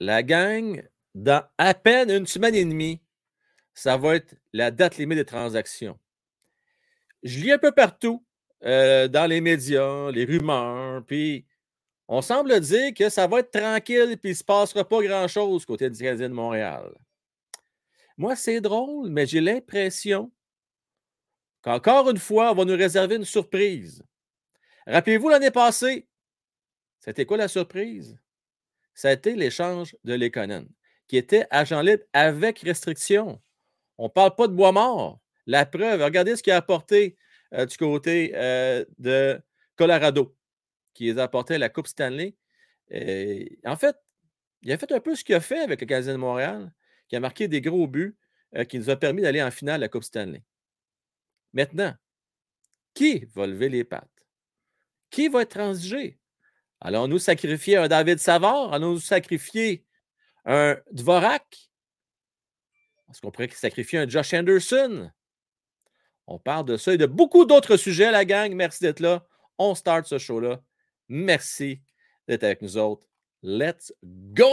la gang, dans à peine une semaine et demie, ça va être la date limite des transactions. Je lis un peu partout euh, dans les médias, les rumeurs, puis on semble dire que ça va être tranquille puis il ne se passera pas grand-chose côté du Canadien de Montréal. Moi, c'est drôle, mais j'ai l'impression qu'encore une fois, on va nous réserver une surprise. Rappelez-vous l'année passée, c'était quoi la surprise? Ça a été l'échange de Lekonen, qui était agent libre avec restriction. On ne parle pas de bois mort. La preuve, regardez ce qu'il a apporté euh, du côté euh, de Colorado qui les a apporté à la Coupe Stanley. en fait, il a fait un peu ce qu'il a fait avec le Canadien de Montréal, qui a marqué des gros buts euh, qui nous a permis d'aller en finale à la Coupe Stanley. Maintenant, qui va lever les pattes? Qui va être transigé? Allons-nous sacrifier un David Savard? Allons-nous sacrifier un Dvorak? Est-ce qu'on pourrait sacrifier un Josh Anderson? On parle de ça et de beaucoup d'autres sujets, la gang. Merci d'être là. On start ce show-là Merci d'être avec nous autres. Let's go!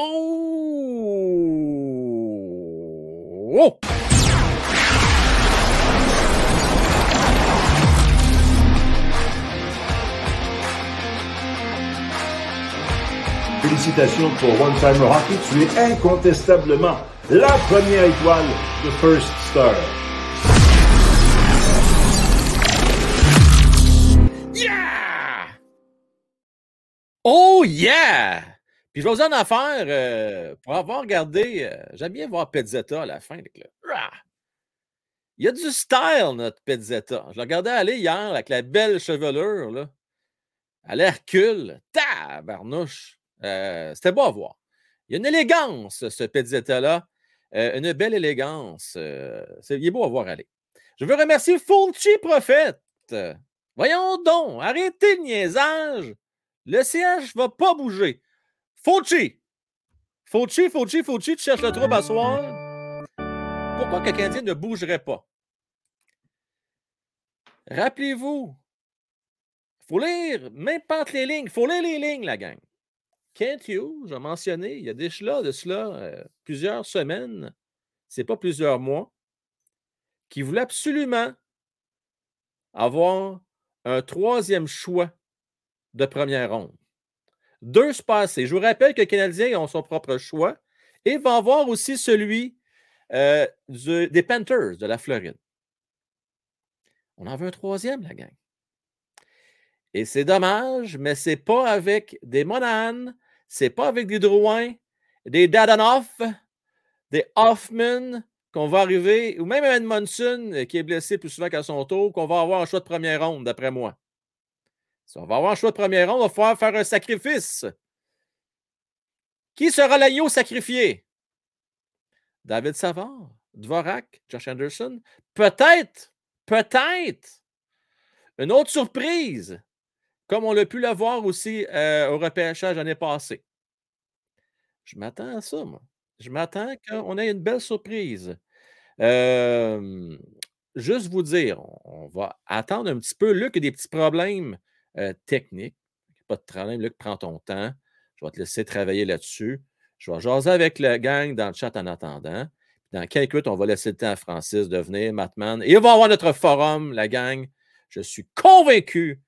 Félicitations pour One Timer Hockey. Tu es incontestablement la première étoile de First Star. Oh yeah! Puis je vais vous en faire euh, pour avoir regardé. Euh, j'aime bien voir Pezzetta à la fin. Il y a du style, notre Pezzetta. Je l'ai regardé aller hier avec la belle chevelure. Là. À l'Hercule. Tabarnouche. Euh, C'était beau à voir. Il y a une élégance, ce Pezzetta-là. Euh, une belle élégance. il est beau à voir aller. Je veux remercier Fulci Prophète. Voyons donc, arrêtez le niaisage. Le siège ne va pas bouger. Fauci! Fauci, Fauci, Fauci, tu cherches le trouble à soir? Pourquoi que Canadien ne bougerait pas? Rappelez-vous, il faut lire, même pas les lignes, faut lire les lignes, la gang. Kent Hughes, j'ai mentionné, il y a des cela, de cela euh, plusieurs semaines, c'est pas plusieurs mois, qui voulait absolument avoir un troisième choix de première ronde. Deux se passer. Je vous rappelle que les Canadiens ont son propre choix et vont avoir aussi celui euh, des Panthers de la Floride. On en veut un troisième, la gang. Et c'est dommage, mais c'est pas avec des Monahan, c'est pas avec des Drouin, des Dadanoff, des Hoffman qu'on va arriver, ou même Edmondson euh, qui est blessé plus souvent qu'à son tour, qu'on va avoir un choix de première ronde, d'après moi. Si on va avoir un choix de première ronde, on va falloir faire un sacrifice. Qui sera l'agneau sacrifié? David Savard, Dvorak, Josh Anderson? Peut-être, peut-être une autre surprise, comme on l'a pu le voir aussi euh, au repêchage l'année passée. Je m'attends à ça, moi. Je m'attends qu'on ait une belle surprise. juste vous dire, on va attendre un petit peu. Luc a des petits problèmes euh, technique. Pas de problème, Luc, prends ton temps. Je vais te laisser travailler là-dessus. Je vais jaser avec la gang dans le chat en attendant. Dans quelques minutes, on va laisser le temps à Francis de venir, Matman. Et on va avoir notre forum, la gang. Je suis convaincu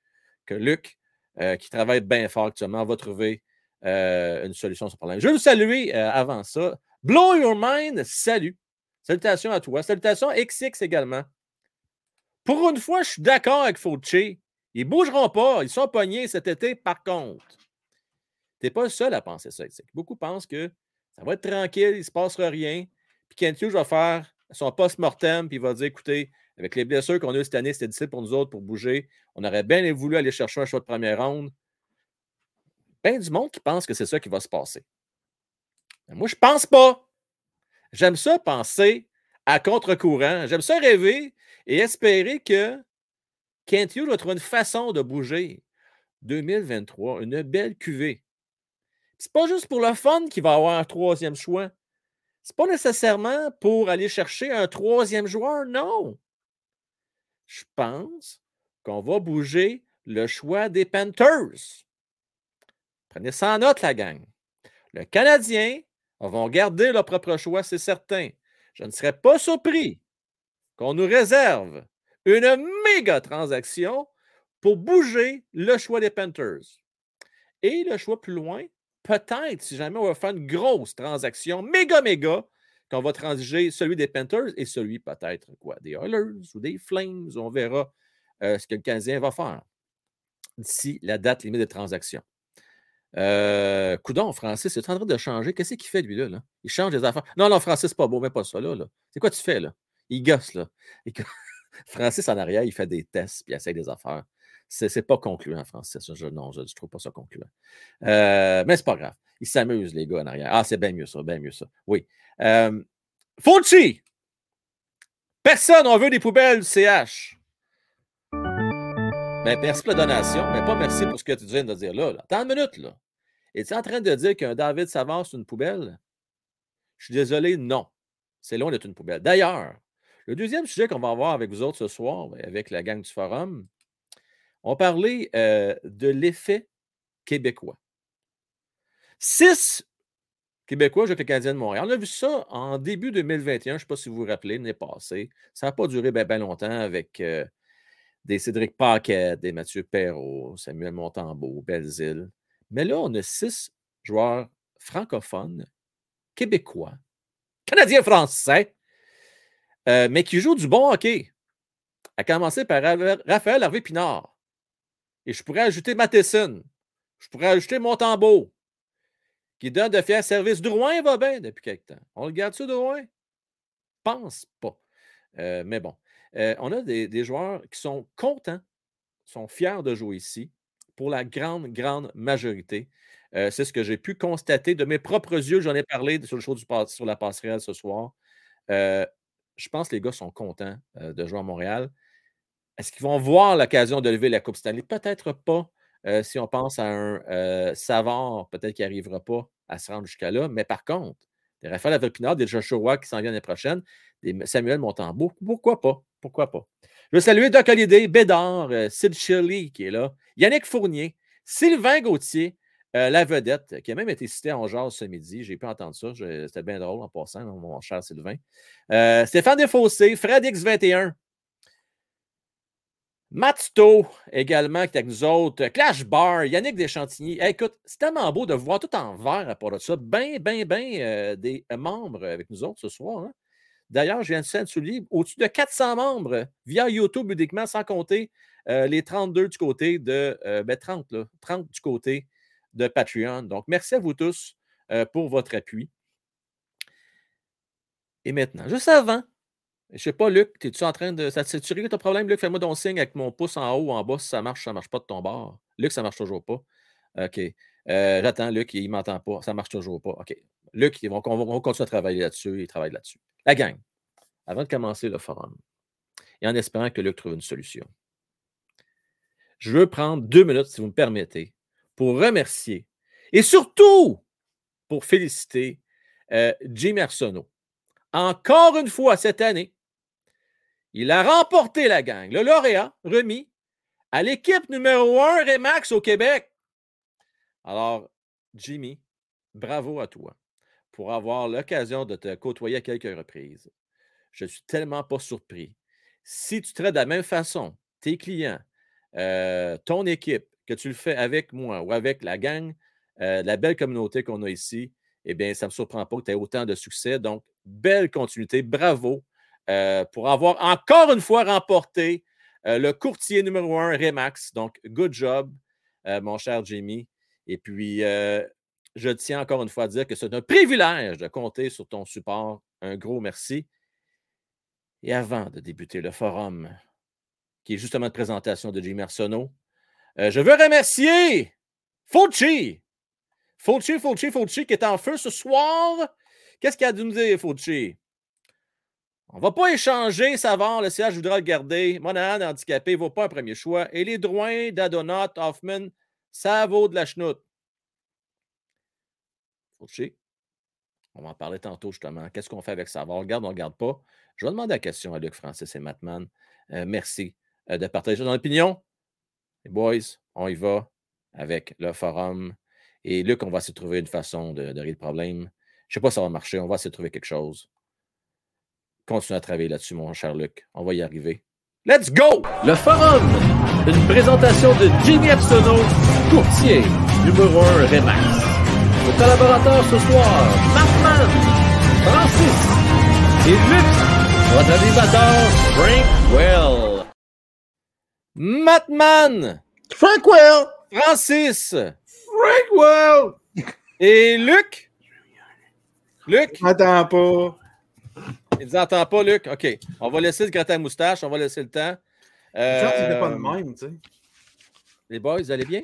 que Luc, euh, qui travaille bien fort actuellement, va trouver euh, une solution à ce problème. Je veux vous saluer avant ça. Blow Your Mind, salut. Salutations à toi. Salutations XX également. Pour une fois, je suis d'accord avec Fauci. Ils ne bougeront pas. Ils sont pognés cet été, par contre. Tu n'es pas le seul à penser ça. Beaucoup pensent que ça va être tranquille, il ne se passera rien. Puis Kent Hughes va faire son post-mortem, puis il va dire écoutez, avec les blessures qu'on a eues cette année, c'était difficile pour nous autres pour bouger. On aurait bien voulu aller chercher un choix de première ronde. Bien du monde qui pense que c'est ça qui va se passer. moi, je ne pense pas. J'aime ça penser à contre-courant. J'aime ça rêver et espérer que Kent Hughes va trouver une façon de bouger. 2023, une belle cuvée. C'est pas juste pour le fun qu'il va avoir un troisième choix. C'est pas nécessairement pour aller chercher un troisième joueur, non. Je pense qu'on va bouger le choix des Panthers. Prenez ça en note, la gang. Le Canadien vont garder leur propre choix, c'est certain. Je ne serais pas surpris qu'on nous réserve une méga transaction pour bouger le choix des Panthers. Et le choix plus loin, peut-être, si jamais on va faire une grosse transaction, méga, méga, qu'on va transiger celui des Panthers et celui peut-être quoi, des Oilers ou des Flames. On verra euh, ce que le Canadien va faire d'ici la date limite de transaction. Euh, Coudon, Francis, est en train de changer? Qu'est-ce qu'il fait, lui, là, Il change des affaires. Non, non, Francis, pas beau, mais pas ça, là. C'est quoi tu fais, là? Il gosse, là. Francis, en arrière, il fait des tests, puis il essaie des affaires. C'est, pas concluant, Francis. Je, non, je ne trouve pas ça concluant. Euh, mais c'est pas grave. Ils s'amusent, les gars, en arrière. Ah, c'est bien mieux ça, bien mieux ça. Oui. Euh, Fauci! Personne, on veut des poubelles CH. Ben, merci pour la donation, mais pas merci pour ce que tu viens de dire là. Attends une minute, là. Es-tu en train de dire qu'un David Savard, c'est une poubelle? Je suis désolé, non. C'est loin d'être une poubelle. D'ailleurs, le deuxième sujet qu'on va avoir avec vous autres ce soir, ben, avec la gang du forum, on parlait euh, de l'effet québécois. Six Québécois avec le Canadien de Montréal. On a vu ça en début 2021, je ne sais pas si vous vous rappelez, l'année passée. Ça n'a pas duré bien longtemps avec euh, des Cédric Paquet, des Mathieu Perrault, Samuel Montembeau, Belzile. Mais là, on a six joueurs francophones, québécois, canadiens français, euh, mais qui jouent du bon hockey. À commencer par Raphaël Harvey Pinard. Et je pourrais ajouter Matheson. Je pourrais ajouter Montembeau, qui donne de fiers services. Drouin va bien depuis quelque temps. On le garde-tu, Drouin? Pense pas. Euh, mais bon, euh, on a des, joueurs qui sont contents, sont fiers de jouer ici, pour la grande, grande majorité. Euh, c'est ce que j'ai pu constater de mes propres yeux. J'en ai parlé sur le show sur la passerelle ce soir. Je pense que les gars sont contents de jouer à Montréal. Est-ce qu'ils vont voir l'occasion de lever la Coupe Stanley? Peut-être pas. si on pense à un Savard, peut-être qu'il n'arrivera pas à se rendre jusqu'à là. Mais par contre, des Raphaël Avelpinard, des Joshua qui s'en viennent l'année prochaine, des Samuel Montembeau, pourquoi pas? Pourquoi pas? Je veux saluer Doc Holliday, Bédard, euh, Sid Shirley qui est là, Yannick Fournier, Sylvain Gauthier, euh, la vedette, qui a même été cité en genre ce midi. J'ai pu entendre ça. C'était bien drôle en passant, mon cher Sylvain. Euh, Stéphane Desfossés, Fred X21. Matto également qui est avec nous autres. Clash Bar, Yannick Deschantigny. écoute, c'est tellement beau de voir tout en vert à part de ça. Ben, ben, ben des membres avec nous autres ce soir. Hein? D'ailleurs, je viens de saint souligner au-dessus de 400 membres via YouTube uniquement, sans compter euh, les 32 du côté de. 30, euh, 30 ben, du côté de Patreon. Donc, merci à vous tous euh, pour votre appui. Et maintenant, juste avant, je sais pas, Luc, es-tu en train de. Ça tu réglé ton problème, Luc? Fais-moi ton signe avec mon pouce en haut ou en bas si ça marche, ça marche pas de ton bord. Luc, ça marche toujours pas. OK. J'attends, Luc, il m'entend pas. Ça marche toujours pas. OK. Luc, on va continuer à travailler là-dessus. Il travaille là-dessus. La gang, avant de commencer le forum, et en espérant que Luc trouve une solution, je veux prendre deux minutes, si vous me permettez, pour remercier et surtout pour féliciter euh, Jim Arsenault. Encore une fois cette année, il a remporté la gang, le lauréat remis à l'équipe numéro un Remax au Québec. Alors, Jimmy, bravo à toi pour avoir l'occasion de te côtoyer à quelques reprises. Je ne suis tellement pas surpris. Si tu traites de la même façon tes clients, euh, ton équipe, que tu le fais avec moi ou avec la gang, euh, la belle communauté qu'on a ici, eh bien, ça ne me surprend pas que tu aies autant de succès. Donc, belle continuité. Bravo euh, pour avoir encore une fois remporté le courtier numéro un Remax. Donc, good job, mon cher Jamie. Et puis, je tiens encore une fois à dire que c'est un privilège de compter sur ton support. Un gros merci. Et avant de débuter le forum, qui est justement de présentation de Jimmy Arsenault, euh, je veux remercier Fauci. Fauci, Fauci, Fauci, qui est en feu ce soir. Qu'est-ce qu'il a dû nous dire, Fauci? On ne va pas échanger Savard, le CH voudra le garder. Monahan, handicapé, ne vaut pas un premier choix. Et les droits d'Adonat, Hoffman, ça vaut de la chenoute. On va en parler tantôt, justement. Qu'est-ce qu'on fait avec ça? On regarde, on ne regarde pas. Je vais demander la question à Luc Francis et Matman. Euh, merci euh, de partager ton opinion. Les boys, on y va avec le forum. Et Luc, on va se trouver une façon de, régler le problème. Je sais pas si ça va marcher. On va de trouver quelque chose. Continue à travailler là-dessus, mon cher Luc. On va y arriver. Let's go! Le forum! Une présentation de Jimmy Epsono, courtier, numéro 1 Remax. Nos collaborateurs ce soir, Markman, Francis et Luc, votre animateur, Frank Well. Matman, Frank Well! Francis Frank Well! et Luc? Luc, Attends pas. Il ne entend pas, Luc. OK. On va laisser le gratin à moustache, on va laisser le temps. Euh, Genre, c'était pas de même, tu sais. Les boys, vous allez bien?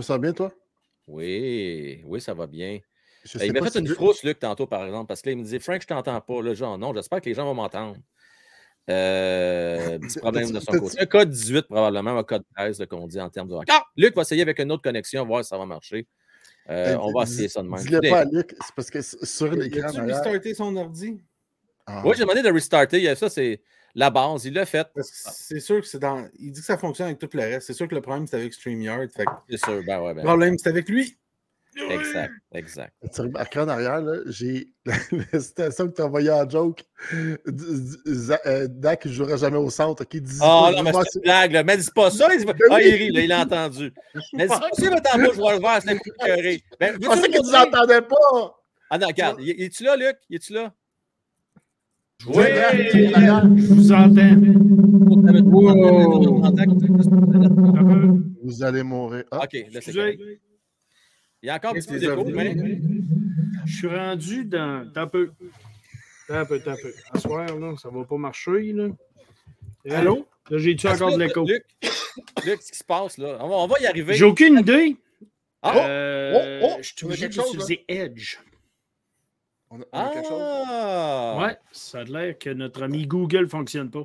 Ça va bien, toi? Oui, oui, ça va bien. Je Euh, il m'a fait si une tu- frousse, Luc, tantôt, par exemple, parce que là, il me disait Frank, je t'entends pas. Là, genre, non, j'espère que les gens vont m'entendre. Euh, petit problème de son côté. Un code 18, probablement, un code 13, là, qu'on dit en termes de. Ah! Luc va essayer avec une autre connexion, voir si ça va marcher. Euh, on va essayer ça de même. Dis-le pas à Luc, c'est parce que sur Il l'écran. a-tu derrière- restarté son ordi? Ah. Oui, j'ai demandé de restarter. Il y a- Ça, c'est la base. Il l'a fait. Parce que c'est sûr que c'est dans. Il dit que ça fonctionne avec tout le reste. C'est sûr que le problème, c'est avec StreamYard. Fait C'est sûr. Ben ouais, le ben. problème, c'est avec lui. Exact, exact. Tu remarques en arrière, là, j'ai la citation que tu as envoyée en joke. Euh, Dak ne jouera jamais au centre. Qui dit Ah non, mais c'est une blague, là. Mais dis pas ça. Il dit... Ah, il rit, là, il l'a entendu. Mais dis pas ça, mais t'en pas, je vais le voir, c'est un coup de. Ben, Je veux-tu pensais le que tu n'entendais pas. Ah non, regarde. Es-tu là, Luc? Es-tu là? Oui. Je vous entends. Vous allez mourir. Ah, OK. Il y a encore un petit mais... je suis rendu dans. T'as un peu. T'as un peu, t'as un peu. À soir, là, ça va pas marcher, là. Allô? Là, j'ai-tu Parce encore de l'écho? Luc, Luc, ce qui se passe, là, on va, on va y arriver. J'ai aucune idée. Ah, Euh, oh, oh, je suis obligé d'utiliser Edge. On a, on a quelque chose? ah! Ouais, ça a l'air que notre ami Google fonctionne pas.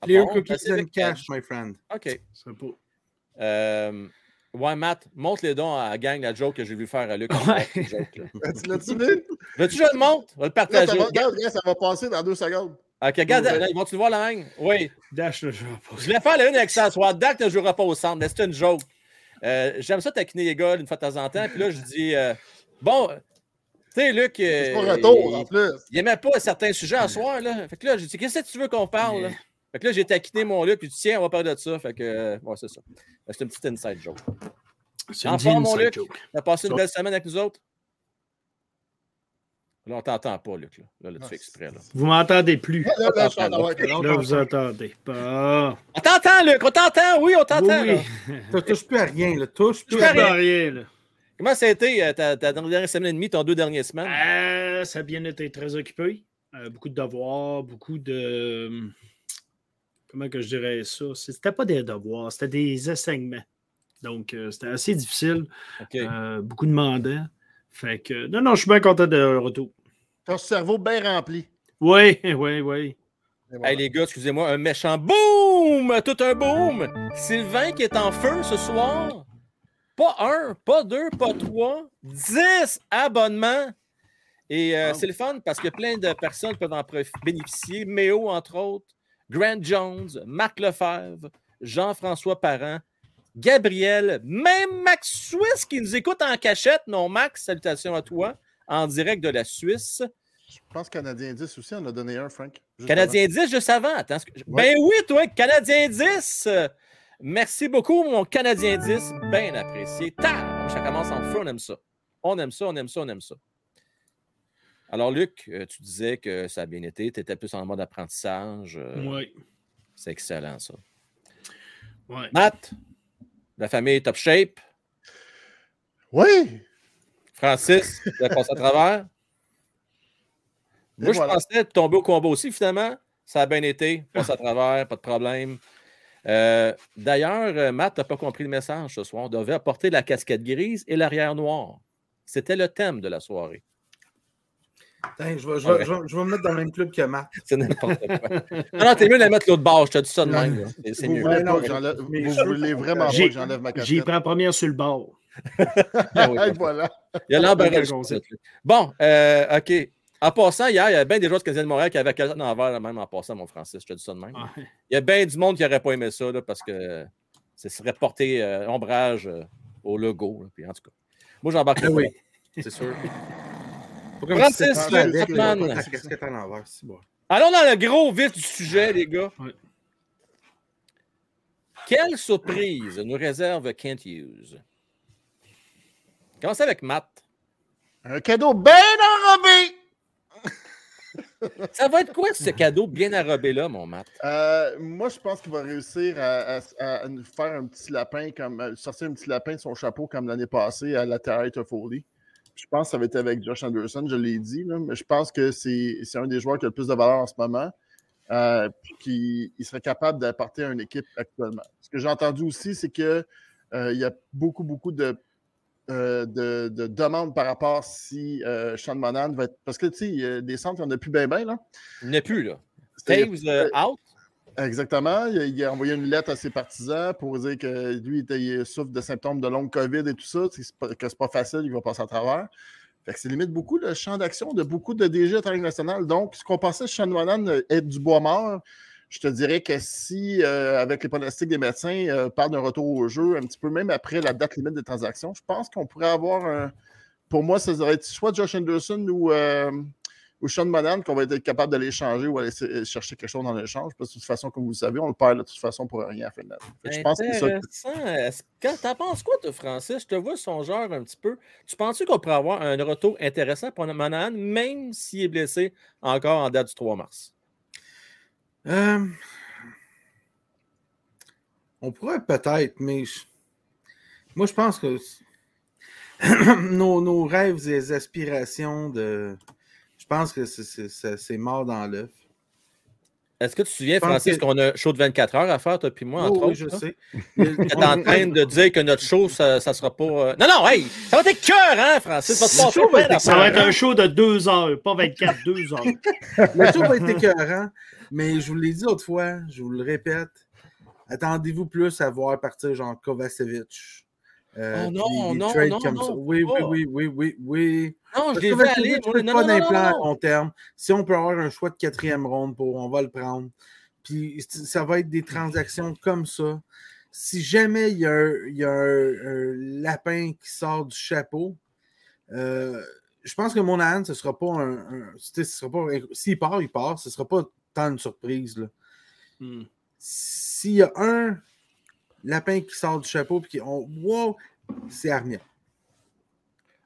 Ah Clear bon? cookies c'est and my friend. OK. C'est pas. Euh, ouais, Matt, montre les dons à la gang la joke que j'ai vu faire à Luc. Ouais. La joke, là. Ah, Tu l'as-tu vu? Veux-tu que je le montre? On va le partager. ça va, regarde, regarde, ça va passer dans deux secondes. OK, regarde, là, ils vont-tu le voir la même? Oui. Dash, je vais pas. Je voulais faire la une avec ça soit Dak ne jouera pas au centre, mais c'est une joke. Euh, J'aime ça taquiner les gars une fois de temps en temps. Puis là, je dis euh, Bon, tu sais, Luc, euh, C'est pas retour, en il, plus. il aimait pas certains sujets à soir. Là. Fait que là, j'ai dit Qu'est-ce que tu veux qu'on parle? là? Fait que là, j'ai taquiné mon Luc, puis tu tiens, on va parler de ça. Fait que, euh, ouais, c'est ça. Que C'est une petite inside joke. C'est En une forme, mon Luc? joke. T'as passé une belle semaine avec nous autres? Là, on t'entend pas, Luc. Là, là, là, tu Ah, fais exprès. Là. Vous m'entendez plus. Là, là, vous entendez pas. On t'entend, Luc! On t'entend! Oui, on t'entend! Oui, là. Tu touches plus à rien, là. Touche plus à rien. à rien, là. Comment ça a été euh, ta, ta dernière semaine et demie, ton deux dernières semaines? Euh, ça a bien été très occupé. Euh, beaucoup de devoirs, beaucoup de. Comment que je dirais ça? C'était pas des devoirs, c'était des enseignements. Donc, euh, c'était assez difficile. OK. Euh, beaucoup de mandats. Fait que. Non, non, je suis bien content de retour. Ton cerveau bien rempli. Oui, oui, oui. Voilà. Hey les gars, excusez-moi, un méchant boom! Tout un boom! Sylvain qui est en feu ce soir. Pas un, pas deux, pas trois, dix abonnements. Et euh, c'est le fun parce que plein de personnes peuvent en bénéficier. Méo, entre autres, Grant Jones, Marc Lefebvre, Jean-François Parent, Gabriel, même Max Suisse qui nous écoute en cachette. Non, Max, salutations à toi, en direct de la Suisse. Je pense Canadien 10 aussi, on a donné un, Frank. Canadien 10, juste avant. Attends, ce que- Ben oui, toi, Canadien 10. Merci beaucoup, mon Canadien 10. Bien apprécié. Tab! Ça commence en feu, on aime ça. On aime ça, on aime ça, on aime ça. Alors, Luc, euh, tu disais que ça a bien été. Tu étais plus en mode apprentissage. euh, Oui. C'est excellent, ça. Ouais. Matt, la famille est top shape. Oui! Francis, tu as passé à travers. Et Moi, voilà. je pensais tomber au combat aussi, finalement. Ça a bien été. Passe à travers, pas de problème. Euh, D'ailleurs, euh, Matt n'a pas compris le message ce soir. On devait apporter la casquette grise et l'arrière noir. C'était le thème de la soirée. Je, vais, je, vais, je, vais, je vais me mettre dans le même club que Matt. C'est n'importe quoi. Non, non, t'es mieux de la mettre l'autre bord. Je te dis ça de même. C'est- mieux. voulez, non, vous je- voulez vraiment pas que j'enlève ma casquette. pris la première sur le bord. Ah oui, voilà. Il y a l'embarras. Bon, euh, OK. En passant, hier, il y a bien des joueurs de Canadiens de Montréal qui avaient cassé dans l'envers, même en passant, mon Francis. Je te dis ça de même. Ouais. Il y a bien du monde qui n'aurait pas aimé ça là, parce que ce serait porter euh, ombrage euh, au logo. là, puis en tout cas, moi, j'embarque Ah oui, c'est sûr. Francis, bon. Allons dans le gros vif du sujet, les gars. Ouais. Quelle surprise nous réserve Kent Hughes? Commençons avec Matt. Un cadeau bien enrobé! Ça va être quoi ce cadeau bien arrobé là, mon Matt? Euh, moi, je pense qu'il va réussir à, nous faire un petit lapin, comme euh, sortir un petit lapin de son chapeau comme l'année passée à la Terre Foley. Je pense que ça va être avec Josh Anderson, je l'ai dit, mais je pense que c'est un des joueurs qui a le plus de valeur en ce moment. Euh, qu'il il serait capable d'apporter à une équipe actuellement. Ce que j'ai entendu aussi, c'est qu'il y a beaucoup, beaucoup de, euh, de, de demandes par rapport si euh, Sean Monan va être. Parce que, tu sais, il y a des centres, il n'y en a plus bien, bien, là. Il n'y en a plus, là. Taves euh, out? Exactement. Il a, il a envoyé une lettre à ses partisans pour dire que lui, il, souffre de symptômes de longue COVID et tout ça, c'est pas- que c'est pas facile, il va passer à travers. Fait que ça limite beaucoup le champ d'action de beaucoup de DG à nationale. Donc, ce qu'on pensait Sean Monan euh, être du bois mort, je te dirais que si, euh, avec les pronostics des médecins, euh, parle d'un retour au jeu un petit peu, même après la date limite des transactions, je pense qu'on pourrait avoir un. Pour moi, ça être soit Josh Anderson ou, euh, ou Sean Monan qu'on va être capable d'aller changer ou aller chercher quelque chose dans l'échange. Parce que de toute façon, comme vous le savez, on le perd de toute façon pour rien à la de Je pense que T'en penses quoi, toi, Francis? Je te vois son genre un petit peu. Tu penses qu'on pourrait avoir un retour intéressant pour Monahan, même s'il est blessé encore en date du 3 mars? Euh, on pourrait peut-être, mais je- moi, je pense que nos, nos rêves et aspirations de. Je pense que c'est- mort dans l'œuf. Est-ce que tu te souviens, Francis, qu'on a un show de 24 heures à faire, toi puis moi, Oh, entre oui, autres? je là? sais. Tu es en train de dire que notre show, ça ne sera pas. euh, Non, non, hey! Ça va être cœur, hein, Francis? Ça va show être Ça va être d'affaires, un show de deux heures, pas 24, deux heures. Le show va être écœurant, mais je vous l'ai dit l'autre fois, je vous le répète. Attendez-vous plus à voir partir genre Kovacevic. euh, Oh non, comme non, ça. Oui, oui, oui, oui, oui, oui. Non, je Kovacevic, aller. je Non, pas d'implant à long terme. Si on peut avoir un choix de quatrième ronde pour, on va le prendre. Puis ça va être des transactions comme ça. Si jamais il y a un, il y a un- un lapin qui sort du chapeau, euh, je pense que mon âne, ce sera pas un. un-. S'il part, il part. Ce sera pas tant une surprise. là. Hmm. S'il y a un lapin qui sort du chapeau puis qui on wow, c'est Armia.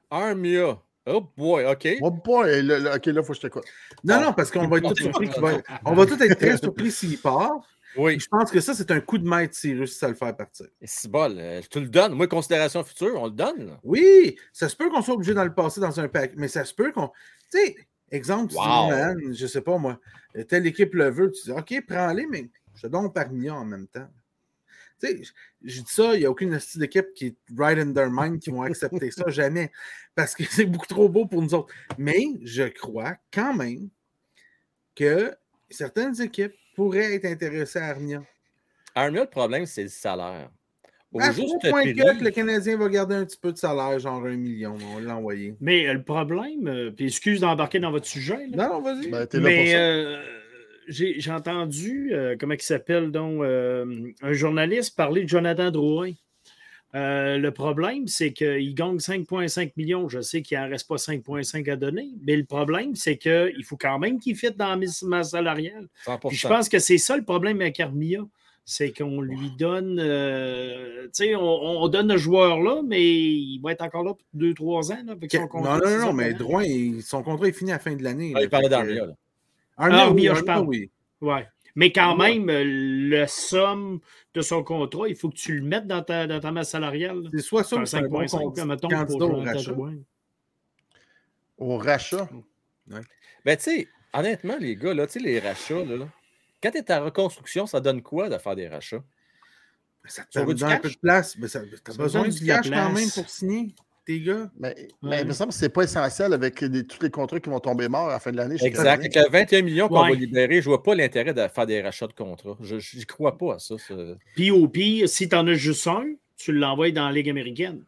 Armia. Oh boy, OK. Oh boy, ok, là, il faut que je t'écoute. Non, non, parce qu'on va être tous surpris qu'il va- On va tous être très surpris s'il part. Oui. Et je pense que ça, c'est un coup de maître s'il réussit à le faire partir. Et C'est bol. euh, Tu le donnes. Moi, considération future, on le donne. là. Oui, ça se peut qu'on soit obligé dans le passer dans un pack, mais ça se peut qu'on. Tu sais, exemple, si Wow. man, je sais pas moi, telle équipe le veut, tu dis OK, prends-les, mais je te donne Parmia en même temps. Tu sais, je dis ça, il n'y a aucune d'équipe qui est right in their mind qui vont accepter ça, jamais. Parce que c'est beaucoup trop beau pour nous autres. Mais je crois quand même que certaines équipes pourraient être intéressées à Armia. Armia, le problème, c'est le salaire. Au À juste points prix, que le Canadien va garder un petit peu de salaire, genre un million, on va l'envoyer. Mais euh, le problème, euh, puis excuse d'embarquer dans votre sujet, là, Non, non, vas-y. Ben, mais euh, j'ai entendu, euh, comment il s'appelle donc, euh, un journaliste parler de Jonathan Drouin. Euh, le problème, c'est qu'il gagne 5,5 millions. Je sais qu'il n'en reste pas 5,5 à donner, mais le problème, c'est qu'il faut quand même qu'il fitte dans la masse salariale. 100%. Puis je pense que c'est ça le problème avec Armia. C'est qu'on lui donne, euh, tu sais, on, on donne le joueur là, mais il va être encore là pour 2-3 ans. Là, avec son non, contrat non, non, ans mais. Drouin, son contrat est fini à la fin de l'année. Ah, il parlait d'Armia. là. Armia, Ah, oui, Armia, je parle. oui. Ouais. Mais quand Ouais. même, le somme de son contrat, il faut que tu le mettes dans ta, dans ta masse salariale. C'est soit ça c'est un bon 5,5, con- mettons, candidat pour au rachat. Drouin. Au rachat? Ben, tu sais, honnêtement, les gars, là, tu sais, les rachats, là, là, quand tu es en reconstruction, ça donne quoi de faire des rachats? Ça te Ça vaut donne du un peu de place. mais ça- T'as Ça besoin du cash quand même pour signer, tes gars. Mais, mais il me semble que c'est pas essentiel avec les- tous les contrats qui vont tomber morts à la fin de l'année. Exact. Canadien. Avec le 21 millions qu'on Ouais. va libérer, je vois pas l'intérêt de faire des rachats de contrats. Je n'y crois pas à ça. ça. Puis au pire, si tu en as juste un, tu l'envoies dans la Ligue américaine.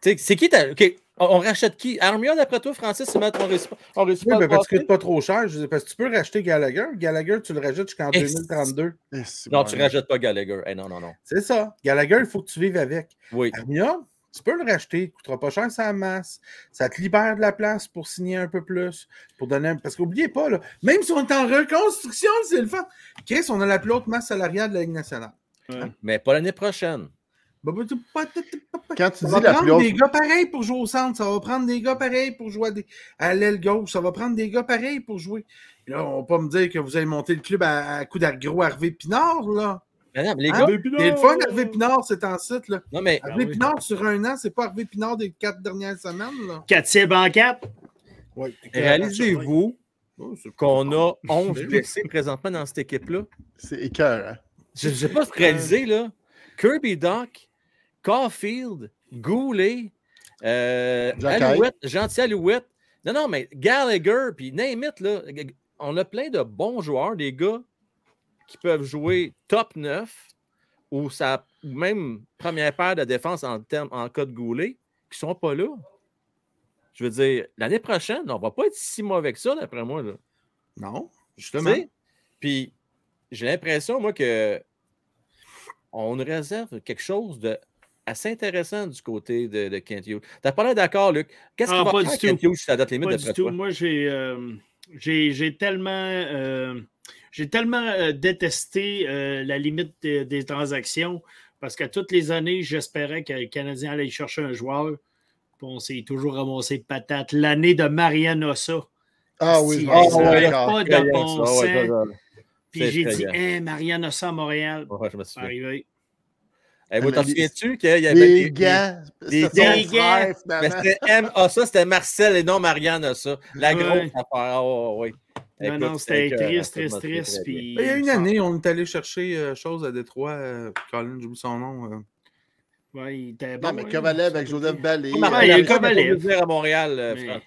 C'est qui ta... OK, on, on rachète qui? Armia, d'après toi, Francis, c'est mettre on réussit pas, on réussit Oui, pas le parce que passer? c'est pas trop cher. je Parce que tu peux racheter Gallagher. Gallagher, tu le rachètes jusqu'en Eh, 2032. Eh, Non, bon, tu hein. rajoutes pas Gallagher. Eh, non, non, non. C'est ça. Gallagher, il faut que tu vives avec. Oui. Armia, Tu peux le racheter, il ne coûtera pas cher sa masse. Ça te libère de la place pour signer un peu plus. Pour donner un- Parce qu'oubliez pas, là, même si on est en reconstruction, c'est le fun. Chris, on a la plus haute masse salariale de la Ligue nationale. Mais pas l'année prochaine. Bah, bah, Quand tu Ça dis va la plus prendre haute. des gars pareils pour jouer au centre. Ça va prendre des gars pareils pour jouer à, des- à l'aile gauche. Ça va prendre des gars pareils pour jouer. Et là, on va pas me dire que vous allez monter le club à, à coup d'agro Hervé Pinard, là. Mais non, mais les Hein? gars, C'est le fun, Hervé Pinard, c'est en site, là. non, mais Hervé oui. Pinard sur un an, c'est pas Hervé Pinard des quatre dernières semaines, là. 4 cibles en 4. Ouais. réalisez-vous Oh, qu'on a 11 blessés présentement dans cette équipe-là? C'est écœur. Hein? Je ne sais pas si vous réalisez, là. Kirby Doc, Caulfield, Goulet, euh, Alouette, Gentil Alouette. Non, non, mais Gallagher, puis name it, là. On a plein de bons joueurs, des gars qui peuvent jouer top 9 ou, ou même première paire de défense en, termes, en cas de Goulet, qui ne sont pas là. Je veux dire, l'année prochaine, on ne va pas être si mauvais que ça, d'après moi. Là. Non, justement. Puis j'ai l'impression, moi, que on nous réserve quelque chose de assez intéressant du côté de, de Kent Hughes. T'as pas l'air d'accord, Luc? Qu'est-ce Ah, qu'il va pas faire Kent. Hughes sur la date limite Pas du tout. toi? Moi, j'ai euh, j'ai j'ai tellement, euh, j'ai tellement euh, détesté euh, la limite des, des transactions parce qu'à toutes les années, j'espérais que le Canadien allait chercher un joueur. Puis on s'est toujours ramassé de patate. L'année de Marianne Ossa. Ah oui, Si, ça m'en n'a souviens pas de bon ça, sens. ça, ça. Puis C'est j'ai dit, effrayant. hein, Marianne Ossa à Montréal. Ouais, je me arrivé. Eh, vous Ah, t'en souviens-tu qu'il y avait Les des gars. des c'était son gars. Mais c'était M. Ah, ça, c'était Marcel et non Marianne, ça. La Ouais. grosse affaire. Ah, ouais, ouais. Non, Écoute, non, c'était triste, triste, triste. Puis... Il y a une année, on est allé chercher euh, chose à Détroit. Euh, Colin, j'oublie son nom. euh. Ouais, il était bon. Non, mais hein, Kovalev ça avec Joseph. Ballé. Marc, Ouais, il y a Kovalev. à Montréal, euh, Mais-.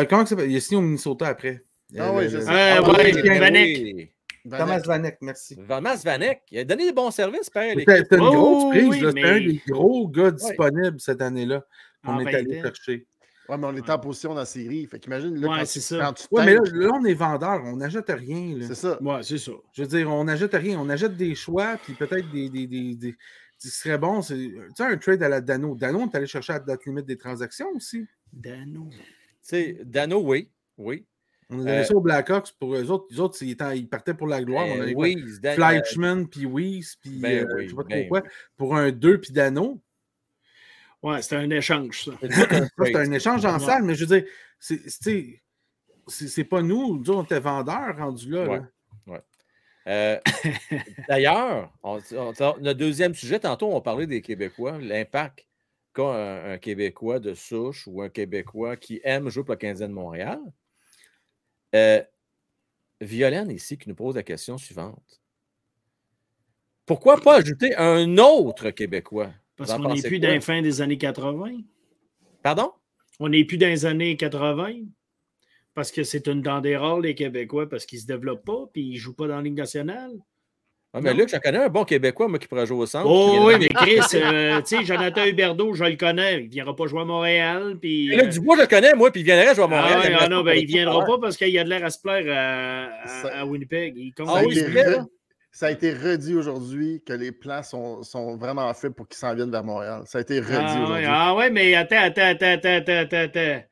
Euh, comment ça s'appelle? Il est signé au Minnesota après. Ah oui, je sais. Ah, ouais, oui, Vanek. Oui. Thomas Vanek, merci. Thomas Vanek, il a donné des bons services, à C'était une Oh, grosse prise. oui, là. C'était mais- un des gros gars disponibles cette année-là qu'on En est vingt allé chercher. Ouais, mais on est en position dans la série. Fait qu'imagine, là, Ouais, quand, c'est tu- ça. quand tu Oui, mais là, là, on est vendeur. On n'achète rien. c'est ça. Ouais, c'est ça. Je veux dire, on n'achète rien. On achète des choix, puis peut-être des, des, des, des- Ce serait bon, c'est tu sais, un trade à la Dano. Dano, on est allé chercher à la date limite des transactions aussi. Dano. Tu sais, Dano, oui. Oui. On a donné Euh, ça aux Blackhawks pour eux autres. Les autres, ils, ils partaient pour la gloire. on a Ben donné oui, Fleischmann, puis Weiss, puis Ben euh, oui, je sais pas trop ben quoi. Pour un 2 puis Dano. Ouais, c'était un échange, ça. c'est tout un échange en Ouais. salle, mais je veux dire, c'est- pas nous. Nous, on était vendeurs rendus là. Ouais. là. Euh, D'ailleurs, notre deuxième sujet, tantôt, on parlait des Québécois, l'impact qu'a un, un Québécois de souche ou un Québécois qui aime jouer pour le Canadien de Montréal. Euh, Violaine ici qui nous pose la question suivante. Pourquoi pas ajouter un autre Québécois? Parce qu'on n'est plus dans la fin des années 80. Pardon? On n'est plus dans les années 80. Parce que c'est une dent des rares, les Québécois, parce qu'ils ne se développent pas puis ils ne jouent pas dans la Ligue nationale. Ah, mais Non. Luc, je connais un bon Québécois, moi, qui pourrait jouer au centre. Oh oui, mais Chris, euh, tu sais, Jonathan Huberdeau, je le connais. Il ne viendra pas jouer à Montréal. Puis, Luc euh, Dubois, je le connais, moi, puis il viendrait jouer à ah, Montréal. ouais, il ah non, ben, il le viendra pas parce qu'il a de l'air à se plaire à, à- Winnipeg. Il compte Ah Ça a oui, là. Ça a été redit aujourd'hui que les plans sont, sont vraiment faits pour qu'ils s'en viennent vers Montréal. Ça a été redit Ah, ouais, aujourd'hui. ah ouais, mais attends, attends, attends, attends, attends, attends, attends.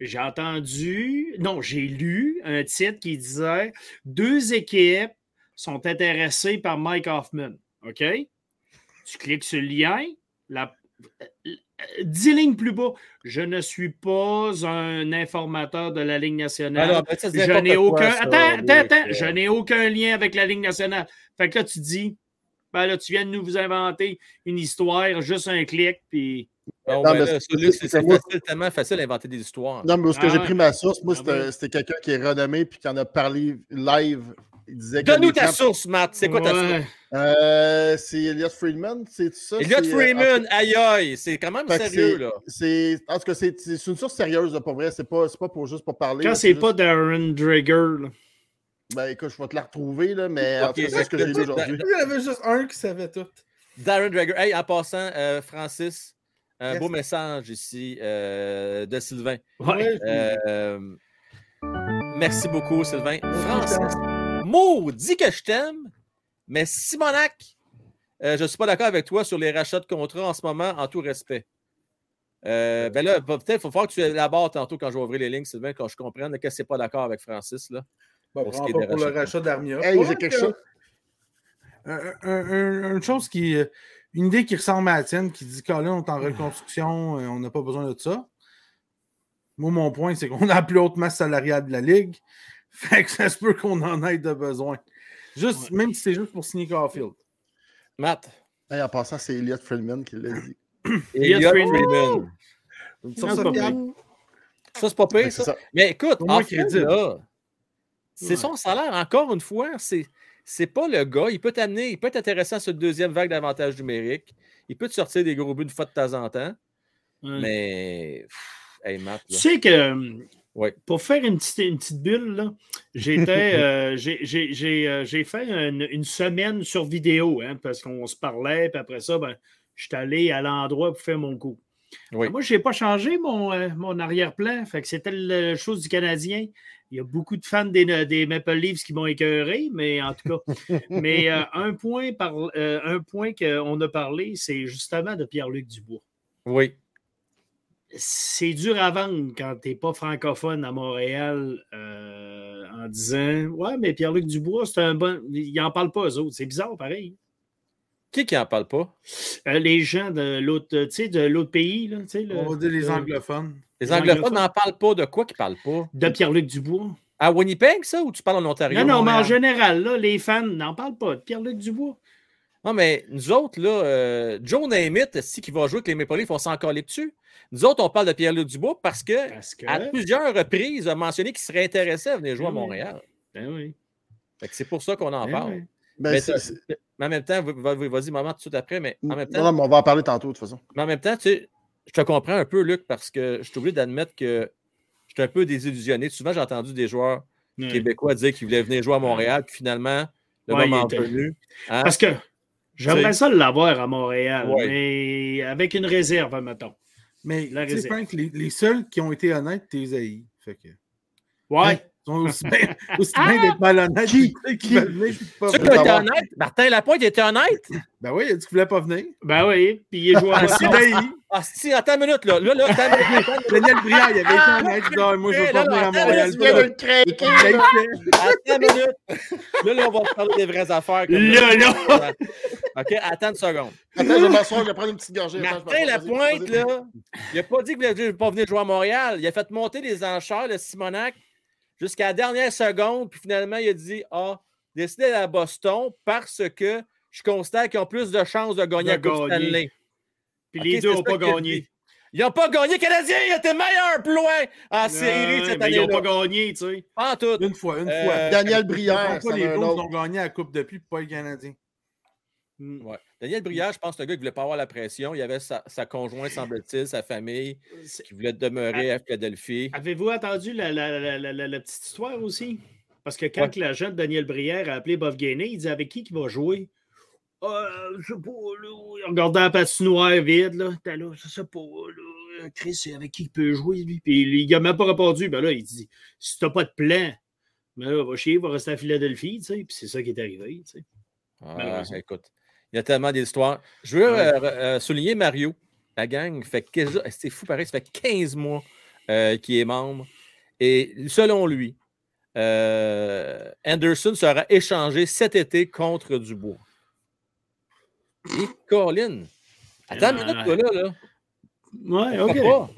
J'ai entendu, non, j'ai lu un titre qui disait deux équipes sont intéressées par Mike Hoffman. OK? Tu cliques sur le lien, la, dix lignes plus bas. Je ne suis pas un informateur de la Ligue nationale. Alors, ben, c'est Je n'ai aucun. attends, attends, attends. Je n'ai aucun lien avec la Ligue nationale. Fait que là, tu dis, ben là, tu viens de nous vous inventer une histoire, juste un clic, puis. Non, mais c'est- facile, tellement facile d'inventer des histoires. Non, mais est-ce que Ah j'ai pris ma source, moi, Ah c'était oui. c'était quelqu'un qui est renommé puis qui en a parlé live. Il disait que Donne-nous ta camps- source, Matt. C'est quoi ta Ouais. source? Euh, c'est Elliot Friedman, c'est ça? Elliot euh, Freeman, aïe aïe, c'est quand même Fait sérieux, c'est- là. C'est, en tout cas, c'est, c'est une source sérieuse, là, pour vrai. C'est pas, c'est pas pour, juste pour parler. Quand là, c'est juste- pas Darren Drager, là. Ben écoute, je vais te la retrouver, là, mais en Ok, tout cas, c'est ce que j'ai lu aujourd'hui. Il y en avait juste un qui savait tout. Darren Drager. Hey, en passant, euh, Francis, un Yes. beau message ici euh, de Sylvain. Ouais. Euh, merci beaucoup, Sylvain. Francis, maudit que je t'aime, mais Simonac, euh, je ne suis pas d'accord avec toi sur les rachats de contrats en ce moment, en tout respect. Euh, ben là, peut-être qu'il faut falloir que tu élabores tantôt quand je vais ouvrir les lignes, Sylvain, quand je comprenne que c'est pas d'accord avec Francis. Là, Bon, Pour ce prends qui est pas des pour le rachat d'Armia. Hey, Ouais, j'ai quelque que- chose. un- un- un- une chose qui. euh, Une idée qui ressemble à la tienne, qui dit Colin, on est en reconstruction, euh, on n'a pas besoin de ça. Moi, mon point, c'est qu'on a la plus haute masse salariale de la Ligue. Fait que ça se peut qu'on en ait de besoin. Juste, Ouais. Même si c'est juste pour signer Caulfield. Matt. Hey, en passant, c'est Elliot Freeman qui l'a dit. Elliot Non, ça, pas Pierre? pire. Ça, c'est pas pire, ça. ça. Mais écoute, en fait, crédible. là, c'est Ouais. son salaire. Encore une fois, c'est, c'est pas le gars. Il peut t'amener, il peut être intéressant sur une deuxième vague d'avantages numériques. Il peut te sortir des gros buts une fois de temps en temps. Ouais. Mais, pff, hey, Matt, Tu sais que Ouais. pour faire une petite, une petite bulle, j'étais, euh, j'ai, euh, j'ai fait une, une semaine sur vidéo, hein, parce qu'on se parlait, puis après ça, ben, je suis allé à l'endroit pour faire mon coup. Oui. Moi, je n'ai pas changé mon, euh, mon arrière-plan. Fait que c'était la chose du Canadien. Il y a beaucoup de fans des, des Maple Leafs qui m'ont écœuré, mais en tout cas. mais euh, un point, par, un point qu'on a parlé, c'est justement de Pierre-Luc Dubois Oui. C'est dur à vendre quand tu n'es pas francophone à Montréal euh, en disant Ouais, mais Pierre-Luc Dubois, c'est un bon. Ils n'en parlent pas, eux autres. C'est bizarre, pareil. Qui qui en parle pas? Euh, les gens de l'autre, tu sais, de l'autre pays, là, tu sais, le- On va dire les le- anglophones. Les Les anglophones anglophones. n'en parlent pas. De quoi qu'ils parlent pas? de Pierre-Luc Dubois. À Winnipeg, ça, ou tu parles en Ontario? Non, non, mais en général, là, les fans n'en parlent pas de Pierre-Luc Dubois. Non, mais nous autres, là, euh, Joe Namath, si qui va jouer avec les Maple Leafs, on s'en coller dessus. Nous autres, on parle de Pierre-Luc Dubois parce que, Parce que. à plusieurs reprises, il a mentionné qu'il serait intéressé à venir jouer à Ben. Montréal. Ben oui. C'est pour ça qu'on en Ben parle. oui. Ben, Mais en même temps, va- va- vas-y, maman, tout de suite après, mais en même non, temps, non, mais on va en parler tantôt, de toute façon. mais en même temps, tu sais, je te comprends un peu, Luc, parce que je suis obligé d'admettre que je suis un peu désillusionné. Souvent, j'ai entendu des joueurs québécois dire qu'ils voulaient venir jouer à Montréal, puis finalement, le Ouais, moment était- venu. hein, Parce que j'aimerais ça l'avoir à Montréal, Ouais. mais avec une réserve, mettons. Mais La. Frank, les, les seuls qui ont été honnêtes, t'es haïs. Fait que. Ouais. Ils sont aussi bien, aussi bien d'être malhonnêtes. Qui? Qui? Qui? venir, pas ont honnêtes, Martin Lapointe était honnête? Ben oui, il a dit qu'il voulait pas venir. Ben oui, puis il est joué à Ah, Boston. haï. Ah, si, attends une minute, là. Là, là, attends une minute. Daniel Briand, il avait été honnête. Il dit Ah, Moi, je veux Là, pas là, venir à Montréal. Tu viens de Là, le il. Attends une minute. Là, là, on va parler des vraies affaires. Là, là. OK, attends une seconde. Attends, je vais m'asseoir, je vais prendre une petite gorgée. Martin Lapointe, là, il n'a pas dit qu'il voulait pas venir jouer à Montréal. Il a fait monter les enchères, le Simonac, jusqu'à la dernière seconde. Puis finalement, il a dit Ah, décidez d'aller à Boston parce que je constate qu'ils ont plus de chances de gagner la Coupe. Stanley. Puis les deux n'ont pas gagné. Ils n'ont pas gagné. Canadien, il était meilleur plus loin en série Ouais, cette mais ils n'ont pas gagné, tu sais. Pas en tout. Une fois, une Euh, fois. Daniel Ils Brière, les Blues ont gagné la Coupe depuis, puis pas les Canadiens. Mm. Ouais. Daniel Brière, je pense que un gars qui ne voulait pas avoir la pression. Il avait sa, sa conjointe, semble-t-il, sa famille, qui voulait demeurer à Philadelphie. Avez-vous entendu la, la- la- la- la- la petite histoire aussi? Parce que quand l'agent de Daniel Brière a appelé Bob Gainé, il dit avec qui qu'il va jouer? Euh, je sais pas, là. Il regardait la patinoire vide, là. T'es là, je sais pas, là. Chris, c'est avec qui il peut jouer, lui? Puis il n'a même pas répondu. Ben là, il dit si t'as pas de plan, ben là, va chier, va rester à Philadelphie, tu sais. Puis c'est ça qui est arrivé, tu sais. Ah, écoute, il y a tellement d'histoires. Je veux Ouais. euh, euh, souligner Mario. La gang fait 15 c'est fou pareil, ça fait 15 mois euh, qu'il est membre. Et selon lui, euh, Anderson sera échangé cet été contre Dubois. Et Colin. Attends une minute, toi, là. là. Ouais, OK. pas?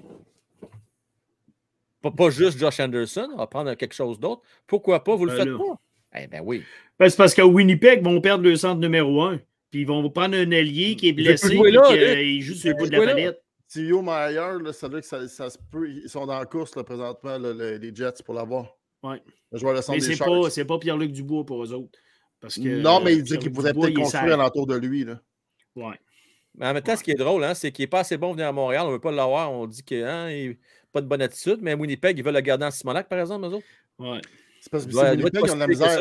pas? pas juste Josh Anderson, on va prendre quelque chose d'autre. Pourquoi pas? Vous le Ben faites là. pas? Eh bien oui. Ben, c'est parce qu'à Winnipeg, ils vont perdre le centre numéro un. Puis ils vont prendre un allié qui est blessé. là, qu'il, lui. euh, joue sur le bout de la palette. Tio Meyer, là, ça veut dire que ça, ça se peut. Ils sont dans la course là, présentement, là, les Jets, pour l'avoir. Ouais. Le joueur de Mais c'est pas, c'est pas Pierre-Luc Dubois pour eux autres. Parce que, non, mais il dit qu'il pourrait peut-être construire sale. alentour de lui. Là. Ouais. Mais en même temps, ce qui est drôle, hein, c'est qu'il n'est pas assez bon venir à Montréal. On ne veut pas l'avoir. On dit qu'il n'a pas de bonne attitude. Mais à Winnipeg, ils veulent le garder en Simonac, par exemple, eux autres. Ouais. C'est parce que Winnipeg, ils ont de la misère.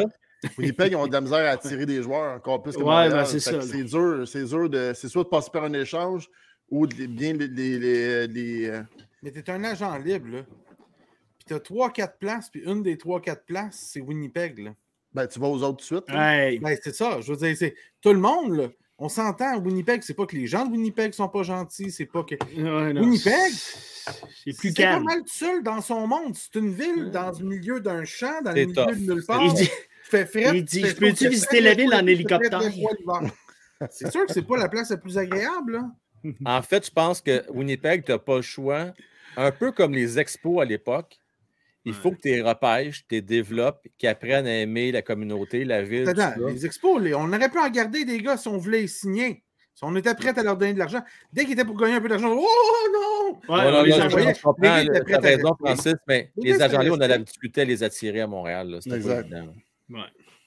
Winnipeg, ils ont de la misère à attirer des joueurs encore plus que Ouais, Montréal. ben, c'est ça, dur, c'est dur de. C'est soit de passer par un échange ou de bien les. les, les- les, euh, Mais t'es un agent libre, là. Puis t'as 3-4 places, puis une des 3-4 places, c'est Winnipeg, là. Ben, tu vas aux autres tout de suite. Hey. Ben, c'est ça. Je veux dire, c'est tout le monde, là. On s'entend, Winnipeg, c'est pas que les gens de Winnipeg sont pas gentils, c'est pas que. Ouais, Winnipeg, c'est plus c'est pas calme. mal tout seul dans son monde. C'est une ville dans le milieu d'un champ, dans le milieu tough. de nulle part. Il dit, fait fret, il dit, fait je peux-tu visiter la ville en hélicoptère? C'est sûr que c'est pas la place la plus agréable. Là. En fait, je pense que Winnipeg, tu n'as pas le choix. Un peu comme les expos à l'époque. Il faut que tu les repêches, tu les développes, qu'ils apprennent à aimer la communauté, la ville. Attends, les expos, les- on aurait pu en garder des gars si on voulait les signer. Si on était prêt à leur donner de l'argent. Dès qu'ils étaient pour gagner un peu d'argent, oh non! Ouais, non, on les non, envoyait. je comprends, t'as à raison. Francis, mais Les les gars étaient agents, là, on a difficulté à les attirer à Montréal. là. Pas. Ouais.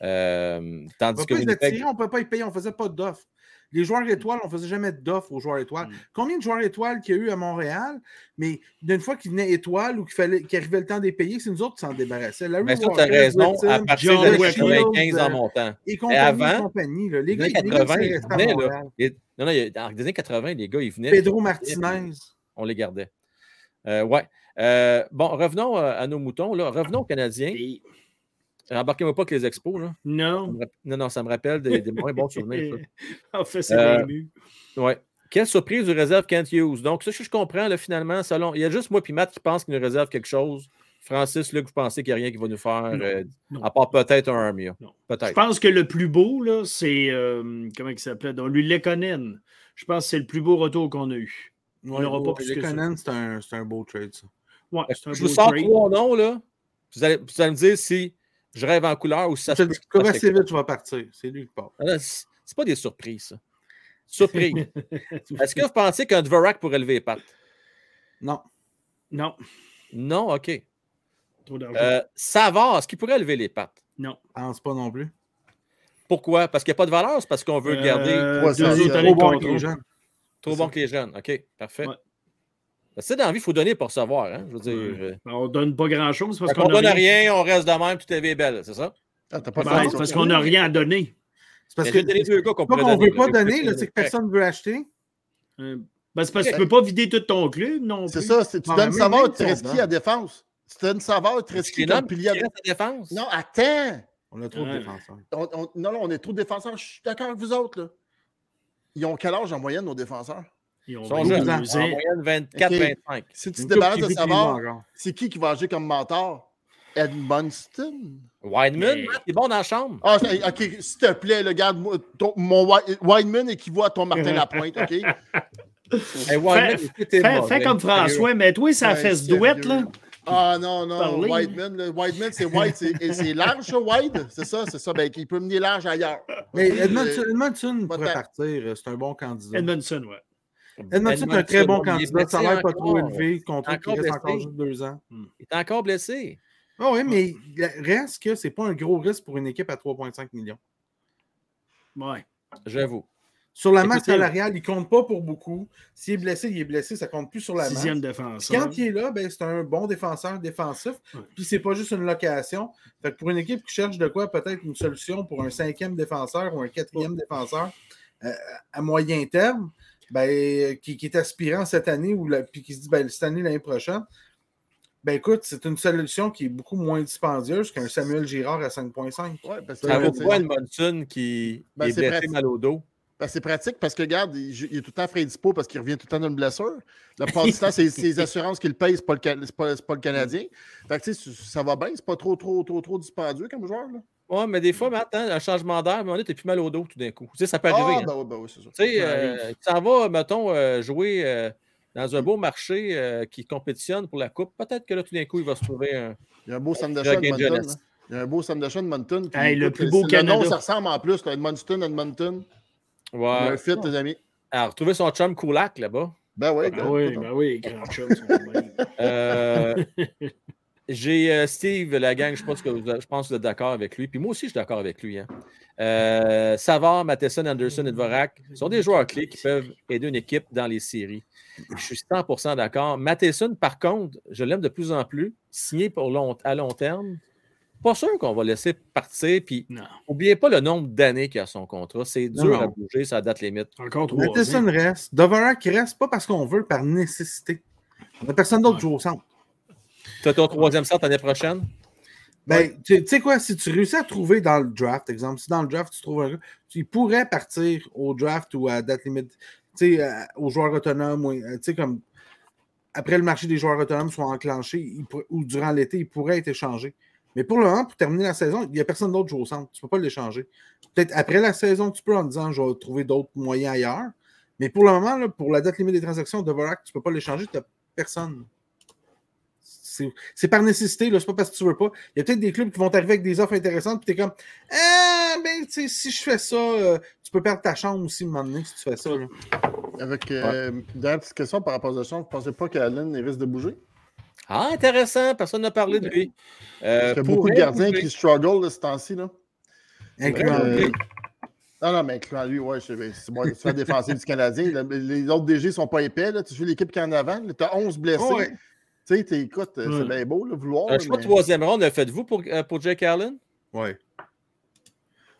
Euh, On tandis ne que peut pas les attirer, Winnipeg, on ne peut pas y payer, on ne faisait pas d'offres. Les joueurs étoiles, on ne faisait jamais d'offres aux joueurs étoiles. Mm. Combien de joueurs étoiles qu'il y a eu à Montréal, mais d'une fois qu'ils venaient étoiles ou qu'il fallait qu'il arrivait le temps des payer, c'est nous autres qui s'en débarrassaient. Larry mais ça, tu as raison, à partir John de Wick, 95 en euh, montant. et compagnie, avant, et compagnie, là. Les Les gars, les gars, 80, c'est ils venaient, là. Et- non, non, il y a- dans les années 80, les gars, ils venaient. Pedro Martinez. On les gardait. Euh, ouais. Euh, bon, revenons à nos moutons. Là. Revenons aux Canadiens. Et- Embarquez-moi pas que les expos. Là. Non. Non, non, ça me rappelle des, des moins bons souvenirs. ça. en fait, c'est Euh, ému. Ouais. Quelle surprise du réserve Kent Hughes. Donc, ça, je je comprends, là, finalement, selon. Il y a juste moi et Matt qui pense qu'il nous réserve quelque chose. Francis, Luc, vous pensez qu'il n'y a rien qui va nous faire, Non, euh, non. à part peut-être un Armia. Non. Je Peut-être. pense que le plus beau, là, c'est. euh, comment il s'appelait Donc, lui, Lekonen. Je pense que c'est le plus beau retour qu'on a eu. On n'aura pas plus les que ça. Conan, c'est un, c'est un beau trade, ça. Ouais, c'est un Je vous sors trois noms, là. Vous allez, vous allez me dire si je rêve en couleur ou ça Je se que tu vas partir. C'est lui qui part. Ah, C'est pas des surprises, ça. Surprise. Est-ce que vous pensez qu'un Dvorak pourrait lever les pattes? Non. Non, Non, OK. trop d'argent. Euh, Savard, est-ce qu'il pourrait lever les pattes? non. Je pense pas non plus. Pourquoi? Parce qu'il n'y a pas de valeur, c'est parce qu'on veut le garder Euh, années Trop bon contrat. les jeunes. trop bon que les jeunes. OK, parfait. Ouais. Parce que dans la vie, il faut donner pour recevoir. Hein? Je veux dire, euh, On donne pas grand-chose parce qu'on a donne rien. rien, on reste de même, tout est vie est belle, c'est ça? Ah, pas Ben, c'est parce qu'on n'a rien à donner. C'est parce que deux gars qu'on donner. veut pas donner, là, c'est que personne ne veut acheter. Ben, c'est parce que tu peux pas vider tout ton club non C'est ça, tu donnes si on Treski donne. à défense. Tu donnes saveur Tu Treski les comme pilier à qui défense? Non, attends! On a trop de Ouais. défenseurs. On- on- non, non, on est trop de défenseurs. Je suis d'accord avec vous autres. Là. Ils ont quel âge en moyenne, nos défenseurs? Ils ont Ils sont 22 jeunes, ans. en moyenne 24-25. Si tu te débarrasses de encore. c'est qui qui va agir comme mentor? Edmundston? Wideman, Mais- il est bon dans la chambre. Ah, ok, s'il te plaît, le garde mon Wi- Wideman équivaut à ton Martin Lapointe, OK? Hey, Wideman, Fais, comme. François, mais toi, ça fait ce sérieux. douette, là. Ah non, non, Parler. Wideman, là, Wideman, c'est wide, c'est large, ça, wide? C'est ça, c'est ça. Ben, il peut mener large ailleurs. Mais Edmondson, euh, Edmondson pourrait tant. partir. euh, C'est un bon candidat. Edmondson, ouais. Edmondson est un très bon il candidat. Salaire pas trop élevé. Contrat qui Encore reste encore juste deux ans. Il est encore blessé. Ah oui, mais il reste que c'est pas un gros risque pour une équipe à 3,5 millions. Ouais. J'avoue. Sur la masse salariale, il compte pas pour beaucoup. S'il est blessé, il est blessé, ça compte plus sur la masse. Sixième Puis défenseur. Quand il est là, ben, c'est un bon défenseur défensif. Ouais. Puis c'est pas juste une location. Fait que pour une équipe qui cherche de quoi, peut-être une solution pour un cinquième défenseur ou un quatrième défenseur euh, à moyen terme, ben, qui, qui est aspirant cette année ou la- puis qui se dit ben, cette année, l'année prochaine, ben écoute, c'est une solution qui est beaucoup moins dispendieuse qu'un Samuel Girard à 5,5. Ouais, parce que Ça vaut c'est- pas une Monson qui Ben, est blessé pratique. mal au dos? ben, c'est pratique parce que, regarde, il, il est tout le temps frais dispo parce qu'il revient tout le temps d'une blessure. La plupart du temps, c'est les assurances qui le payent, c'est pas, le Ca- c'est pas, pas le Canadien. Fait que, tu sais, ça va bien, c'est pas trop, trop, trop, trop dispendieux comme joueur. Là. Ouais, mais des fois, maintenant, un changement d'air, mais on est plus mal au dos tout d'un coup. Tu sais, ça peut arriver. Ah, hein. ben oui, ben oui, c'est ça. Tu sais, euh, tu s'en vas, mettons, euh, jouer euh, dans un beau marché euh, qui compétitionne pour la Coupe. Peut-être que là, tout d'un coup, il va se trouver un. Il y a un beau Sam de jeunesse. là. Il y a un beau Sam de Hey, le écoute, plus beau Canada. Le nom, ça ressemble en plus. Edmonton, Edmonton. Ouais. un fit, les amis. Alors, retrouver son chum Koulak là-bas. Ben oui, Ben oui, ben oui, grand chum. J'ai euh, Steve, la gang, je pense, que vous, je pense que vous êtes d'accord avec lui. Puis moi aussi, je suis d'accord avec lui. Hein. Euh, Savard, Matheson, Anderson et Dvorak sont des joueurs clés qui peuvent aider une équipe dans les séries. Je suis 100% d'accord. Matheson, par contre, je l'aime de plus en plus. Signé pour long, à long terme. Pas sûr qu'on va laisser partir. Puis, Non, n'oubliez pas le nombre d'années qu'il a son contrat. C'est dur non. à bouger, ça date limite. encore. Matheson reste. Doverac reste pas parce qu'on veut, par nécessité. On n'a personne d'autre qui joue au centre. Tu as ton troisième centre l'année prochaine? Ben, tu sais quoi, si tu réussis à trouver dans le draft, exemple, si dans le draft tu trouves un gars, tu pourrais partir au draft ou à date limite, tu sais, euh, aux joueurs autonomes, ou, euh, tu sais, comme après le marché des joueurs autonomes soit enclenché il pour- ou durant l'été, il pourrait être échangé. Mais pour le moment, pour terminer la saison, il n'y a personne d'autre qui joue au centre. Tu ne peux pas l'échanger. Peut-être après la saison, tu peux en disant je vais trouver d'autres moyens ailleurs. Mais pour le moment, là, pour la date limite des transactions, Dvorak, tu ne peux pas l'échanger, tu n'as personne. C'est c'est par nécessité, là, c'est pas parce que tu veux pas. Il y a peut-être des clubs qui vont t'arriver avec des offres intéressantes, puis tu es comme Ah, ben, tu sais, si je fais ça, euh, tu peux perdre ta chambre aussi, un moment donné, si tu fais ça. Là. Avec euh, dernière petite question par rapport à ça, vous ne pensez pas qu'Allen risque de bouger? Ah, intéressant. Personne n'a parlé de lui. Euh, Parce qu'il y a beaucoup de gardiens bouger. qui struggle de ce temps-ci. Là. Incluant Euh, lui. Non, non, mais incluant lui, ouais, c'est moi, c'est la défensive du Canadien. les autres DG ne sont pas épais. Là. Tu suis l'équipe qui est en avant. Tu as 11 blessés. Ouais. Tu sais, écoute, c'est Ouais. bien beau, là, vouloir. Un choix mais- troisième ronde, le faites-vous pour, euh, pour Jake Allen? Ouais.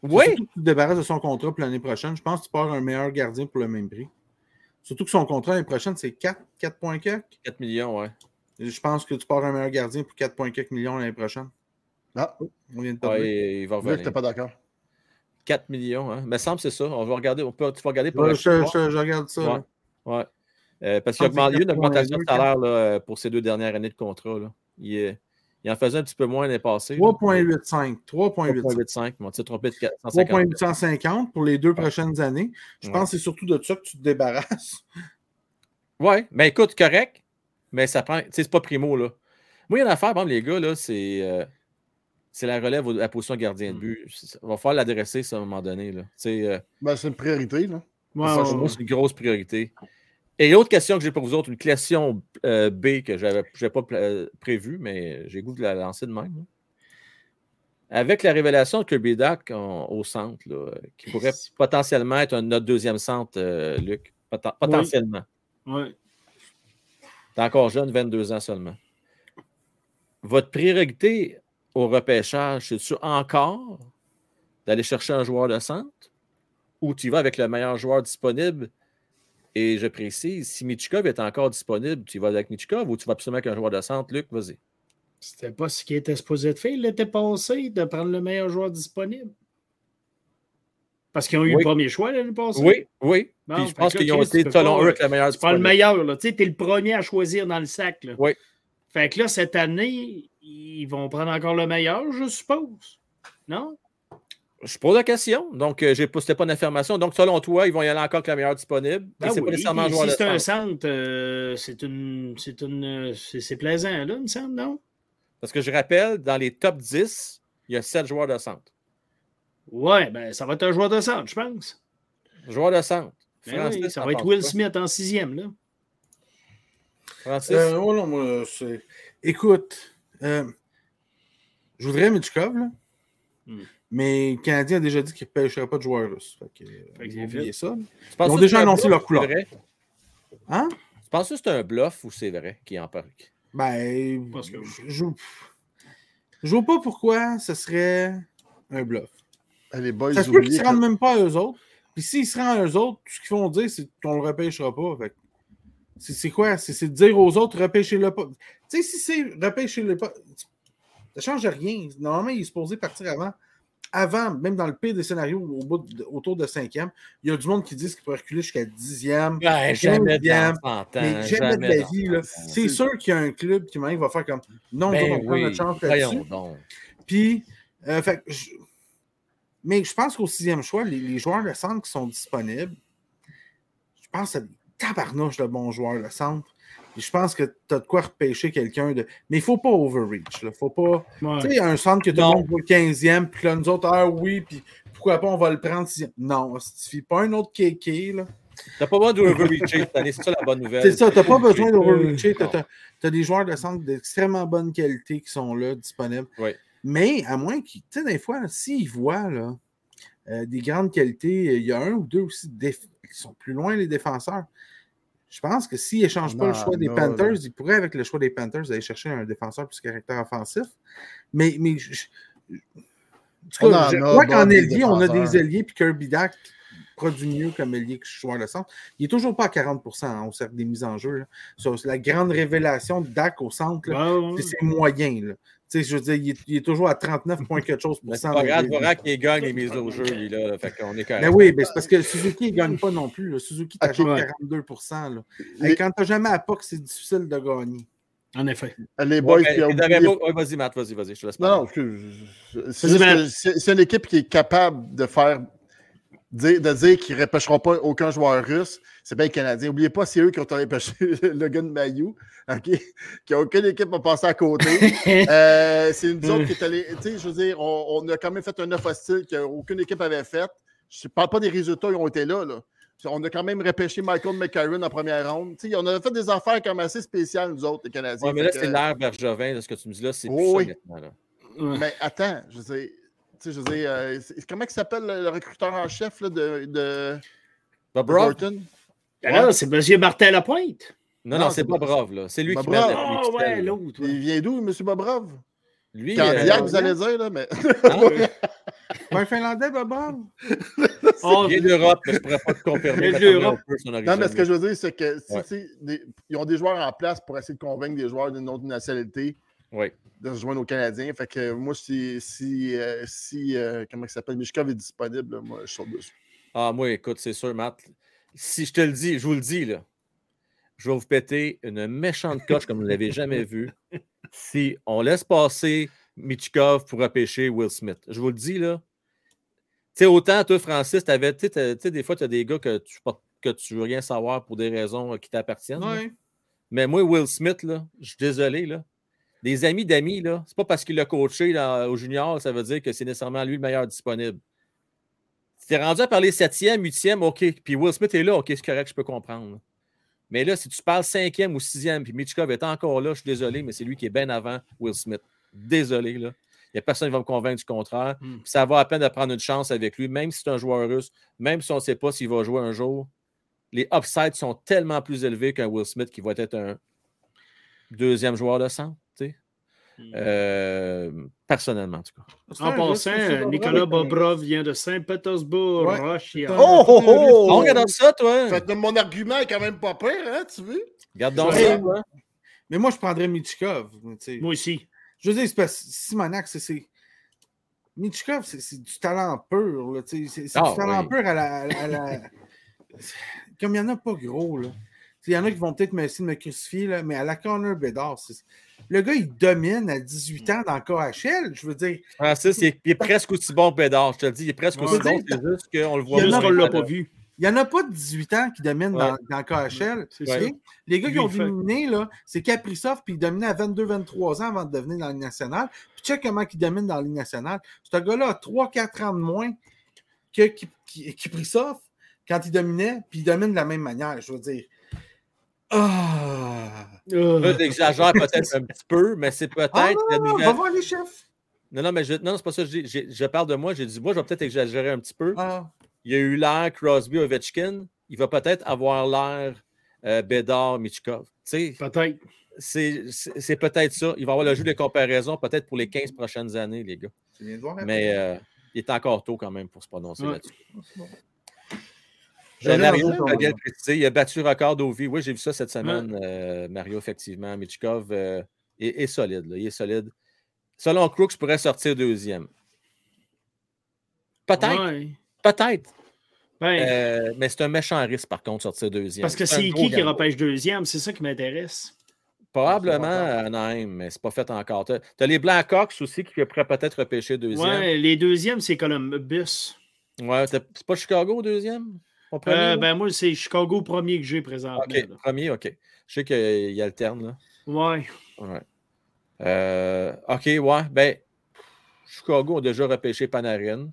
Oui. Surtout que tu te débarrasses de son contrat pour l'année prochaine. Je pense que tu pars un meilleur gardien pour le même prix. Surtout que son contrat l'année prochaine, c'est 4, 4,4. 4 millions, ouais. Je pense que tu pars un meilleur gardien pour 4,4 millions l'année prochaine. Ah, On vient de parler. Ouais, il va revenir. pas d'accord. 4 millions, hein. Il me semble que c'est ça. On va regarder. On peut, tu vas regarder pour Ouais, le je, je- je regarde ça. Ouais. Ouais. Euh, parce qu'il Je pense a eu une augmentation de 4,2, salaire là, euh, pour ses deux dernières années de contrat. Là. Il, est- il en faisait un petit peu moins l'année passée. là. 3,85. 3,85. 3,85. On s'est trompé de 450. 3,850 pour les deux prochaines années. Je Ouais. pense que c'est surtout de ça que tu te débarrasses. Oui, mais écoute, correct. Mais ça prend. Tu sais, c'est pas primo, là. Moi, il y a une affaire, bon, les gars, là, c'est. euh, c'est la relève à la position de gardien de but. C'est- On va falloir l'adresser, ça, à un moment donné. Là. Euh, Ben, c'est une priorité. Là. Ouais, ça, ouais, pour moi, ouais. c'est une grosse priorité. Et l'autre question que j'ai pour vous autres, une question euh, B que je n'avais pas euh, prévue, mais j'ai goût de la lancer de même. là. Avec la révélation de Kirby Duck au centre, là, qui pourrait potentiellement être un, notre deuxième centre, euh, Luc. Poten- potentiellement. Ouais. T'es encore jeune, 22 ans seulement. Votre priorité au repêchage, c'est-tu encore d'aller chercher un joueur de centre ou tu y vas avec le meilleur joueur disponible? Et je précise, si Michikov est encore disponible, tu vas avec Michikov ou tu vas absolument avec un joueur de centre? Luc, vas-y. C'était pas ce qui était supposé de faire l'été passé, de prendre le meilleur joueur disponible. Parce qu'ils ont eu Oui. le premier choix l'année passée. Oui, oui. Puis je pense qu'ils ont été, selon eux, avec le meilleur Tu prends le meilleur, là. Tu sais, t'es le premier à choisir dans le sac, là. Oui. Fait que là, cette année, ils vont prendre encore le meilleur, je suppose. Non? Je pose la question. Donc, euh, pas- c'était pas une affirmation. Donc, selon toi, ils vont y aller encore avec le meilleur disponible? Ben c'est pas oui, nécessairement un puis joueur si de c'est un centre. euh, c'est une. C'est une. C'est plaisant, là, il me semble, non? Parce que je rappelle, dans les top 10, il y a 7 joueurs de centre. Ouais, ben ça va être un joueur de centre, je pense. Joueur de centre. Ben Francis, oui, ça va être Will quoi? Smith en sixième, là. Francis? Euh, oh non, moi, c'est- Écoute, euh, je voudrais Michkov, là. Hmm. Mais le Canadien a déjà dit qu'il ne pêcherait pas de joueurs russes. Fait que, euh, Fait que ça. Ils ont déjà annoncé leur ou couleur. Hein? Tu penses que c'est un bluff ou c'est vrai qui en parle? Ben, Parce que- je je vois pas pourquoi ce serait un bluff. Eh, Les boys, Ça se peut qu'ils oubliez se rendent même pas à eux autres. Puis s'ils se rendent à eux autres, tout ce qu'ils vont dire, c'est qu'on le repêchera pas. Fait C'est c'est quoi? C'est c'est de dire aux autres, repêchez-le pas. Tu sais, si c'est repêchez-le pas, ça change rien. Normalement, il est supposé partir avant. Avant, même dans le pire des scénarios, au bout de- autour de cinquième, il y a du monde qui dit qu'il peut reculer jusqu'à dixième. Ben, jamais Quinzième, dans 100 ans. Mais jamais de la vie. 100 là. ans. C'est sûr qu'il y a un club qui va faire comme non, Ben on prend oui, notre chance là-dessus. Puis, euh, fait je- mais je pense qu'au sixième choix, les, les joueurs de centre qui sont disponibles, je pense c'est des tabarnouches de bons joueurs de centre. Je pense que tu as de quoi repêcher quelqu'un de. Mais il ne faut pas overreach. Il faut pas. Ouais. Tu sais, un centre que tout le Non. monde voit 15e, puis là, nous autres, ah oui, puis pourquoi pas, on va le prendre sixième. Non, il suffit pas un autre kéké, là. T'as pas besoin d'overreacher cette année, c'est ça la bonne nouvelle. C'est ça, tu n'as pas besoin d'overreacher. Tu non. as, des joueurs de centre d'extrêmement bonne qualité qui sont là, disponibles. Oui. Mais à moins qu'ils, tu sais, des fois, s'ils voient là, euh, des grandes qualités, il y a un ou deux aussi déf- qui sont plus loin, les défenseurs. Je pense que s'ils n'échangent pas le choix des non, Panthers, non. ils pourraient, avec le choix des Panthers, aller chercher un défenseur plus caractère offensif. Mais, mais je- en cas, je crois qu'en ailier, on a des ailiers, puis Kirby Dak, produit mieux comme ailier que joueur de centre. Il n'est toujours pas à 40% hein, au cercle des mises en jeu. là. La grande révélation de Dak au centre, ouais. c'est ses moyens. Là. Tu sais, je veux dire, il est, il est toujours à 39 points quelque chose pour cent. Vorak, il gagne les mises au jeu, lui, là. Fait qu'on est correct. Mais oui, mais c'est parce que Suzuki ne gagne pas non plus. là. Suzuki, tu Ok, ouais. 42 là. Les- Et Quand tu n'as jamais à POC, c'est difficile de gagner. En effet. Les boys, Ouais, pas- ouais, vas-y, Matt, vas-y, vas-y, je te laisse Non, non, c'est une équipe qui est capable de faire dire- de dire qu'ils ne repêcheront pas aucun joueur russe. C'est bien les Canadiens. N'oubliez pas, c'est eux qui ont repêché le gars de Mayou, OK? Qui a aucune équipe à passer à côté. Euh, c'est une autres qui est allée. Tu sais, je veux dire, on, on a quand même fait un offre hostile qu'aucune équipe avait fait. Je ne parle pas des résultats, ils ont été là. là. On a quand même repêché Michael McCarron en première ronde. Tu sais, on a fait des affaires comme assez spéciales, nous autres, les Canadiens. Ouais, mais là, que- c'est l'air Bergevin, là, ce que tu me dis là, c'est plus Oh, ça oui. maintenant. là. Ouais. Mais attends, je sais. Tu sais, je veux dire, euh, comment il s'appelle le, le recruteur en chef là, de, de, Bob? Gorton? Alors, c'est M. Martin Lapointe. Non, Non, non, c'est Bobrov, là. C'est lui qui Bobrov. met la Ah ouais, l'autre. ouais. Il vient d'où, M. Bobrov? Lui, Candiac, euh, vous allez dire, là, mais. Un Finlandais, Bob? Oh, il est d'Europe, mais je ne pourrais pas te confirmer. Il non, mais ce que je veux dire, c'est que si, Ouais. des- ils ont des joueurs en place pour essayer de convaincre des joueurs d'une autre nationalité Oui. de se joindre aux Canadiens. Fait que moi, si, si, euh, si euh, comment il s'appelle, Mishkov est disponible, là, moi, je saute dessus. Ah, moi, écoute, c'est sûr, Matt. Si je te le dis, je vous le dis, là, je vais vous péter une méchante coche comme vous ne l'avez jamais vu si on laisse passer Michkov pour repêcher Will Smith. Je vous le dis, là. Tu sais, autant, toi, Francis, t'avais, tu sais, t'as- tu sais, des fois, tu as des gars que tu que tu veux rien savoir pour des raisons qui t'appartiennent. Oui. Mais moi, Will Smith, là, je suis désolé, là. Des amis d'amis, là, c'est pas parce qu'il l'a coaché au junior, ça veut dire que c'est nécessairement lui le meilleur disponible. Si t'es rendu à parler septième, huitième, OK. Puis Will Smith est là, OK, c'est correct, je peux comprendre. Mais là, si tu parles cinquième ou sixième, puis Michkov est encore là, je suis désolé, mais c'est lui qui est bien avant Will Smith. Désolé, là. Il n'y a personne qui va me convaincre du contraire. Hmm. Ça va à peine de prendre une chance avec lui, même si c'est un joueur russe, même si on ne sait pas s'il va jouer un jour. Les upsides sont tellement plus élevés qu'un Will Smith qui va être un deuxième joueur de centre. Euh, personnellement, en tout cas. En passant. Nicolas Bobrov vient de Saint-Pétersbourg, Ouais. Russia. Oh, oh, oh! On regarde ça, toi. Fait mon argument est quand même pas pire, hein, tu veux? Regarde donc Ouais. ça. Mais moi, je prendrais Michikov. Moi aussi. Je veux dire, c'est parce que Simonac, c'est- c'est. Michikov, c'est du talent pur. là, tu sais, C'est Ah, du talent oui. pur à la. à la- Comme il n'y en a pas gros. là. Il y en a qui vont peut-être me essayer de me crucifier, là, mais à la corner Bédard, c'est- le gars, il domine à 18 ans dans le KHL. Je veux dire, Francis, il est, il est presque aussi bon que Bédard. Je te le dis, il est presque aussi bon. C'est juste qu'on le voit Juste qu'on ne l'a pas vu. il n'y en a pas de 18 ans qui dominent dans, Ouais. dans le KHL. C'est Ouais. Les gars qui ont dominé, là, c'est Kaprizov, puis il dominait à 22-23 ans avant de devenir dans la Ligue nationale. Puis check comment il domine dans la Ligue nationale. Ce gars-là a 3-4 ans de moins que Kaprizov quand il dominait, puis il domine de la même manière, je veux dire. Ah! Là, j'exagère peut-être un petit peu, mais c'est peut-être Ah, la nouvelle- va voir les chefs. Non, non, mais je, non, c'est pas ça. que Je, dis. J'ai- je parle de moi. J'ai dit, moi, je vais peut-être exagérer un petit peu. Ah. Il y a eu l'air Crosby Ovechkin. Il va peut-être avoir l'air euh, Bédard Michkov. Tu sais, Peut-être. c'est c'est- c'est peut-être ça. Il va avoir le jeu de comparaison peut-être pour les 15 prochaines années, les gars. Tu viens de voir la Mais euh, il est encore tôt quand même pour se prononcer Ouais. là-dessus. Mario, bien précisé, il a battu record d'Ovi. Oui, j'ai vu ça cette semaine, euh, Mario, effectivement. Michkov euh, est, est solide. là, il est solide. Selon Crooks, je pourrais sortir deuxième. Peut-être, Ouais. peut-être. Ben, Euh, mais c'est un méchant risque, par contre, sortir deuxième. parce que c'est qui qui repêche deuxième? C'est ça qui m'intéresse. Probablement Anaheim, mais c'est pas fait encore. Tu as, les Blackhawks aussi qui pourraient peut-être repêcher deuxième. Ouais, les deuxièmes, c'est Columbus. Ouais, c'est pas Chicago au deuxième? Premier, Euh, ben, moi, c'est Chicago premier que j'ai présentement. OK, là. premier, OK. Je sais qu'il alterne, là. Ouais. Ouais. Euh, OK, ouais. Ben, Chicago a déjà repêché Panarin.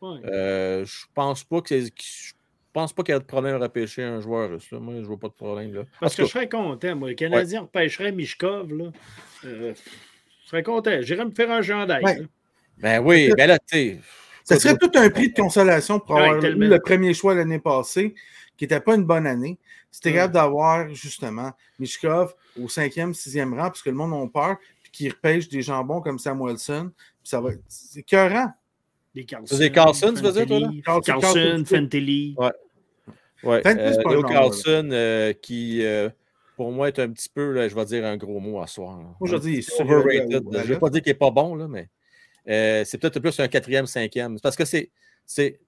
ouais. Euh, je pense pas que c'est- je pense pas qu'il y a de problème à repêcher un joueur russe. là. Moi, je vois pas de problème. Là. Parce que je serais content, moi. Le Canadien repêcherait Mishkov, là. Euh, je serais content. J'irais me faire un gendarme. Ouais. Ben oui, ben là, tu sais. Ça serait tout un prix de consolation pour avoir eu le premier choix l'année passée, qui n'était pas une bonne année. C'était Ouais. capable d'avoir, justement, Mishkov au cinquième, sixième rang, parce que le monde a peur, puis qu'il repêche des jambons comme Samuelson. Puis ça va être- C'est écœurant. Des Carlson. C'est des Carlson, tu veux dire, toi, là? Carlson, Carlson. Fantilli. Ouais. Ouais, Fenty, euh, c'est pas Leo le genre, Carlson, euh, qui, euh, pour moi, est un petit peu, là, je vais dire un gros mot à soir. là. Moi, je dis, il est overrated. Je ne vais pas dire qu'il n'est pas bon, là, mais euh, c'est peut-être plus un quatrième, cinquième. Parce que c'est. c'est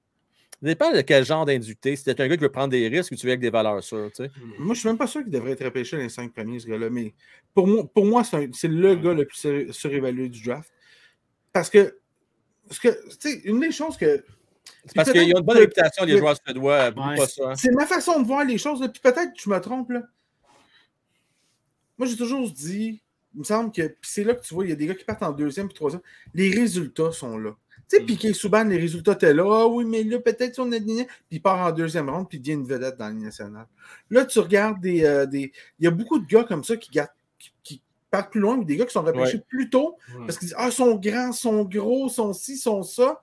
ça dépend de quel genre d'inducté. Si un gars qui veut prendre des risques ou tu veux avec des valeurs sûres. Tu sais. Moi, je ne suis même pas sûr qu'il devrait être repêché dans les cinq premiers, ce gars-là. Mais pour moi, pour moi c'est un- c'est le gars le plus sur- surévalué du draft. Parce que, parce que tu sais, une des choses que. C'est parce qu'ils ont une bonne réputation, les joueurs suédois. oublie Ouais. pas ça. hein. C'est ma façon de voir les choses. là, Puis peut-être que je me trompe. Là. Moi, j'ai toujours dit, il me semble que c'est là que tu vois, il y a des gars qui partent en deuxième puis troisième. Les résultats sont là. Tu sais, Mm. Piqué Souban, les résultats étaient là. Ah oui, mais là, peut-être si on a. Puis il part en deuxième ronde, puis il devient une vedette dans la Ligue nationale. Là, tu regardes des. euh, des... Il y a beaucoup de gars comme ça qui, gardent- qui, qui partent plus loin, ou des gars qui sont repêchés plus tôt parce qu'ils disent Ah, ils sont grands, ils sont gros, ils sont ci, ils sont ça.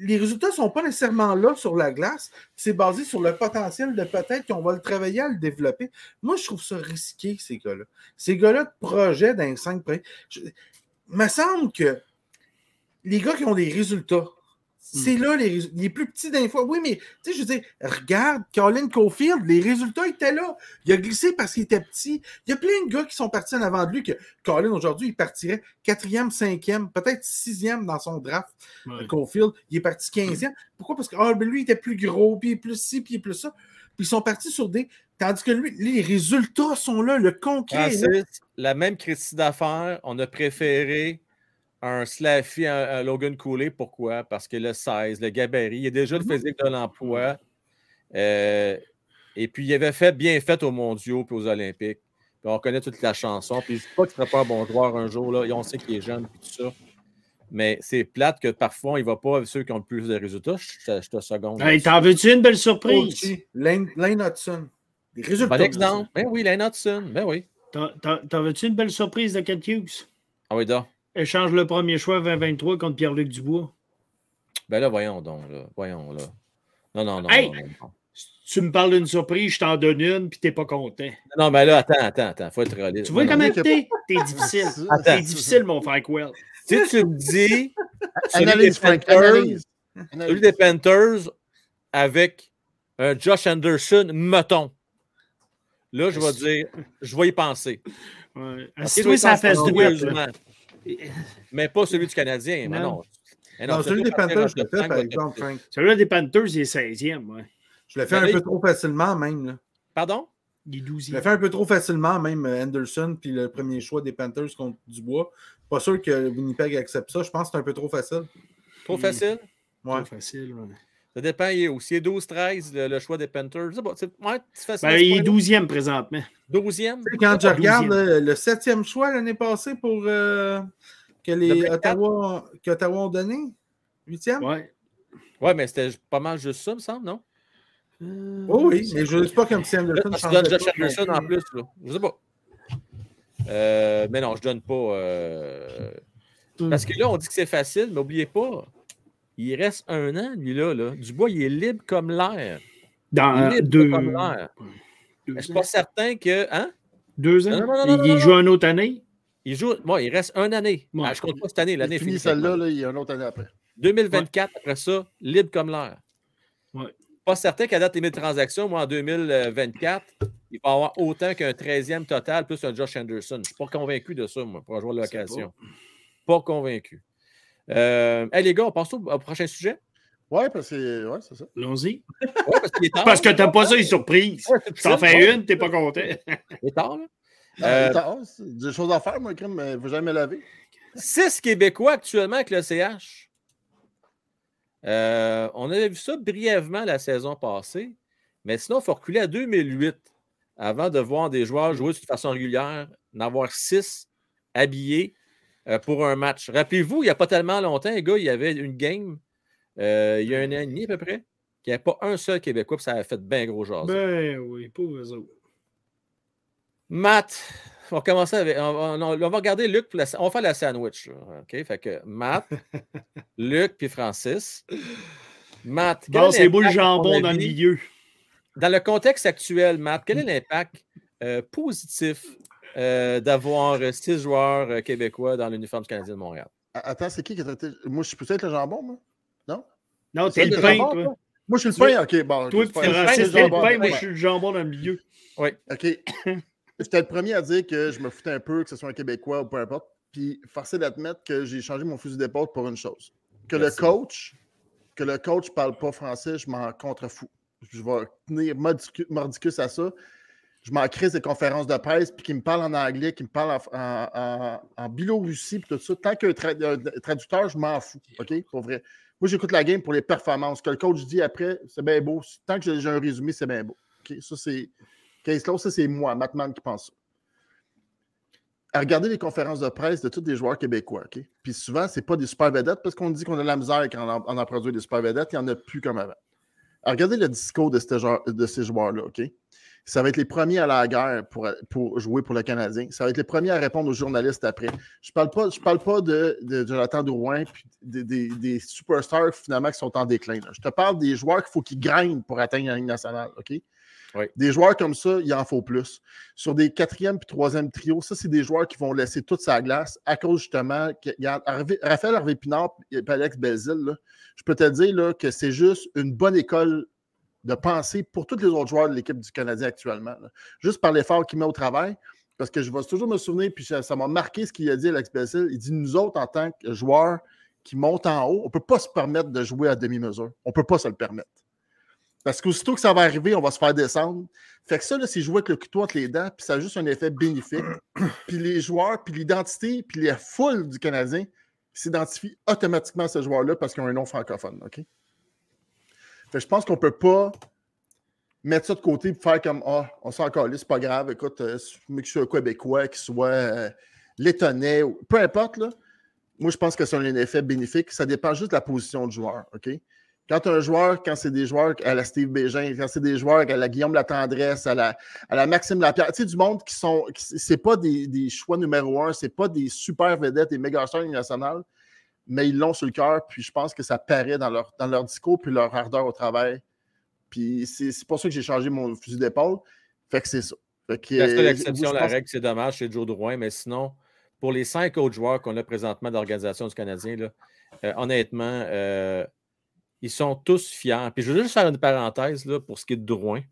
Les résultats ne sont pas nécessairement là sur la glace. C'est basé sur le potentiel de peut-être qu'on va le travailler le développer. Moi, je trouve ça risqué, ces gars-là. Ces gars-là de projet cinq premiers. Je- Il me semble que les gars qui ont des résultats, c'est là les, plus petits d'un fois. Oui, mais tu sais, je veux dire, regarde, Colin Caulfield, les résultats étaient là. Il a glissé parce qu'il était petit. Il y a plein de gars qui sont partis en avant de lui que Colin, aujourd'hui, il partirait quatrième, cinquième, peut-être sixième dans son draft. Ouais. Caulfield, il est parti 15e. Pourquoi? Parce que ben lui, il était plus gros, puis il est plus ci, puis il est plus ça. Puis ils sont partis sur des. Tandis que lui, les résultats sont là, le concret. est la même critique d'affaires, on a préféré un Slaffy à, à Logan Cooley. Pourquoi? Parce que le 16, le gabarit, il a déjà le Mhm. physique de l'emploi. Euh, et puis, il avait fait bien fait aux mondiaux puis aux Olympiques. Puis on connaît toute la chanson. Puis je ne dis pas qu'il ne sera pas un bon joueur un jour. Là. Et on sait qu'il est jeune et tout ça. Mais c'est plate que parfois, il ne va pas avec ceux qui ont le plus de résultats. Je, te- je te seconde. Hey, T'en veux-tu une belle surprise? Lane, Lane Hudson. Des résultats. Bon exemple. Ben oui, Lane Hudson. Ben oui. T'en- veux-tu une belle surprise de Kent Hughes? Ah oui, donc. Échange le premier choix 2023 contre Pierre-Luc Dubois. Ben là, voyons donc. Là. Voyons, là. Non, non, non. Hey! non, non, non. Si tu me parles d'une surprise, je t'en donne une, puis t'es pas content. Non, mais là, attends, attends, attends. Faut être réaliste. Tu vois Non, comment t'es? T'es difficile. T'es difficile, mon frère Quell. Si tu me dis celui des Analyse, Frank, Panthers, analyse. celui des Panthers avec un Josh Anderson, mettons. Là, je vais dire, je vais y penser. Ouais. Assis-toi je vais y Mais pas celui du Canadien. Mais Non. non. Mais non, Non, c'est celui des Panthers, je fait, cinq, par exemple. Frank. Celui-là des Panthers, il est 16e. Ouais. Je l'ai fait un là, peu il- trop facilement, même. là. Pardon? Il est Je l'ai 12e. fait un peu trop facilement, même Anderson, puis le premier choix des Panthers contre Dubois. Pas sûr que Winnipeg accepte ça. Je pense que c'est un peu trop facile. Trop facile? Ouais. Pas facile. ouais. Ça dépend. Il est où? S'il est 12-13, le, le choix des Panthers. C'est bon, c'est ouais, c'est facile. Ben, il est 12e présentement. 12e. Tu sais, Quand je Pas regarde là, le septième choix l'année passée pour euh, que Le les 24. Ottawa, que Ottawa ont donné, huitième? Ouais. Ouais, mais c'était pas mal juste ça, me semble, non? Oh oui, mais je ne dis pas comme si changeait tu donnes Josh pas Anderson plus. en plus, là. Je sais pas. Euh, mais non, je donne pas. euh, Parce que là, on dit que c'est facile, mais n'oubliez pas, il reste un an, lui, là. là. Dubois, il est libre comme l'air. Dans euh, libre deux, comme l'air. Je suis pas certain que. Hein? Deux ans? Non, non, non, non, il joue une autre année? Il joue. Moi, il reste une année. Ah, je compte pas cette année. L'année Il finit finie. celle-là, là, il y a une autre année après. 2024, après ça, libre comme l'air. Ouais. Pas certain qu'à date limite de transaction, moi, en 2024, il va y avoir autant qu'un 13e total plus un Josh Anderson. Je ne suis pas convaincu de ça, moi, pour jouer à l'occasion. Pas convaincu. Euh, hey, les gars, on passe au, au prochain sujet? Ouais, parce que ouais, c'est ça. Allons-y. Ouais, parce qu'il est tard. Parce que t'as pas ça, les surprises. Ouais, t'en fais une, t'es pas content. Il est tard, là. Non, Euh, c'est des choses à faire, moi, crime, mais il ne faut jamais laver. Six Québécois actuellement avec le CH. Euh, on avait vu ça brièvement la saison passée, mais sinon, il faut reculer à 2008 avant de voir des joueurs jouer de façon régulière, en avoir six habillés pour un match. Rappelez-vous, il n'y a pas tellement longtemps, les gars, il y avait une game, euh, il y a un an et demi à peu près, qu'il n'y avait pas un seul Québécois, puis ça avait fait bien gros genre. Ben oui, pauvres eux autres. Matt, on va commencer avec. On, on- on va regarder Luc, la- on va faire la sandwich. là, OK? Fait que Matt, Luc, puis Francis. Matt, Bon, est c'est beau le jambon dans le milieu. Dans le contexte actuel, Matt, quel est l'impact euh, positif euh, d'avoir euh, six joueurs euh, québécois dans l'uniforme du Canadien de Montréal? Attends, c'est qui qui a traité. Moi, je suis peut-être le jambon, moi? Non, C'est t'es le le pain, jambon, toi. toi? Moi, je suis le pain, ok. Bon, Toi, c'est tu C'est le jambon, pain, moi, ouais. je suis le jambon dans le milieu. OK. J'étais le premier à dire que je me foutais un peu, que ce soit un Québécois ou peu importe. Puis, forcé d'admettre que j'ai changé mon fusil d'épaule pour une chose. Que Merci. le coach, que le coach parle pas français, je m'en contrefous. Je vais tenir mordicu- mordicus à ça. Je m'en crise des conférences de presse, puis qu'il me parle en anglais, qu'il me parle en, en, en- en biélorussie, puis tout ça. Tant qu'un tra- un traducteur, je m'en fous. OK? Pour vrai. Moi, j'écoute la game pour les performances. Ce que le coach dit après, c'est bien beau. Tant que j'ai un résumé, c'est bien beau. OK? Ça, c'est. Case ça, c'est moi, Matman, qui pense ça. À regarder les conférences de presse de tous les joueurs québécois, OK? Puis souvent, c'est pas des super vedettes parce qu'on dit qu'on a de la misère quand on en, produit des super vedettes, il n'y en a plus comme avant. À regarder le discours de, ce genre- de ces joueurs-là, OK? Ça va être les premiers à la guerre pour, pour jouer pour le Canadien. Ça va être les premiers à répondre aux journalistes après. Je ne parle pas, je parle pas de, de Jonathan Drouin puis des, des- des superstars finalement qui sont en déclin. là. Je te parle des joueurs qu'il faut qu'ils graignent pour atteindre la Ligue nationale. OK? Oui. Des joueurs comme ça, il en faut plus. Sur des quatrième puis troisième trios, ça, c'est des joueurs qui vont laisser toute sa glace à cause justement. Que, regarde, Harvey- Raphaël Harvey Pinard et Alex Belzil, là, je peux te dire là, que c'est juste une bonne école de pensée pour tous les autres joueurs de l'équipe du Canadien actuellement. là. Juste par l'effort qu'il met au travail. Parce que je vais toujours me souvenir, puis ça m'a marqué ce qu'il a dit, Alex Belzil. Il dit Nous autres, en tant que joueurs qui montent en haut, on ne peut pas se permettre de jouer à demi-mesure. On ne peut pas se le permettre. Parce qu'aussitôt que ça va arriver, on va se faire descendre. Fait que ça, là, c'est jouer avec le couteau entre les dents, puis ça a juste un effet bénéfique. puis les joueurs, puis l'identité, puis la foule du Canadien s'identifient automatiquement à ce joueur-là parce qu'ils ont un nom francophone. OK? Je pense qu'on ne peut pas mettre ça de côté et faire comme Ah, on s'en calisse, c'est pas grave, écoute, euh, que je sois Québécois, qu'il soit euh, peu importe, là. Moi, je pense que c'est un effet bénéfique. Ça dépend juste de la position du joueur. OK? Quand un joueur, quand c'est des joueurs à la Steve Bégin, quand c'est des joueurs à la Guillaume Latendresse, à la, à la Maxime Lapierre, tu sais, du monde qui sont. C'est pas des, choix numéro un, c'est pas des super vedettes, des méga stars nationales, mais ils l'ont sur le cœur, puis je pense que ça paraît dans leur, dans leur discours, puis leur ardeur au travail. Puis c'est c'est pour ça que j'ai changé mon fusil d'épaule. Fait que c'est ça. Fait que, La seule euh, exception je à la pense- règle, c'est dommage, c'est Joe Drouin, mais sinon, pour les cinq autres joueurs qu'on a présentement de l'organisation du Canadien, là, euh, honnêtement, euh, ils sont tous fiers. Puis je veux juste faire une parenthèse là, pour ce qui est de Drouin.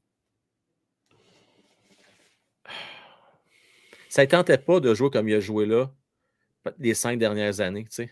Ça ne tentait pas de jouer comme il a joué là les cinq dernières années. tu sais.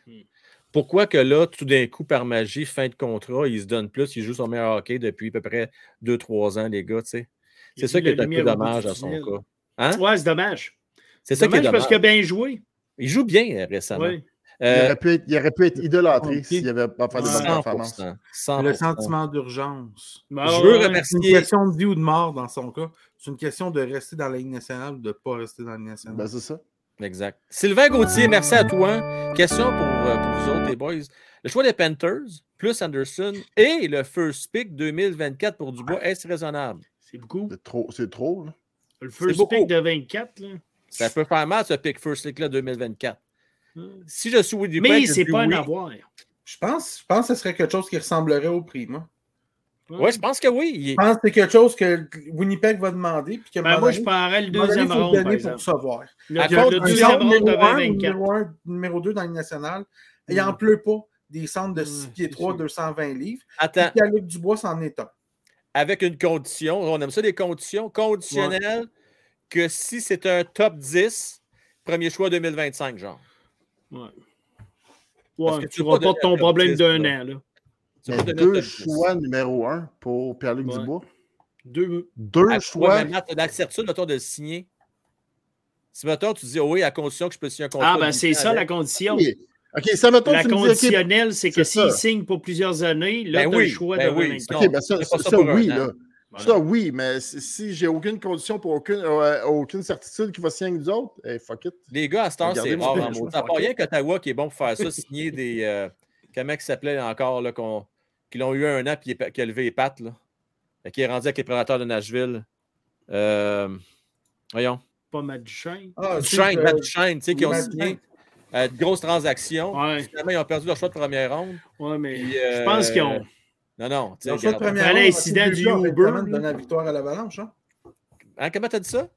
Pourquoi que là, tout d'un coup, par magie, fin de contrat, il se donne plus, il joue son meilleur hockey depuis à peu près 2-3 ans, les gars, tu sais? C'est ça qui est un peu dommage à son cas. Hein? Ouais, c'est dommage. C'est ça qui est dommage dommage. parce qu'il a bien joué. Il joue bien euh, récemment. Il, Euh, aurait pu être, il aurait pu être idolâtré s'il avait pas fait de bonnes 100%. performances. 100%. Le sentiment d'urgence. Bah, Je veux ouais. C'est une remercier. question de vie ou de mort dans son cas. C'est une question de rester dans la Ligue nationale ou de ne pas rester dans la Ligue nationale. Ben, c'est ça. Exact. Sylvain Gauthier, merci à toi. Question pour, euh, pour vous autres, les boys. Le choix des Panthers, plus Anderson et le first pick 2024 pour Dubois, est-ce raisonnable? C'est beaucoup. C'est trop. C'est trop là. Le first pick de 24, là. Ça peut faire mal, ce pick first pick-là 2024. Hum. Si je suis Winnipeg, Mais c'est pas un oui. avoir. Je pense, je pense que ce serait quelque chose qui ressemblerait au prix, moi. Oui, je pense que oui. Je pense que c'est quelque chose que Winnipeg va demander. Puis que Ben, moi, je prendrais le deuxième round, par pour recevoir. Le, À le deuxième round de numéro 1, 2024. numéro 1, numéro 2 dans la Ligue nationale. Il Mm. n'en pleut pas des centres de 6 Mm, pieds c'est 3, sûr. 220 livres. Attends, Puis Luc Dubois, c'en est un. avec une condition, on aime ça des conditions conditionnelles, que si c'est un top 10, premier choix 2025, genre. Ouais. Parce Ouais, que tu pas pas ton problème top 10, d'un an. Là. Deux top 10. choix numéro un pour Pierre-Luc Ouais. Dubois. Deux. Deux À- choix. ouais, mais Matt, t'as la certitude, mettons, de le signer. Si, mettons, tu dis, oh oui, à condition que je peux signer un contrat. Ah, ben c'est ça la condition. Ok, Ok, ça mettons La conditionnelle, c'est que s'il signe pour plusieurs années, là, Ben tu as oui, le choix ben de oui, Ok, ben ça, pas un oui, là. Ça, oui, mais si, j'ai aucune condition pour aucune, euh, aucune certitude qu'il va signer avec nous autres, hey, fuck it. Les gars, à cette heure, c'est pitch, en maudit. À part rien qu'Ottawa qui est bon pour faire ça, signer des. Euh, comment il s'appelait encore, là, qu'on- qui l'ont eu un an puis qui a levé les pattes, là. Qui est rendu avec les prédateurs de Nashville. Euh, voyons. Pas Matt Duchesne. Ah, Duchesne, Matt euh, Duchesne, tu sais, qui ont signé euh, de grosses transactions. Ouais, Finalement, ils ont perdu leur choix de première ronde. ouais, mais Puis, je pense euh, qu'ils ont. Non, non. Leur choix de première ronde, l'incident c'est du Uber, donner la victoire à l'Avalanche. Hein? Hein, comment t'as dit ça?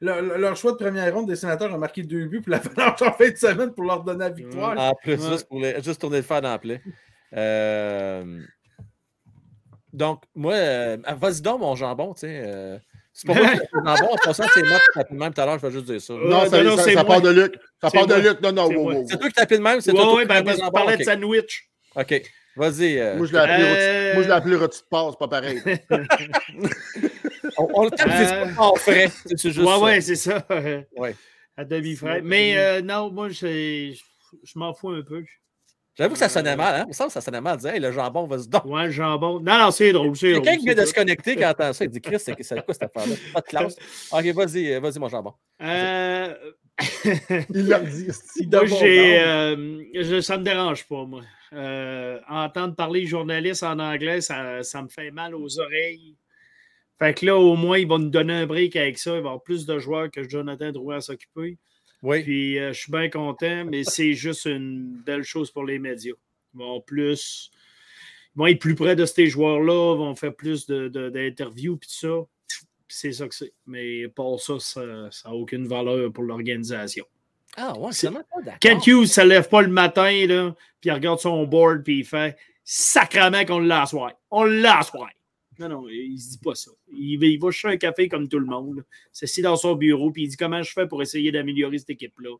Le- le- leur choix de première ronde des sénateurs a marqué deux buts pour l'Avalanche en fin de semaine pour leur donner la victoire. En plus, Ouais. juste pour les- juste tourner le dans la plaie. Euh, donc, moi, euh, vas-y donc, mon jambon, tu sais. euh, c'est pas moi qui t'appelle jambon, en passant, c'est moi qui t'appelle même tout à l'heure, je vais juste dire ça. Non, ça, non, ça- c'est ça part de Luc. Ça C'est part de. Luc. Non, non, C'est wow, C'est wow. toi qui t'appelles même, c'est Ouais, toi qui ouais, ben, parlais de sandwich. OK, vas-y. euh, Moi, je l'ai appelé Euh, appelé de passe, pas pareil. on, on le tape, c'est Euh, pas en frais. C'est juste ouais, ça. ouais, c'est ça. Ouais. À demi-frère. C'est Mais euh, non, moi, je, je m'en fous un peu. J'avoue que ça sonnait mal, hein? Il me semble que ça sonnait mal. Dire, hey, le jambon, vas-y donc. Ouais, le jambon. Non, non, c'est drôle. C'est Quelqu'un qui vient de se connecter qui entend ça, il dit Chris, c'est quoi cette affaire-là? Pas de classe. Ok, vas-y, vas-y, mon jambon. Euh, Il l'a dit. Moi, j'ai, euh, ça me dérange pas, moi. Euh, entendre parler journaliste en anglais, ça, ça me fait mal aux oreilles. Fait que là, au moins, ils vont nous donner un break avec ça. Il va y avoir plus de joueurs que Jonathan Drouin à s'occuper. Oui. Puis euh, je suis bien content, mais c'est juste une belle chose pour les médias. Ils vont plus. Ils vont être plus près de ces joueurs-là, vont faire plus de- de- d'interviews puis tout ça. C'est ça que c'est. Mais pour ça, ça n'a aucune valeur pour l'organisation. Ah, ouais, C'est- c'est même pas d'accord. Kent Hughes, ça lève pas le matin, là, puis il regarde son board, puis il fait sacrament qu'on l'a soir. On l'a soir. Non, non, il se dit pas ça. Il, va- il va chercher un café comme tout le monde. S'assied dans son bureau, puis il dit comment je fais pour essayer d'améliorer cette équipe-là.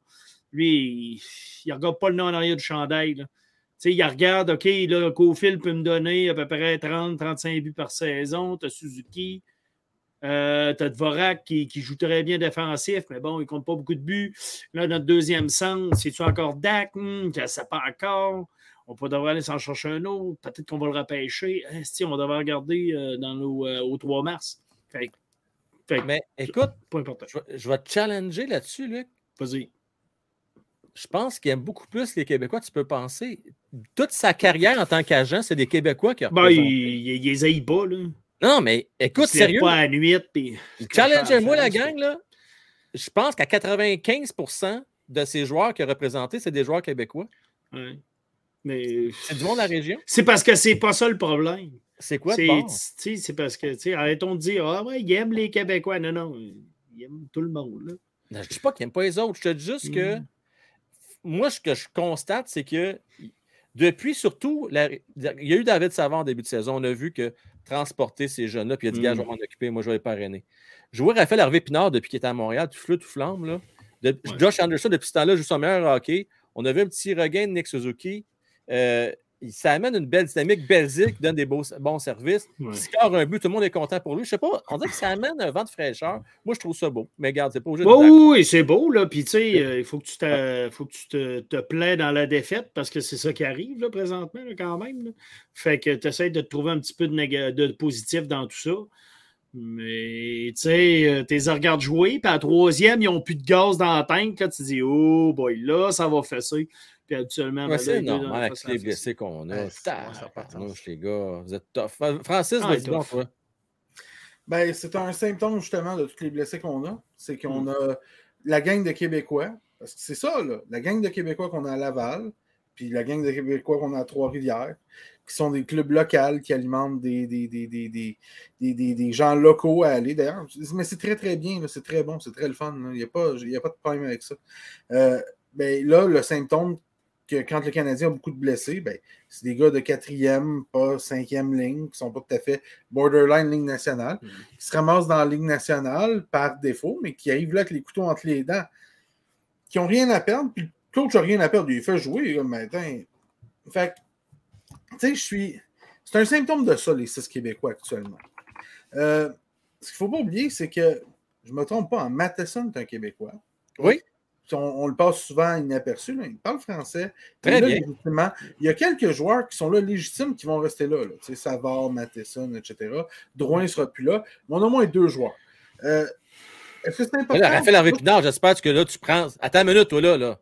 Lui, il, regarde pas le nom en arrière du chandail. là. Tu sais, il regarde, OK, là, Cofield peut me donner à peu près 30-35 buts par saison. Tu as Suzuki. Euh, tu as Dvorak qui, qui joue très bien défensif, mais bon, il compte pas beaucoup de buts. Là, notre deuxième centre, c'est-tu encore Dak? Hmm, ça pas encore. On peut devrait aller s'en chercher un autre. Peut-être qu'on va le repêcher. Esti, on devrait regarder euh, dans nos, euh, au 3 mars. Fait, Mais écoute, pas important. je vais, je vais te challenger là-dessus, Luc. Vas-y. Je pense qu'il aime beaucoup plus les Québécois, tu peux penser. Toute sa carrière en tant qu'agent, c'est des Québécois qui ont Ben, il, il, il les haït pas, là. Non, mais écoute, Il sérieux, pas à nuit, puis... challengez-moi la gang, là. Je pense qu'à 95% de ces joueurs qu'il a représentés, c'est des joueurs québécois. Ouais. Mais C'est du monde de la région. c'est parce que c'est pas ça le problème. C'est quoi C'est c'est parce que, tu sais, arrêtons de dire, ah ouais, il aime les Québécois. Non, non, il aime tout le monde, là. Non, je dis pas qu'il n'aime pas les autres. Je te dis juste que Mm. moi, ce que je constate, c'est que depuis surtout, la- il y a eu David Savard en début de saison. On a vu que transporter ces jeunes-là, puis il a dit, Mm. gars, je vais m'en occuper, moi, je vais les parrainer. Je vois Raphaël Harvey Pinard depuis qu'il était à Montréal, tout flou, tout flamme. Là. De- Ouais. Josh Anderson, depuis ce temps-là, joue son meilleur hockey. On a vu un petit regain de Nick Suzuki. Euh, ça amène une belle dynamique. Belzic donne des beaux, bons services. Ouais. Il score un but, tout le monde est content pour lui. Je sais pas, on dirait que ça amène un vent de fraîcheur. Moi, je trouve ça beau. Mais regarde, c'est pas obligé de Oui, oui, c'est beau, là. Puis, tu sais, euh, il faut que tu, te, faut que tu te, te plains dans la défaite parce que c'est ça qui arrive, là, présentement, là, quand même. là. Fait que tu essaies de te trouver un petit peu de, néga- de positif dans tout ça. Mais, tu sais, euh, tes regardes jouer, puis à la troisième, ils n'ont plus de gaz dans la tank. Là, tu te dis, oh boy, là, ça va fesser. Puis habituellement, Ouais, ben, c'est dans normal avec les blessés qu'on a. Ça les gars, vous êtes tough. Francis, Ah, vas-y donc, toi. Ben, c'est un symptôme justement de tous les blessés qu'on a. C'est qu'on Mm. a la gang de Québécois. Parce que c'est ça, là. La gang de Québécois qu'on a à Laval, puis la gang de Québécois qu'on a à Trois-Rivières, qui sont des clubs locaux qui alimentent des, des, des, des, des, des- des- des gens locaux à aller. D'ailleurs, mais c'est très, très bien. C'est très bon. C'est très le fun. Il n'y a, pas- il y a pas de problème avec ça. Euh, ben, là, le symptôme que quand le Canadien a beaucoup de blessés, ben, c'est des gars de quatrième, pas cinquième ligne, qui sont pas tout à fait borderline ligne nationale, Mhm. qui se ramassent dans la ligne nationale par défaut, mais qui arrivent là avec les couteaux entre les dents, qui n'ont rien à perdre, puis le coach n'a rien à perdre, il fait jouer comme matin. Fait que, tu sais, je suis. C'est un symptôme de ça, les six Québécois actuellement. Euh, ce qu'il ne faut pas oublier, c'est que, je ne me trompe pas, en Matheson est un Québécois. Oui. On, on le passe souvent inaperçu. là. Il parle français. Très là bien. légitimement. Il y a quelques joueurs qui sont là légitimes qui vont rester là. là. Tu sais, Savard, Matheson, etc. Drouin ne sera plus là. Mais on a au moins deux joueurs. Euh, Est-ce que c'est important? Là, Raphaël Harvey Pinard, j'espère que là, tu prends. Attends une minute, toi, là. là.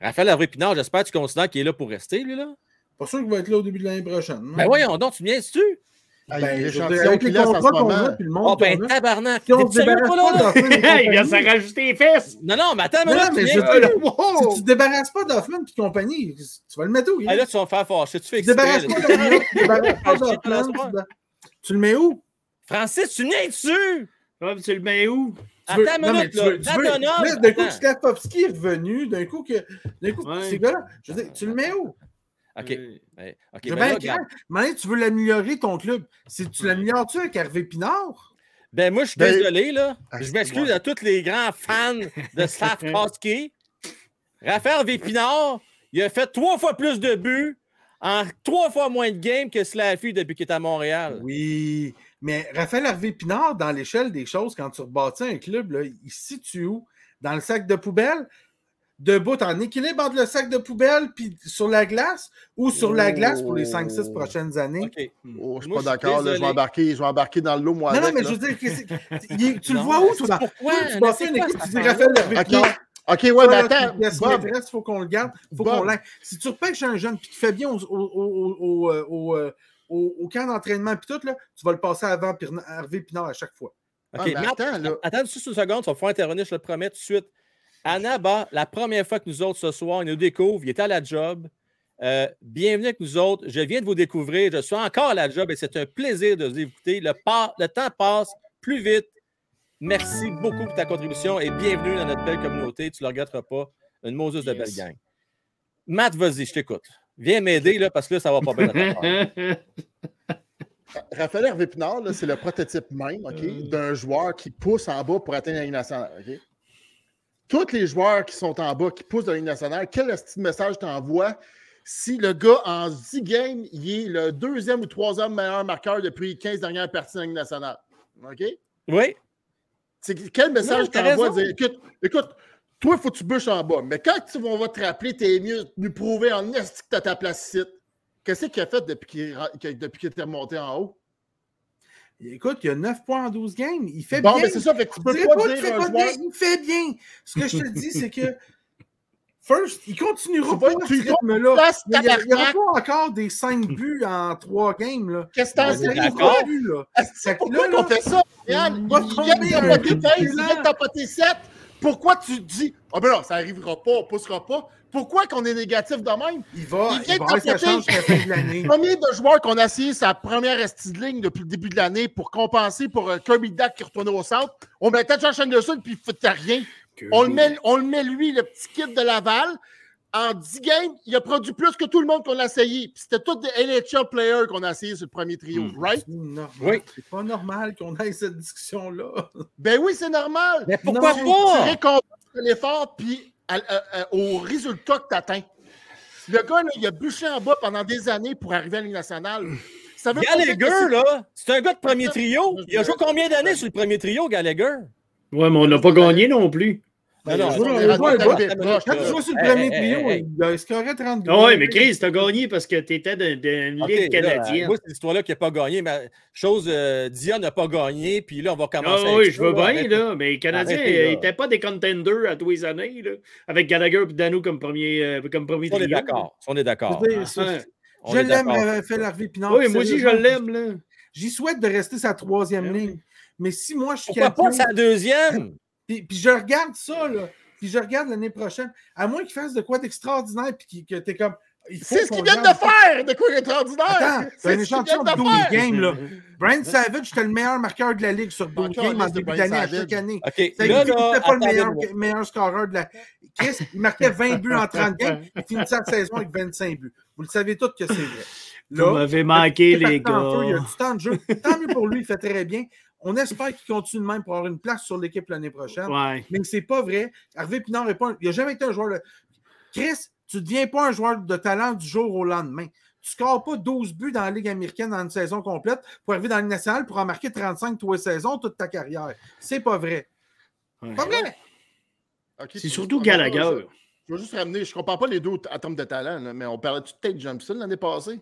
Raphaël Harvey Pinard, j'espère que tu considères qu'il est là pour rester, lui, là. Pas sûr qu'il va être là au début de l'année prochaine. non? Ben voyons donc, tu viens tu Ah, Ben, l'échantillon avec qu'il les laisse en ce contrats qu'on moment. a, puis le monde Oh, ben, tabarnak. si on se débarrasse pas il vient se rajouter les fesses. Non, non, mais attends mais si tu te débarrasses pas d'Hoffman et compagnie, tu vas le mettre où? Ah, là, tu vas me faire fâcher. Tu fais Tu exprès. pas tu débarrasses pas d'Hoffman, c'est le mets où? Francis, tu viens dessus. Tu le mets où? Attends une minute, là. D'un coup. Slavkovski est revenu, d'un coup, que, d'un coup Ouais. ces gars-là, je veux dire, tu le mets où? OK. Ouais. Ouais, OK, C'est mais bien là, clair. regarde. Maintenant, tu veux l'améliorer, ton club. Si tu l'améliores-tu avec Hervé Pinard? Ben, moi, je suis Ben- désolé, là. Ah, je m'excuse à tous les grands fans de Slavkowski. Raphaël Vépinard, il a fait trois fois plus de buts en trois fois moins de games que Slaffy depuis qu'il est à Montréal. Oui. Mais Raphaël Hervé Pinard, dans l'échelle des choses, quand tu rebâtis un club, là, il se situe où? Dans le sac de poubelle? Debout en équilibre entre le sac de poubelle puis sur la glace ou sur la glace pour les 5-6 Oh. prochaines années? OK. Oh, je suis Moi, pas d'accord. Je vais embarquer, je vais embarquer dans l'eau, moi. Non, non, mais là. je veux dire, il tu le vois où, mais toi? Pourquoi? Tu Mais c'est une équipe, tu dis? Raphaël OK. Ouais, mais attends. maîtresse, faut qu'on le garde, faut Bob. qu'on l'aille. Si tu repêches un jeune puis tu fais bien au, au, au, au, au, au, euh, au- au camp d'entraînement puis tout, là, tu vas le passer avant Hervé Pinard à chaque fois. Ah, OK, mais Matt, attends, là. attends juste une seconde, ça va pouvoir intervenir, je le promets tout de suite. Anna, bah, la première fois que nous autres ce soir, il nous découvre, il est à la job. Euh, bienvenue avec nous autres. Je viens de vous découvrir. Je suis encore à la job et c'est un plaisir de vous écouter. Le, le temps passe plus vite. Merci beaucoup pour ta contribution et bienvenue dans notre belle communauté. Tu ne le regretteras pas. Une Moses de belle gang. Matt, vas-y, je t'écoute. Viens m'aider là, parce que là, ça va pas bien. Raphaël Hervé Pinard, c'est le prototype même OK, Euh. d'un joueur qui pousse en bas pour atteindre la nationale. Tous les joueurs qui sont en bas, qui poussent dans la Ligue nationale, quel petit message t'envoies si le gars en 10 games, il est le deuxième ou troisième meilleur marqueur depuis les 15 dernières parties de la Ligue nationale? OK? Oui, C'est quel message t'envoies dire écoute, écoute, toi, il faut que tu bûches en bas. Mais quand tu, on va te rappeler, t'es mieux de nous prouver en est que t'as ta place ici. Qu'est-ce qu'il a fait depuis qu'il depuis qu'il était remonté en haut? Écoute, il y a 9 points en 12 games. Il fait Bon, bien. mais c'est ça, fait que tu peux pas pas qu'il dire fait un pas joueur. bien, il fait bien. Ce que je te dis, c'est que First, il continuera pas ce rythme-là. Il n'y aura pas encore des 5 buts en 3 games. Qu'est-ce que t'en d'accord. C'est pourquoi qu'on fait ça? Yann, il vient de un tapoter but 15, il vient de tapoter 7. Pourquoi tu te dis, ah ben non, ça n'arrivera pas, on ne poussera pas. Pourquoi qu'on est négatif de même? Il va, Il il vient va de avoir sa tapoter. chance jusqu'à la fin de l'année. Combien de joueurs qu'on a essayé sa première esti de ligne depuis le début de l'année pour compenser pour euh, Kirby Dack qui retournait au centre? On met peut-être Josh Anderson puis il ne fait rien. On le, met, on le met lui, le petit kid de Laval. En 10 games, il a produit plus que tout le monde qu'on a essayé. Puis c'était tous des NHL players qu'on a essayé sur le premier trio, Hmm. right? C'est normal. Oui. C'est pas normal qu'on ait cette discussion-là. Ben oui, c'est normal. mais pourquoi Non, Tu pas? récompenses l'effort puis à- à- à- au résultat que tu atteins. Le gars, là, il a bûché en bas pendant des années pour arriver à la Ligue nationale. Ça veut Gallagher, c'est- là, c'est un gars de premier trio. Il a joué combien d'années sur le premier trio, Gallagher? Ouais, mais on n'a pas gagné non plus. Non, il a non, joué non, dans il les a joué, radios il a de joué. Roche, Quand tu joues sur le premier trio, hey. il a scoré 30 Ah ouais, mais Chris, t'as gagné parce que t'étais dans dans une OK, ligue canadienne. moi, cette histoire-là qui n'a pas gagné, mais chose, euh, Dion n'a pas gagné, puis là, on va commencer Ah oui, je veux bien, là, mais les Canadiens n'étaient pas des contenders à tous les années, là, avec Gallagher et Dano comme premier, euh, comme premier On est d'accord. On est d'accord. Je c'est- l'aime, d'accord. Raphaël Harvey Pinard. Oui, moi aussi, je l'aime, là. J'y souhaite de rester sa troisième Ah oui. ligne. Mais si moi, je suis Pourquoi pas sa deuxième? Puis, puis je regarde ça, là, puis je regarde l'année prochaine, à moins qu'il fasse de quoi d'extraordinaire, puis que t'es comme. C'est ce qu'ils viennent de faire! De quoi extraordinaire! Attends, c'est un qu'ils échantillon de de 12 faire! games, là. Brian Savage, c'était le meilleur marqueur de la Ligue sur 12 Encore games en début d'année à chaque année. N'était pas le meilleur, scoreur de la. Chris, il marquait 20 buts en 30 games, il finissait la saison avec 25 buts. Vous le savez tous que c'est vrai. Vous m'avez manqué, les feu, Il y a gars. du temps de jeu. Tant mieux pour lui, il fait très bien. On espère qu'il continue de même pour avoir une place sur l'équipe l'année prochaine. Ouais. Mais c'est pas vrai. Hervé Pinard n'est pas un- il n'a jamais été un joueur de. Chris, tu ne deviens pas un joueur de talent du jour au lendemain. Tu ne scores pas 12 buts dans la Ligue américaine en une saison complète pour arriver dans la Ligue nationale pour en marquer 35 tous les saisons toute ta carrière. C'est pas vrai. Ouais. Pas vrai. Ok, C'est surtout pas Gallagher. Je veux juste ramener, je ne compare pas les deux en termes de talent, là, mais on parlait-tu de Tate Johnson l'année passée?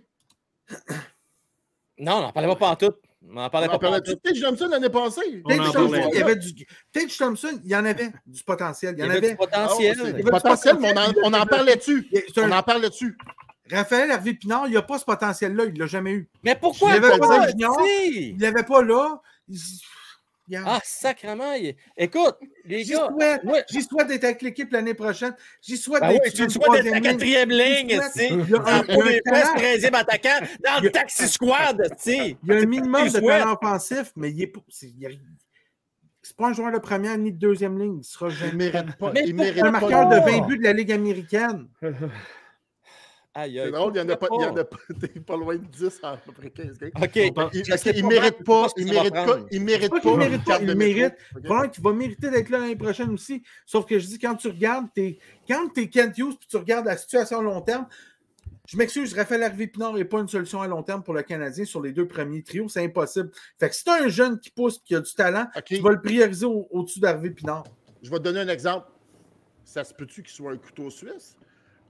Non, on n'en parlait pas en tout. On n'en On parlait en pas en. Tate Johnson l'année passée? On Tate en Thompson, il y avait du. Tate Thompson, il y en avait du potentiel. Il y en avait du potentiel. Avait du potentiel, mais on en, on en parlait dessus. On en parlait dessus. Raphaël Hervé Pinard, il n'a pas ce potentiel-là. Il ne l'a jamais eu. Mais pourquoi Il y avait pas? pas si? Il l'avait pas là. Il- Regarde. Ah, sacrement. il- Écoute, les J'y gars. souhaite, ouais. j'y souhaite d'être avec l'équipe l'année prochaine. J'y souhaite Ben d'être oui, sur tu souhaites d'être la troisième ligne. quatrième ligne, Il tu sais. il il pour les talent. presque 13e attaquant, dans Il le taxi squad, tu sais. Il y a un minimum de talent offensif, mais il est pas. C'est il pas un joueur de première ni de deuxième ligne. Il sera Il jamais. ne mérite pas. Il mérite un pas marqueur de pas? 20 buts de la Ligue américaine. Aïe, C'est aïe. drôle, il n'y en a pas, il y en a pas, t'es pas loin de 10 à peu près 15 games. OK. Il, il pas, mérite pas, il mérite pas, il mérite Pas qu'il mérite pas, il mérite. Probablement qu'il va mériter d'être là l'année prochaine aussi. Sauf que je dis, quand tu regardes, t'es, quand tu es Kent Hughes puis tu regardes la situation à long terme, je m'excuse, Raphaël Harvey Pinard n'est pas une solution à long terme pour le Canadien sur les deux premiers trios. C'est impossible. Fait que si tu un jeune qui pousse et qui a du talent, OK, tu vas le prioriser au- au-dessus d'Harvey Pinard. je vais te donner un exemple. Ça se peut-tu qu'il soit un couteau suisse?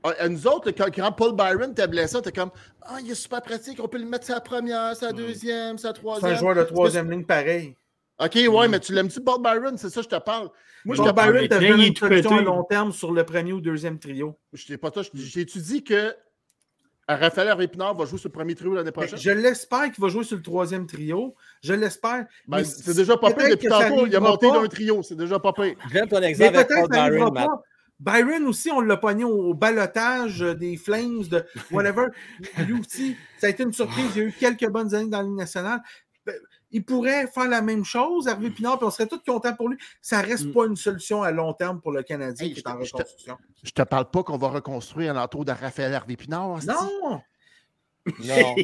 Ah, à nous autres, quand, quand Paul Byron était blessé, t'es comme Ah, il est super pratique, on peut le mettre sa première, sa deuxième, sa C'est troisième. un joueur de troisième ligne pareil. OK, ouais, mais tu l'aimes-tu, Paul Byron? C'est ça, je te parle. Moi, je Paul te parle. Byron, t'as est une solution à long terme sur le premier ou deuxième trio. Je t'ai pas toi, je- J'ai-tu dit que à Raphaël Harvey-Pinard va jouer sur le premier trio l'année Ben, prochaine? je l'espère qu'il va jouer sur le troisième trio. Je l'espère. Ben, c'est déjà pas pire depuis tantôt. Il a monté pas. d'un trio, c'est déjà pas pire. J'aime ton Mais exemple avec Paul Byron. Byron aussi, on l'a pogné au balotage euh, des Flames, de whatever. Lui aussi, ça a été une surprise. Il y a eu quelques bonnes années dans la Ligue nationale. Ben, Il pourrait faire la même chose, Hervé Pinard, puis on serait tous contents pour lui. Ça reste Mm. pas une solution à long terme pour le Canadien Hey, qui je est en te- je te- reconstruction. Je te parle pas qu'on va reconstruire l'entour de Raphaël Harvey-Pinard. hostie. Non! Non.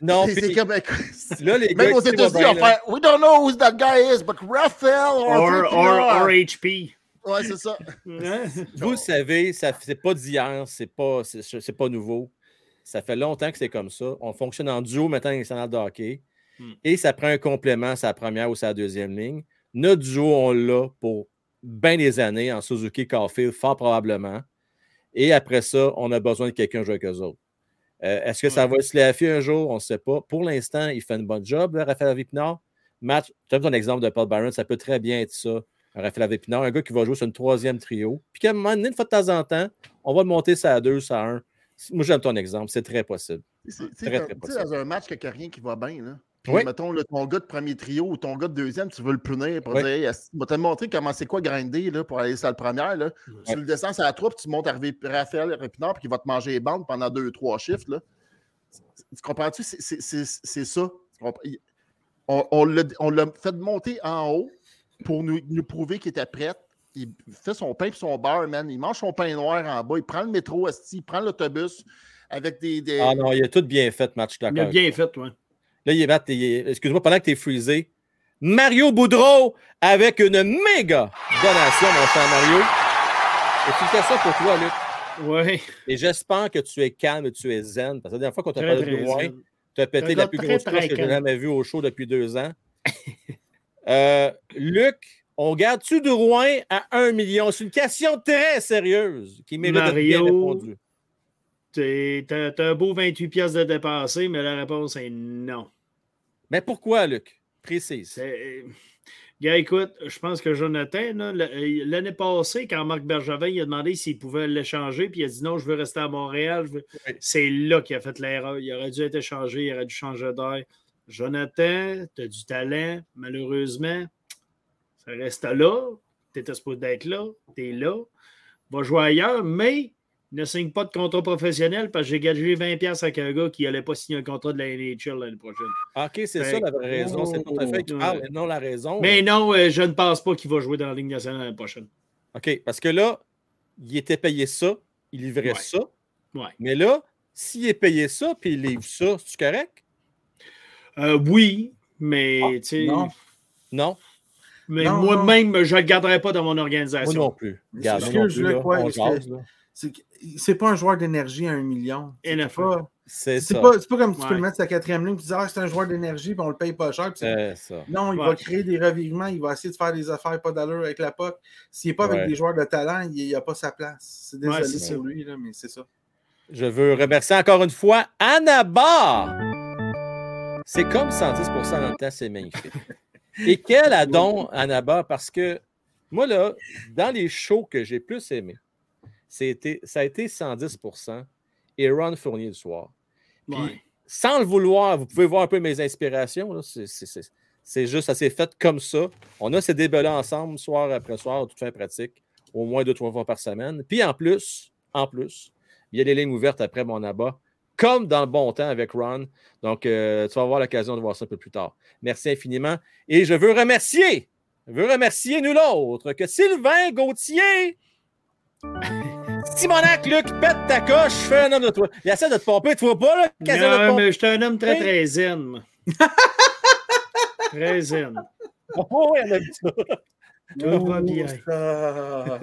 Non, C'est- comme- là, les gars, Même aux États-Unis, on fait We don't know who that guy is, but Raphaël Or, or HP. Ouais, c'est ça. Vous le savez, ça c'est pas d'hier, c'est pas, c'est, pas nouveau. Ça fait longtemps que c'est comme ça. On fonctionne en duo maintenant avec national de hockey. Hmm. Et ça prend un complément, sa première ou sa deuxième ligne. Notre duo, on l'a pour bien des années en Suzuki Caulfield, fort probablement. Et après ça, on a besoin de quelqu'un jouer avec eux autres. Euh, est-ce que ça va se laffer un jour? On ne sait pas. Pour l'instant, il fait une bonne job, là, Raphaël Avipinard. Matt, tu as ton exemple de Paul Byron, ça peut très bien être ça. Raphaël Avipinard, un gars qui va jouer sur une troisième trio. Puis qu'à un moment donné, une fois de temps en temps, on va le monter ça à deux, ça à un. Moi, j'aime ton exemple, c'est très possible. C'est- Tu Très, sais, très comme- tu sais, possible. dans un match, qu'il n'y a rien qui va bien. Là. Puis, Oui. mettons, là, ton gars de premier trio ou ton gars de deuxième, tu veux le punir pour Oui. dire, Hey, va te montrer comment c'est quoi grinder là, pour aller sur la première. Là. Tu le descends sur la troupe, tu montes à Raphaël Répinard, puis il va te manger les bandes pendant deux, trois shifts. Là. Tu comprends-tu? C'est- ça. On, on l'a fait monter en haut pour nous, nous prouver qu'il était prêt. Il fait son pain et son beurre, man. Il mange son pain noir en bas. Il prend le métro, asti, il prend l'autobus avec des. des- Ah non, il a tout bien fait, match, suis Il a d'accord. bien fait, toi. Là, il est excuse-moi, pendant que tu es freezé, Mario Boudreau avec une méga donation, mon cher Mario. Et tu fais ça pour toi, Luc. Oui. Et j'espère que tu es calme et tu es zen. Parce que la dernière fois qu'on t'a parlé de loin, tu as pété la plus grosse coche que j'ai jamais vue au show depuis deux ans. Euh, Luc, on garde-tu de Rouen à 1 million? C'est une question très sérieuse qui mérite d'être bien Mario. répondue. T'as un beau 28 pièces de dépasser, mais la réponse est non. Mais pourquoi, Luc? Précise. C'est- Gars, écoute, je pense que Jonathan, l- l'année passée, quand Marc Bergevin il a demandé s'il pouvait l'échanger, puis il a dit non, je veux rester à Montréal. je veux- Oui. C'est là qu'il a fait l'erreur. Il aurait dû être échangé, il aurait dû changer d'air. Jonathan, tu as du talent, malheureusement, ça reste là. Tu étais supposé d'être là, tu es là. Va jouer ailleurs, mais ne signe pas de contrat professionnel parce que j'ai gagé 20$ avec un gars qui n'allait pas signer un contrat de la NHL l'année prochaine. OK, c'est Fait ça la vraie raison. C'est ton fait qui Ouais. parle et non la raison. Mais non, euh, je ne pense pas qu'il va jouer dans la Ligue nationale l'année prochaine. OK, parce que là, il était payé ça, il livrait Ouais. ça. Ouais. Mais là, s'il est payé ça puis il livre ça, c'est correct? Euh, oui, mais Ah, tu sais, non. Non? mais moi-même, je ne le garderai pas dans mon organisation. non plus. Regarde, moi non plus. C'est que- c'est pas un joueur d'énergie à un million. C'est ça. pas, c'est pas comme tu peux le mettre sa quatrième ligne et dire ah, c'est un joueur d'énergie puis on le paye pas cher. ça. Non, il Ouais. va créer des revirements, il va essayer de faire des affaires pas d'allure avec la POC. S'il n'est pas Ouais. avec des joueurs de talent, il n'a pas sa place. C'est désolé pour lui, là, mais c'est ça. Je veux remercier encore une fois Anna Barr. C'est comme 110% dans le temps, c'est magnifique. Et quel adon, Anna Barr, parce que moi, là, dans les shows que j'ai plus aimés, c'était, ça a été 110% et Ron Fournier le soir. Puis, Ouais. sans le vouloir, vous pouvez voir un peu mes inspirations. là, c'est, c'est- c'est- c'est juste, ça s'est fait comme ça. On a ces débats-là ensemble, soir après soir, toute fin pratique, au moins deux, trois fois par semaine. Puis en plus, en plus, il y a des lignes ouvertes après mon abat, comme dans le bon temps avec Ron. Donc, euh, tu vas avoir l'occasion de voir ça un peu plus tard. Merci infiniment. Et je veux remercier, je veux remercier nous l'autre que Sylvain Gauthier. Simonac, Luc, pète ta coche, fais un homme de toi. Il essaie de te pomper, tu vois pas, là? Non, mais je suis un homme très, très zen. très zen. Oh, il y en a vu ça. Bien. ça.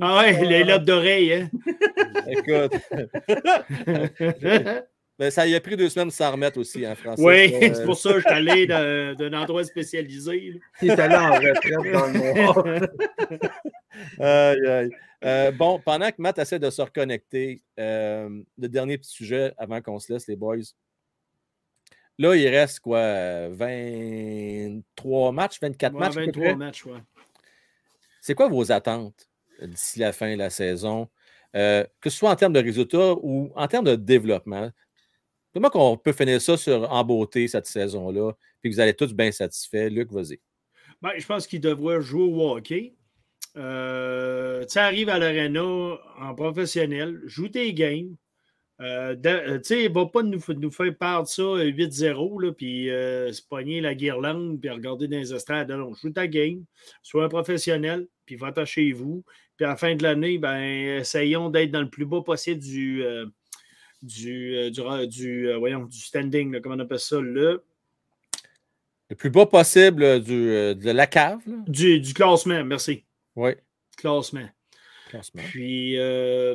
Ah ouais, les lobes d'oreille, hein? Écoute, ben, ça y a pris deux semaines de s'en remettre aussi, en français. oui, Euh, c'est pour ça que je suis allé d'un endroit spécialisé. Il est allé en retraite dans le noir. Aïe, aïe. Euh, bon, pendant que Matt essaie de se reconnecter, euh, le dernier petit sujet avant qu'on se laisse, les boys. Là, il reste quoi? euh, 23 matchs, 24 Ouais, matchs? à peu 23 près? matchs, ouais. C'est quoi vos attentes euh, d'ici la fin de la saison? Euh, que ce soit en termes de résultats ou en termes de développement. Comment qu'on peut finir ça en beauté cette saison-là, puis que vous allez tous bien satisfaits? Luc, vas-y. Ben, je pense qu'il devrait jouer au hockey. Euh, tu sais, arrive à l'arena en professionnel, joue tes games. Euh, euh, tu sais, il ne va pas nous, nous faire perdre ça euh, 8-0, là, puis euh, se pogner la guirlande, puis regarder dans les estrades. Non, joue ta game, sois un professionnel, puis va-t'en chez vous. Puis à la fin de l'année, ben, essayons d'être dans le plus bas possible du, euh, du, euh, du, euh, voyons, du standing, là, comment on appelle ça, là, Le plus bas possible euh, du, euh, de la cave. là. du, classement, merci. Oui. Classement. classement. Puis, euh,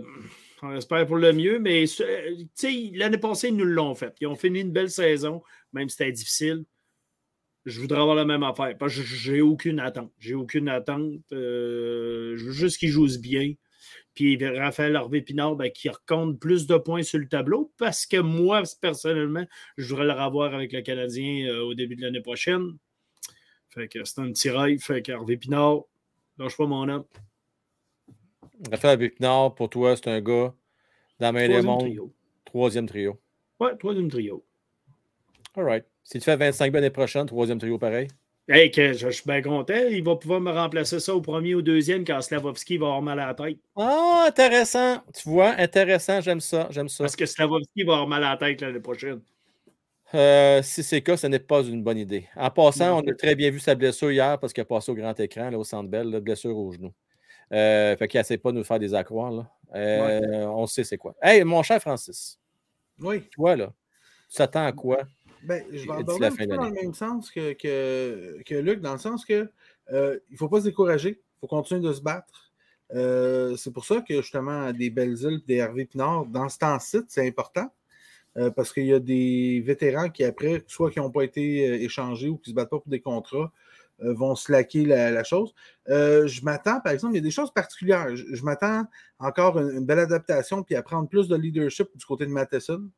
on espère pour le mieux, mais euh, l'année passée, ils nous l'ont fait. Ils ont fini une belle saison, même si c'était difficile. Je voudrais avoir la même affaire. Parce que j'ai aucune attente. J'ai aucune attente. Euh, je veux juste qu'ils jouent bien. Puis Raphaël Harvey Pinard, ben, qui recompte plus de points sur le tableau parce que moi, personnellement, je voudrais le revoir avec le Canadien euh, au début de l'année prochaine. Fait que c'est un petit rêve. Fait que Harvey Pinard, lâche pas mon homme. Raphaël Victor, pour toi, c'est un gars dans la main des mondes. trio. Troisième trio. Ouais, troisième trio. All right. Si tu fais 25 l'année prochaine, troisième trio pareil. Hey, que je, je suis bien content. Il va pouvoir me remplacer ça au premier ou au deuxième quand Slavovski va avoir mal à la tête. Ah, intéressant. Tu vois, intéressant. J'aime ça. J'aime ça. Parce que Slavovski va avoir mal à la tête l'année prochaine. Euh, si c'est le cas, ce n'est pas une bonne idée. En passant, on a très bien vu sa blessure hier parce qu'il a passé au grand écran, là, au centre belle, là, blessure au genou. Euh, fait qu'il essaie pas de nous faire des accroires. Là. Euh, On sait c'est quoi. Hey, mon cher Francis, Oui. toi, là, tu t'attends à quoi? Ben, je vais aborder la un petit peu dans le même sens que, que, que Luc, dans le sens que euh, il ne faut pas se décourager, il faut continuer de se battre. Euh, c'est pour ça que justement des belles îles des Hervé Pinard, dans ce temps-ci, c'est important. euh, parce qu'il y a des vétérans qui, après, soit qui n'ont pas été euh, échangés ou qui ne se battent pas pour des contrats, euh, vont slacker la, la chose. Euh, je m'attends, par exemple, il y a des choses particulières. Je, je m'attends encore une, une belle adaptation puis à prendre plus de leadership du côté de Matheson.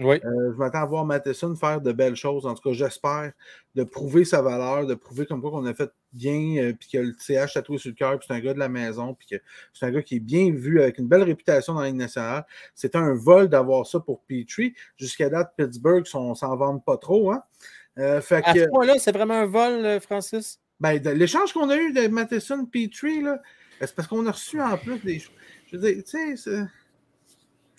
Oui. Euh, je m'attends à voir Matheson faire de belles choses. En tout cas, j'espère de prouver sa valeur, de prouver comme quoi qu'on a fait bien, euh, puis que le CH tatoué sur le cœur, puis c'est un gars de la maison, puis que c'est un gars qui est bien vu, avec une belle réputation dans la Ligue nationale. C'est un vol d'avoir ça pour Petrie. Jusqu'à date, Pittsburgh, on s'en vende pas trop. Hein? Euh, fait À que, ce point-là, c'est vraiment un vol, euh, Francis? ben, l'échange qu'on a eu de Matheson Petrie, là, c'est parce qu'on a reçu en plus des choses. Je veux dire, tu sais, c'est-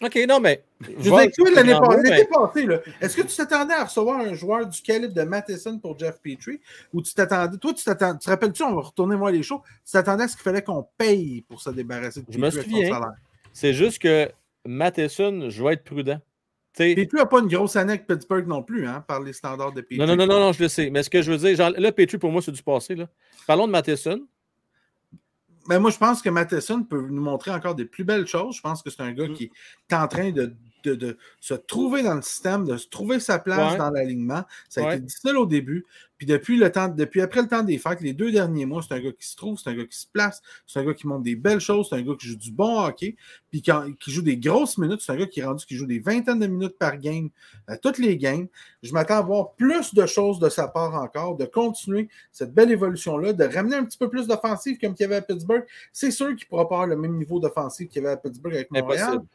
OK, non, mais. Je veux dire, toi, l'année mais- passé, là, est-ce que tu t'attendais à recevoir un joueur du calibre de Matheson pour Jeff Petrie? Ou tu t'attendais, toi, tu t'attendais, tu te rappelles-tu, on va retourner voir les shows, tu t'attendais à ce qu'il fallait qu'on paye pour se débarrasser de Je me Petrie avec son souviens. C'est juste que Matheson, je vais être prudent. Petrie n'a pas une grosse année avec Pittsburgh non plus, hein, par les standards de Petrie. Non, non, non, non, non, je le sais. Mais ce que je veux dire, genre, là, Petrie, pour moi, c'est du passé. Là. Parlons de Matheson. Ben, moi, je pense que Matheson peut nous montrer encore des plus belles choses. Je pense que c'est un gars Mm. qui est en train de, de- de se trouver dans le système, de se trouver sa place Ouais. dans l'alignement. Ça a Ouais. été difficile au début. Puis depuis, le temps, depuis après le temps des fêtes, les deux derniers mois, c'est un gars qui se trouve, c'est un gars qui se place, c'est un gars qui montre des belles choses, c'est un gars qui joue du bon hockey, puis quand- qui joue des grosses minutes. C'est un gars qui est rendu qui joue des vingtaines de minutes par game à toutes les games. Je m'attends à voir plus de choses de sa part encore, de continuer cette belle évolution-là, de ramener un petit peu plus d'offensive comme qu'il y avait à Pittsburgh. C'est sûr qu'il ne pourra pas avoir le même niveau d'offensive qu'il y avait à Pittsburgh avec Montréal. Impossible.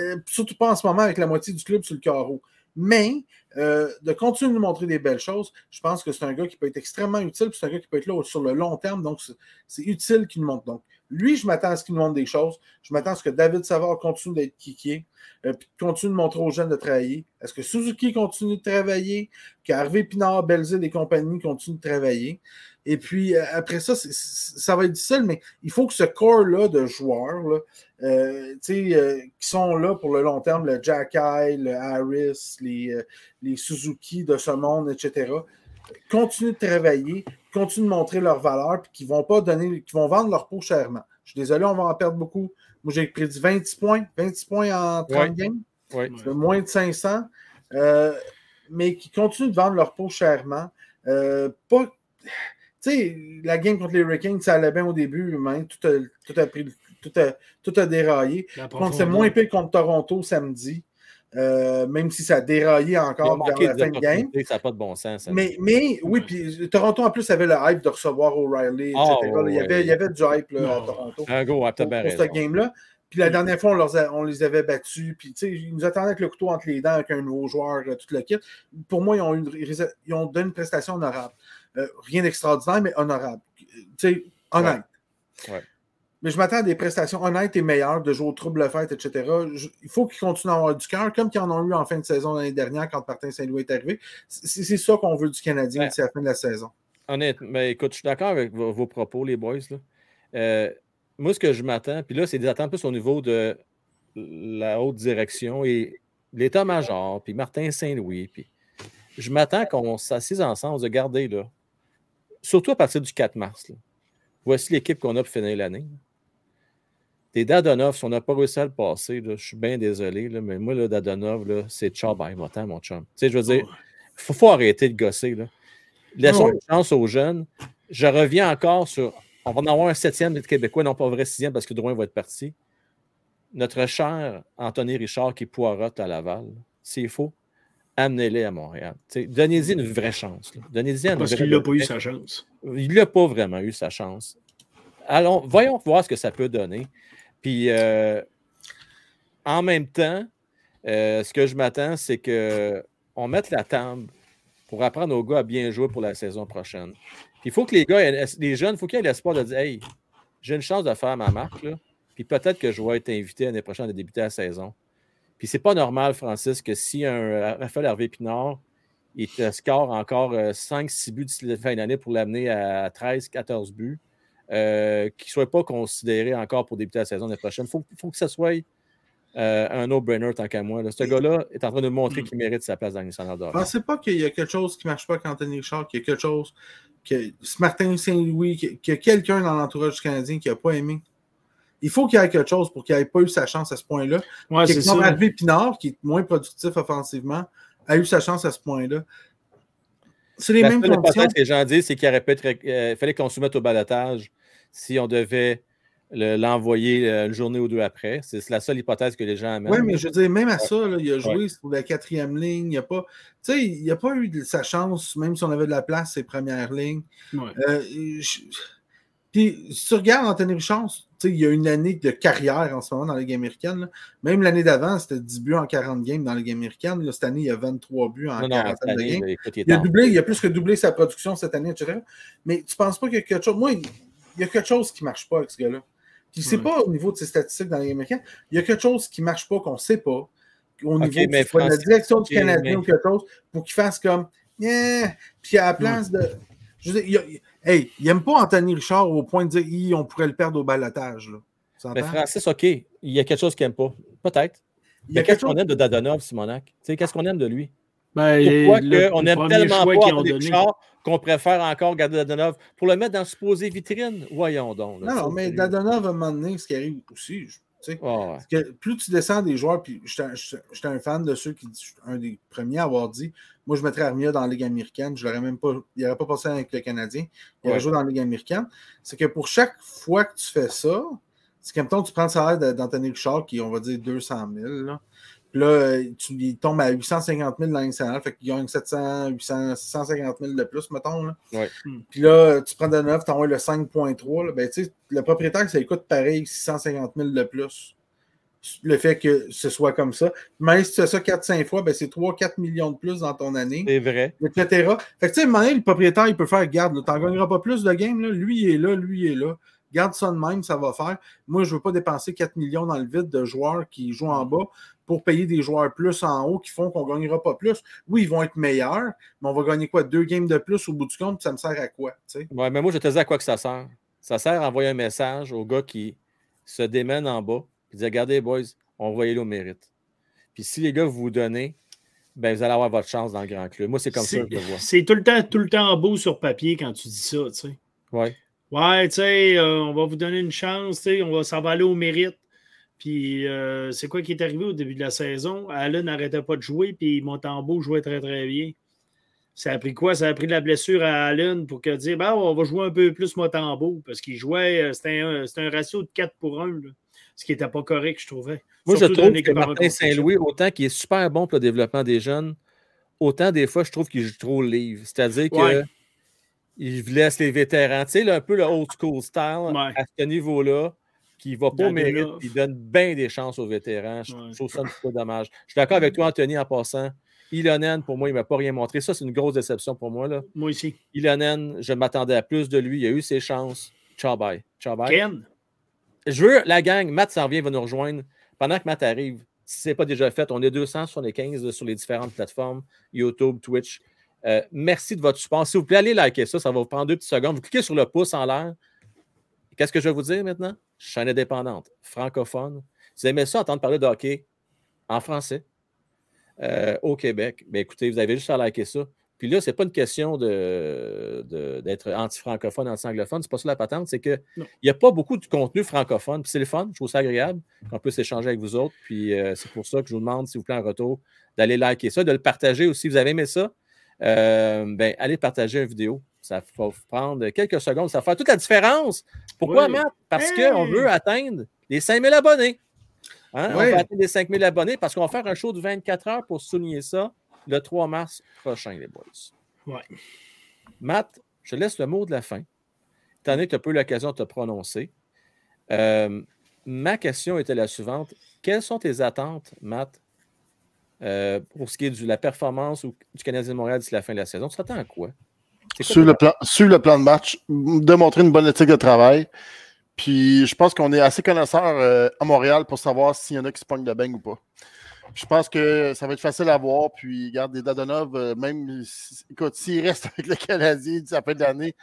Euh, surtout pas en ce moment avec la moitié du club sur le carreau. Mais euh, de continuer de nous montrer des belles choses, je pense que c'est un gars qui peut être extrêmement utile, puis c'est un gars qui peut être là sur le long terme, donc c'est- utile qu'il nous montre. Donc, lui, je m'attends à ce qu'il nous montre des choses. Je m'attends à ce que David Savard continue d'être kické, euh, puis continue de montrer aux jeunes de travailler. Est-ce que Suzuki continue de travailler, qu'Harvey Pinard, Belzile et compagnie continuent de travailler? Et puis, après ça, ça va être difficile, mais il faut que ce corps-là de joueurs euh, euh, qui sont là pour le long terme, le Jack le Harris, les, euh, les Suzuki de ce monde, etc., continuent de travailler, continuent de montrer leur valeur, puis qui vont pas donner, qui vont vendre leur peau chèrement. Je suis désolé, on va en perdre beaucoup. Moi, j'ai prédit 26 points, 26 points en 30 games. moins de 500. mais qui continuent de vendre leur peau chèrement. pas tu sais, la game contre les Hurricanes, ça allait bien au début, mais tout a, tout a pris tout a, tout a déraillé. C'est moins pire contre Toronto samedi. Euh, même si ça a déraillé encore vers la fin de game. Ça n'a pas de bon sens. Mais, mais oui, puis Toronto en plus avait le hype de recevoir O'Reilly, etc. Ah, il, y avait, il, y avait, du hype là, à Toronto. Un gros, pour, pour ce game-là. Puis la dernière fois, on, les avait battus. Puis, ils nous attendaient avec le couteau entre les dents avec un nouveau joueur, euh, tout le kit. Pour moi, ils ont, une, ils ont donné une prestation honorable. Euh, rien d'extraordinaire, mais honorable. Tu sais, honnête. Ouais. Mais je m'attends à des prestations honnêtes et meilleures, de jouer au trouble fête, etc. il faut qu'ils continuent à avoir du cœur, comme qu'ils en ont eu en fin de saison l'année dernière quand Martin Saint-Louis est arrivé. C'est ça qu'on veut du Canadien d'ici la fin de la saison. Honnêtement, mais écoute, je suis d'accord avec vos, propos, les boys. Euh, moi, ce que je m'attends, puis là, c'est des attentes plus au niveau de la haute direction et l'état-major, puis Martin Saint-Louis. Puis je m'attends qu'on s'assise ensemble, de garder, là, surtout à partir du 4 mars. Voici l'équipe qu'on a pour finir l'année. Des Dadonov, si on n'a pas réussi à le passer, je suis bien désolé, là, mais moi, le Dadonov, c'est ciao, bye, va mon chum. Tu sais, je veux dire, il faut, arrêter de gosser. Là. Laissons une chance aux jeunes. Je reviens encore sur. On va en avoir un septième des Québécois, non pas un vrai sixième parce que Drouin va être parti. Notre cher Anthony Richard qui poirote à Laval, c'est faux. Amenez-les à Montréal. Donnez-y une vraie chance. Donnez-y Parce qu'il n'a pas eu sa chance. Il n'a pas vraiment eu sa chance. Allons, voyons voir ce que ça peut donner. Puis euh, en même temps, euh, ce que je m'attends, c'est qu'on mette la table pour apprendre aux gars à bien jouer pour la saison prochaine. Puis il faut que les gars, les jeunes, il faut qu'ils aient l'espoir de dire Hey, j'ai une chance de faire ma marque, puis peut-être que je vais être invité l'année prochaine à débuter la saison. Puis c'est pas normal, Francis, que si un Raphaël Hervé Pinard, il te score encore 5-6 euh, buts d'ici la fin d'année pour l'amener à 13-14 buts, euh, qui ne soit pas considéré encore pour débuter la saison l'année prochaine. Il faut, faut, que ce soit euh, un no-brainer tant qu'à moi. Ce gars-là est en train de montrer mm. qu'il mérite sa place dans le national d'or. Pensez pas qu'il y a quelque chose qui ne marche pas avec Anthony Richard, qu'il y a quelque chose que Martin Saint-Louis, qu'il y a quelqu'un dans l'entourage du Canadien qui n'a pas aimé. Il faut qu'il y ait quelque chose pour qu'il n'ait pas eu sa chance à ce point-là. Ouais, c'est ça. Pinard, qui est moins productif offensivement, a eu sa chance à ce point-là. C'est les mêmes conditions. que les gens disent, c'est qu'il aurait euh, fallait qu'on se mette au balotage si on devait l'envoyer euh, une journée ou deux après. C'est la seule hypothèse que les gens amènent. Oui, mais je veux dire, même à ça, il a joué sur la quatrième ligne. Il n'a pas, a pas eu de sa chance, même si on avait de la place, ses premières lignes. Euh, puis, si tu regardes Anthony Richard, il y a une année de carrière en ce moment dans la Ligue américaine. Même l'année d'avant, c'était 10 buts en 40 games dans la Ligue américaine. cette année, il y a 23 buts en 40 de games. Il, a doublé, il a plus que doublé sa production cette année, etc. Mais tu ne penses pas qu'il y a quelque chose? Moi, il y a quelque chose qui ne marche pas avec ce gars-là. Puis c'est pas au niveau de ses statistiques dans la Ligue américaine. Il y a quelque chose qui ne marche pas, qu'on ne sait pas. Au niveau de la direction du Canadien ou quelque chose, pour qu'il fasse comme. Puis à la place de. Je veux dire, il, Hey, il n'aime pas Anthony Richard au point de dire on pourrait le perdre au balotage. Mais Francis, OK, il y a quelque chose qu'il n'aime pas. Peut-être. Il y a qu'est-ce qu'on aime de Dadonov, Simonac? Qu'est-ce qu'on aime de lui? Ben, Pourquoi on aime tellement pas Anthony Richard qu'on préfère encore garder Dadonov pour le mettre dans supposé vitrine? Voyons donc. non, non, mais Dadonov, à un moment donné, ce qui arrive aussi, que plus tu descends des joueurs, puis j'étais un fan de ceux qui, un des premiers à avoir dit, moi je mettrais Armia dans la Ligue américaine, je l'aurais même pas, il n'aurait pas passé avec le Canadien, il aurait joué dans la Ligue américaine. C'est que pour chaque fois que tu fais ça, c'est comme tu prends le salaire d'Anthony Richard, qui on va dire, 200 000, là, là, tu, il tombe à 850 000 dans l'international, fait qu'il gagne 700, 800, 650 000 de plus, mettons. Là. Hmm. Puis là, tu prends de neuf, tu envoies le 5.3. Ben, le propriétaire, ça coûte pareil 650 000 de plus. Le fait que ce soit comme ça. Mais si tu fais ça 4-5 fois, ben, c'est 3-4 millions de plus dans ton année. C'est vrai. Etc. Fait que tu sais, le propriétaire, il peut faire garde, tu n'en gagneras pas plus de games. Là. Lui, il est là, lui, il est là. Garde ça de même, ça va faire. Moi, je ne veux pas dépenser 4 millions dans le vide de joueurs qui jouent en bas pour payer des joueurs plus en haut qui font qu'on ne gagnera pas plus. Oui, ils vont être meilleurs, mais on va gagner quoi? Deux games de plus au bout du compte, ça me sert à quoi? Oui, mais moi, je te dis à quoi que ça sert. Ça sert à envoyer un message aux gars qui se démènent en bas, Puis dire, regardez, boys, on va y aller au mérite. Puis si les gars vous vous donnez, ben, vous allez avoir votre chance dans le grand club. Moi, c'est comme ça que je le vois. C'est tout le temps, tout le temps beau sur papier quand tu dis ça, tu sais. Ouais. Ouais, tu sais, euh, on va vous donner une chance, tu sais, on va, ça va aller au mérite. Puis euh, c'est quoi qui est arrivé au début de la saison? Allen n'arrêtait pas de jouer, puis Montembeau jouait très, très bien. Ça a pris quoi? Ça a pris de la blessure à Allen pour que dire, ben, on va jouer un peu plus Montembeau, parce qu'il jouait, euh, c'était un, ratio de 4 pour 1, là, ce qui n'était pas correct, je trouvais. Moi, je Surtout trouve que Martin. Saint-Louis, autant qu'il est super bon pour le développement des jeunes, autant des fois, je trouve qu'il joue trop le livre. C'est-à-dire Ouais. que il laisse les vétérans, tu sais, là, un peu le old school style Ouais. à ce niveau-là, qui ne va pas au mérite, il donne bien des chances aux vétérans. Je Ouais. je trouve ça un petit peu dommage. Je suis d'accord avec toi, Anthony, en passant. Ilonen, pour moi, il ne m'a pas rien montré. Ça, c'est une grosse déception pour moi. Là. Moi aussi. Ilonen, je m'attendais à plus de lui. Il a eu ses chances. Ciao, bye. Ciao, bye. Ken? Je veux la gang. Matt s'en vient, il va nous rejoindre. Pendant que Matt arrive, si ce n'est pas déjà fait, on est 275 là, sur les différentes plateformes YouTube, Twitch. Euh, merci de votre support. S'il vous plaît, allez liker ça. Ça va vous prendre deux petites secondes. Vous cliquez sur le pouce en l'air. Qu'est-ce que je vais vous dire maintenant? Chaîne indépendante, francophone. Vous aimez ça, entendre parler de hockey en français euh, au Québec? Bien, écoutez, vous avez juste à liker ça. Puis là, ce n'est pas une question de- de- d'être anti-francophone, anti-anglophone. C'est pas ça la patente. C'est qu'il n'y a pas beaucoup de contenu francophone. Puis c'est le fun. Je trouve ça agréable qu'on puisse échanger avec vous autres. Puis euh, c'est pour ça que je vous demande, s'il vous plaît, en retour, d'aller liker ça, de le partager aussi. Vous avez aimé ça? Euh, ben, allez partager une vidéo. Ça va vous prendre quelques secondes. Ça va faire toute la différence. Pourquoi, Oui. Matt? Parce Hey! qu'on veut atteindre les 5000 abonnés. Hein? On Oui. va atteindre les 5000 abonnés parce qu'on va faire un show de 24 heures pour souligner ça le 3 mars prochain, les boys. Ouais. Matt, je laisse le mot de la fin. Étant donné que tu as peu l'occasion de te prononcer, euh, ma question était la suivante. Quelles sont tes attentes, Matt, euh, pour ce qui est de la performance ou- du Canadien de Montréal d'ici la fin de la saison? Tu t'attends à quoi? Tes le, plan, suivre le plan de match, démontrer une bonne éthique de travail. Puis je pense qu'on est assez connaisseurs euh, à Montréal pour savoir s'il y en a qui se pognent de beigne ou pas. Je pense que ça va être facile à voir. Puis, regarde, des Dadonov, euh, même, écoute, s'il reste avec le Canadien d'ici la fin de l'année,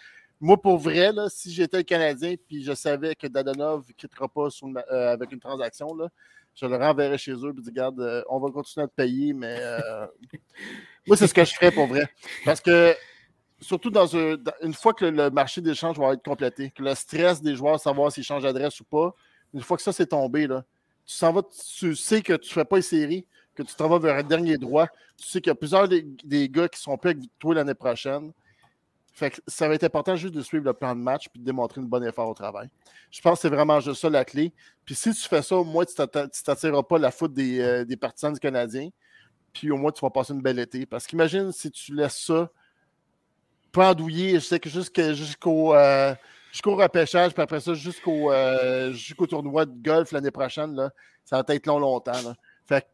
moi, pour vrai, là, si j'étais Canadien puis je savais que Dadonov ne quittera pas euh, avec une transaction, là, je le renverrais chez eux et dis, regarde, euh, on va continuer à te payer, mais euh, moi, c'est ce que je ferais pour vrai. Parce que surtout dans, un- une fois que le marché d'échange va être complété, que le stress des joueurs, savoir s'ils changent d'adresse ou pas, une fois que ça c'est tombé, là, tu sais que tu ne fais pas une série, que tu t'en vas vers un dernier droit. Tu sais qu'il y a plusieurs des, des gars qui sont prêts avec toi l'année prochaine. Fait que ça va être important juste de suivre le plan de match et de démontrer une bonne effort au travail. Je pense que c'est vraiment juste ça la clé. Puis si tu fais ça, au moins tu tu t'attireras pas la foudre des, euh, des partisans du Canadien. Puis au moins tu vas passer une belle été. Parce qu'imagine si tu laisses ça pendouiller, je sais que jusqu'à- jusqu'au euh, jusqu'au repêchage, puis après ça, jusqu'au euh, jusqu'au tournoi de golf l'année prochaine, là, ça va être long, longtemps. Fait que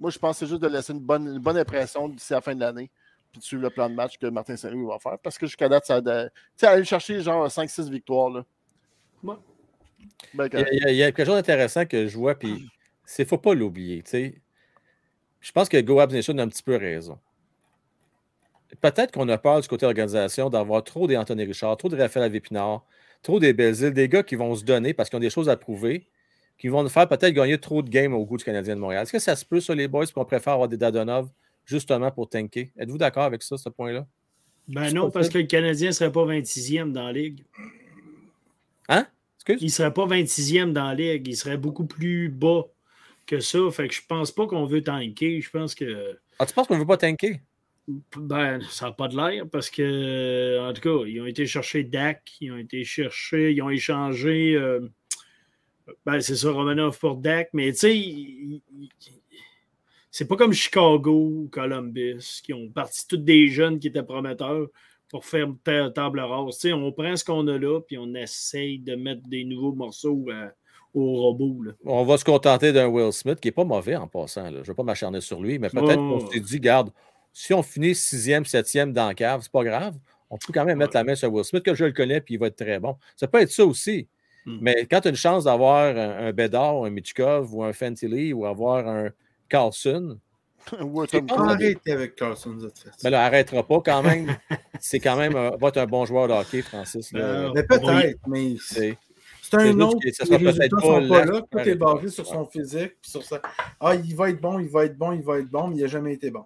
moi, je pense que c'est juste de laisser une bonne, une bonne impression d'ici la fin de l'année, puis de suivre le plan de match que Martin Saint-Louis va faire. Parce que jusqu'à date, ça a de- Tu sais, aller chercher genre 5-6 victoires. Là. Ouais. Ben, Il y, a, il y quelque chose d'intéressant que je vois, puis il ne faut pas l'oublier. tu sais. Je pense que Go Abs Nation a un petit peu raison. Peut-être qu'on a peur du côté organisation d'avoir trop des Anthony Richard, trop de Raphaël Avépinard, trop des Belzile, des gars qui vont se donner parce qu'ils ont des choses à prouver, qui vont nous faire peut-être gagner trop de games au goût du Canadien de Montréal. Est-ce que ça se peut, sur les boys, qu'on préfère avoir des Dadonov justement pour tanker? Êtes-vous d'accord avec ça, ce point-là? Ben non, parce que le Canadien ne serait pas 26e dans la Ligue. Hein? Excuse? Il ne serait pas 26e dans la Ligue. Il serait beaucoup plus bas que ça. Fait que je pense pas qu'on veut tanker. Je pense que Ah, tu penses qu'on ne veut pas tanker? ben, ça n'a pas de l'air parce que, en tout cas, ils ont été chercher Dak, ils ont été chercher, ils ont échangé. euh, ben, c'est ça, Romanov pour Dak, mais tu sais, c'est pas comme Chicago ou Columbus qui ont parti tous des jeunes qui étaient prometteurs pour faire ta- table rase. On prend ce qu'on a là, puis on essaye de mettre des nouveaux morceaux euh, au robot. Là. On va se contenter d'un Will Smith qui n'est pas mauvais en passant. là. Je ne veux pas m'acharner sur lui, mais peut-être Oh. qu'on s'est dit, garde, si on finit sixième, septième dans la cave, c'est pas grave. On peut quand même mettre la main sur Will Smith, que je le connais, puis il va être très bon. Ça peut être ça aussi. Hmm. Mais quand tu as une chance d'avoir un, un Bédard, un Michkov ou un Fantilli ou avoir un Carlson, un Tom. Arrêtez avec Carson, vous êtes fait. ben là, arrêtera pas quand même. c'est quand même, euh, va être un bon joueur de hockey, Francis. là. Ben, Mais peut-être, mais C'est- C'est un autre. Les résultats sont pas là. Tout est basé sur son physique. puis sur sa... Ah, il va être bon, il va être bon, il va être bon, mais il n'a jamais été bon.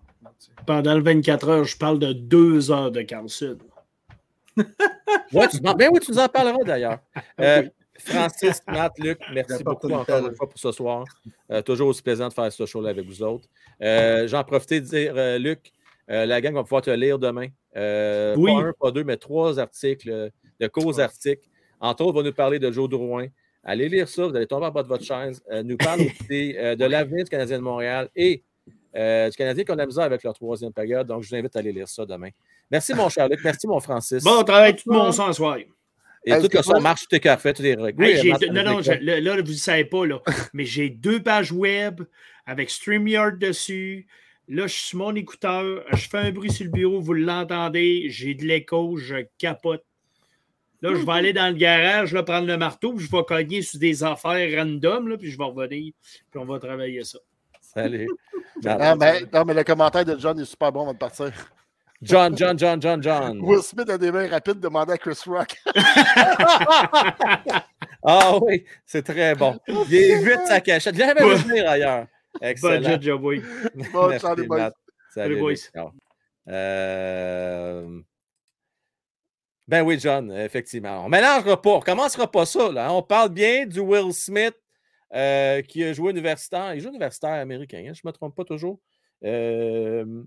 Pendant le 24 heures, je parle de deux heures de Carlson. Ouais, tu, ben oui, tu nous en parleras d'ailleurs. Euh, Oui. Francis, Matt, Luc, merci beaucoup encore une fois pour ce soir. Euh, toujours aussi plaisant de faire ce show-là avec vous autres. Euh, J'en profite de dire, euh, Luc, la gang va pouvoir te lire demain. Oui. Pas un, pas deux, mais trois articles de causes articles. Entre autres, on va nous parler de Joe Drouin. Allez lire ça, vous allez tomber en bas de votre chaise. Nous parle aussi de l'avenir du Canadien de Montréal et du Canadien qu'on a misère avec leur troisième période. Donc, je vous invite à aller lire ça demain. Merci, mon cher Luc. Merci, mon Francis. Bon, on travaille tout mon sang ce soir. Et tout que le son marche, tout est parfait, tout est réglé. Hey, non, non, je- là, là, vous ne savez pas, là, mais j'ai deux pages web avec StreamYard dessus. Là, je suis sur mon écouteur, je fais un bruit sur le bureau, vous l'entendez, j'ai de l'écho, je capote. Là, je vais aller dans le garage, là, prendre le marteau, puis je vais cogner sur des affaires random, là, puis je vais revenir, puis on va travailler ça. Salut. Ah, ben, non, mais le commentaire de John est super bon avant de partir. John, John, John, John, John. Will Smith a des mains rapides, demandez à Chris Rock. Ah oui, c'est très bon. Il est vite sa cachette. Je l'avais vu venir ailleurs. Excellent. Budget job, oui. Bon, Merci, boys. Salut, boys. Euh, Ben oui, John, effectivement. On ne mélangera pas. On ne commencera pas ça. Là. On parle bien du Will Smith euh, qui a joué universitaire. Il joue universitaire américain, hein, je ne me trompe pas toujours. Euh,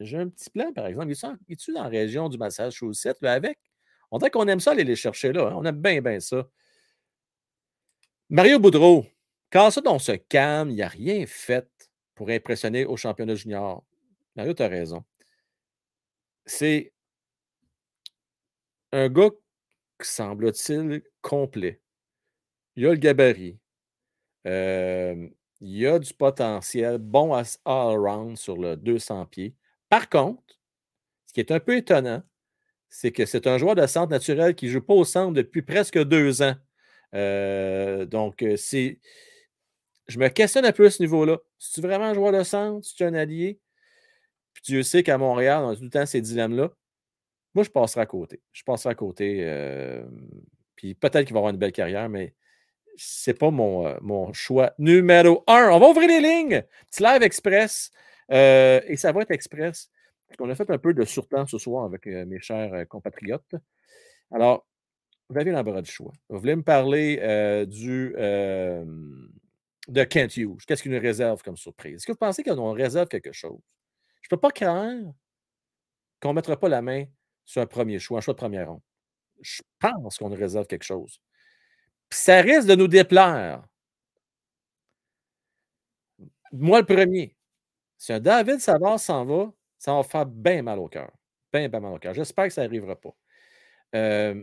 J'ai un petit plan, par exemple. Il est dans la région du Massachusetts, là, avec. On dirait qu'on aime ça aller les chercher là. hein. On aime bien, bien ça. Mario Boudreau, quand ça, on se calme, il n'a rien fait pour impressionner au championnat junior. Mario, tu as raison. C'est un gars qui semble-t-il complet. Il a le gabarit. Euh, il a du potentiel bon à all-around sur le 200 pieds. Par contre, ce qui est un peu étonnant, c'est que c'est un joueur de centre naturel qui ne joue pas au centre depuis presque deux ans. Euh, donc, euh, c'est. Je me questionne un peu à ce niveau-là. Si tu vraiment un joueur de centre, si tu es un allié, puis Dieu sait qu'à Montréal, on a tout le temps ces dilemmes-là. Moi, je passerai à côté. Je passerai à côté. euh, puis peut-être qu'il va avoir une belle carrière, mais c'est pas mon, mon choix numéro un. On va ouvrir les lignes. Petit live express. Euh, et ça va être express. Parce qu'on a fait un peu de surtemps ce soir avec euh, mes chers euh, compatriotes. Alors, vous avez l'embarras du choix. Vous voulez me parler du, de Kent Hughes. Qu'est-ce qu'il nous réserve comme surprise? Est-ce que vous pensez qu'on réserve quelque chose? Je ne peux pas craindre qu'on ne mettra pas la main sur un premier choix, un choix de première ronde. Je pense qu'on nous réserve quelque chose. Puis ça risque de nous déplaire. Moi, le premier. Si un David Savard s'en va, ça va faire bien mal au cœur. Bien, bien mal au cœur. J'espère que ça n'arrivera pas. Euh,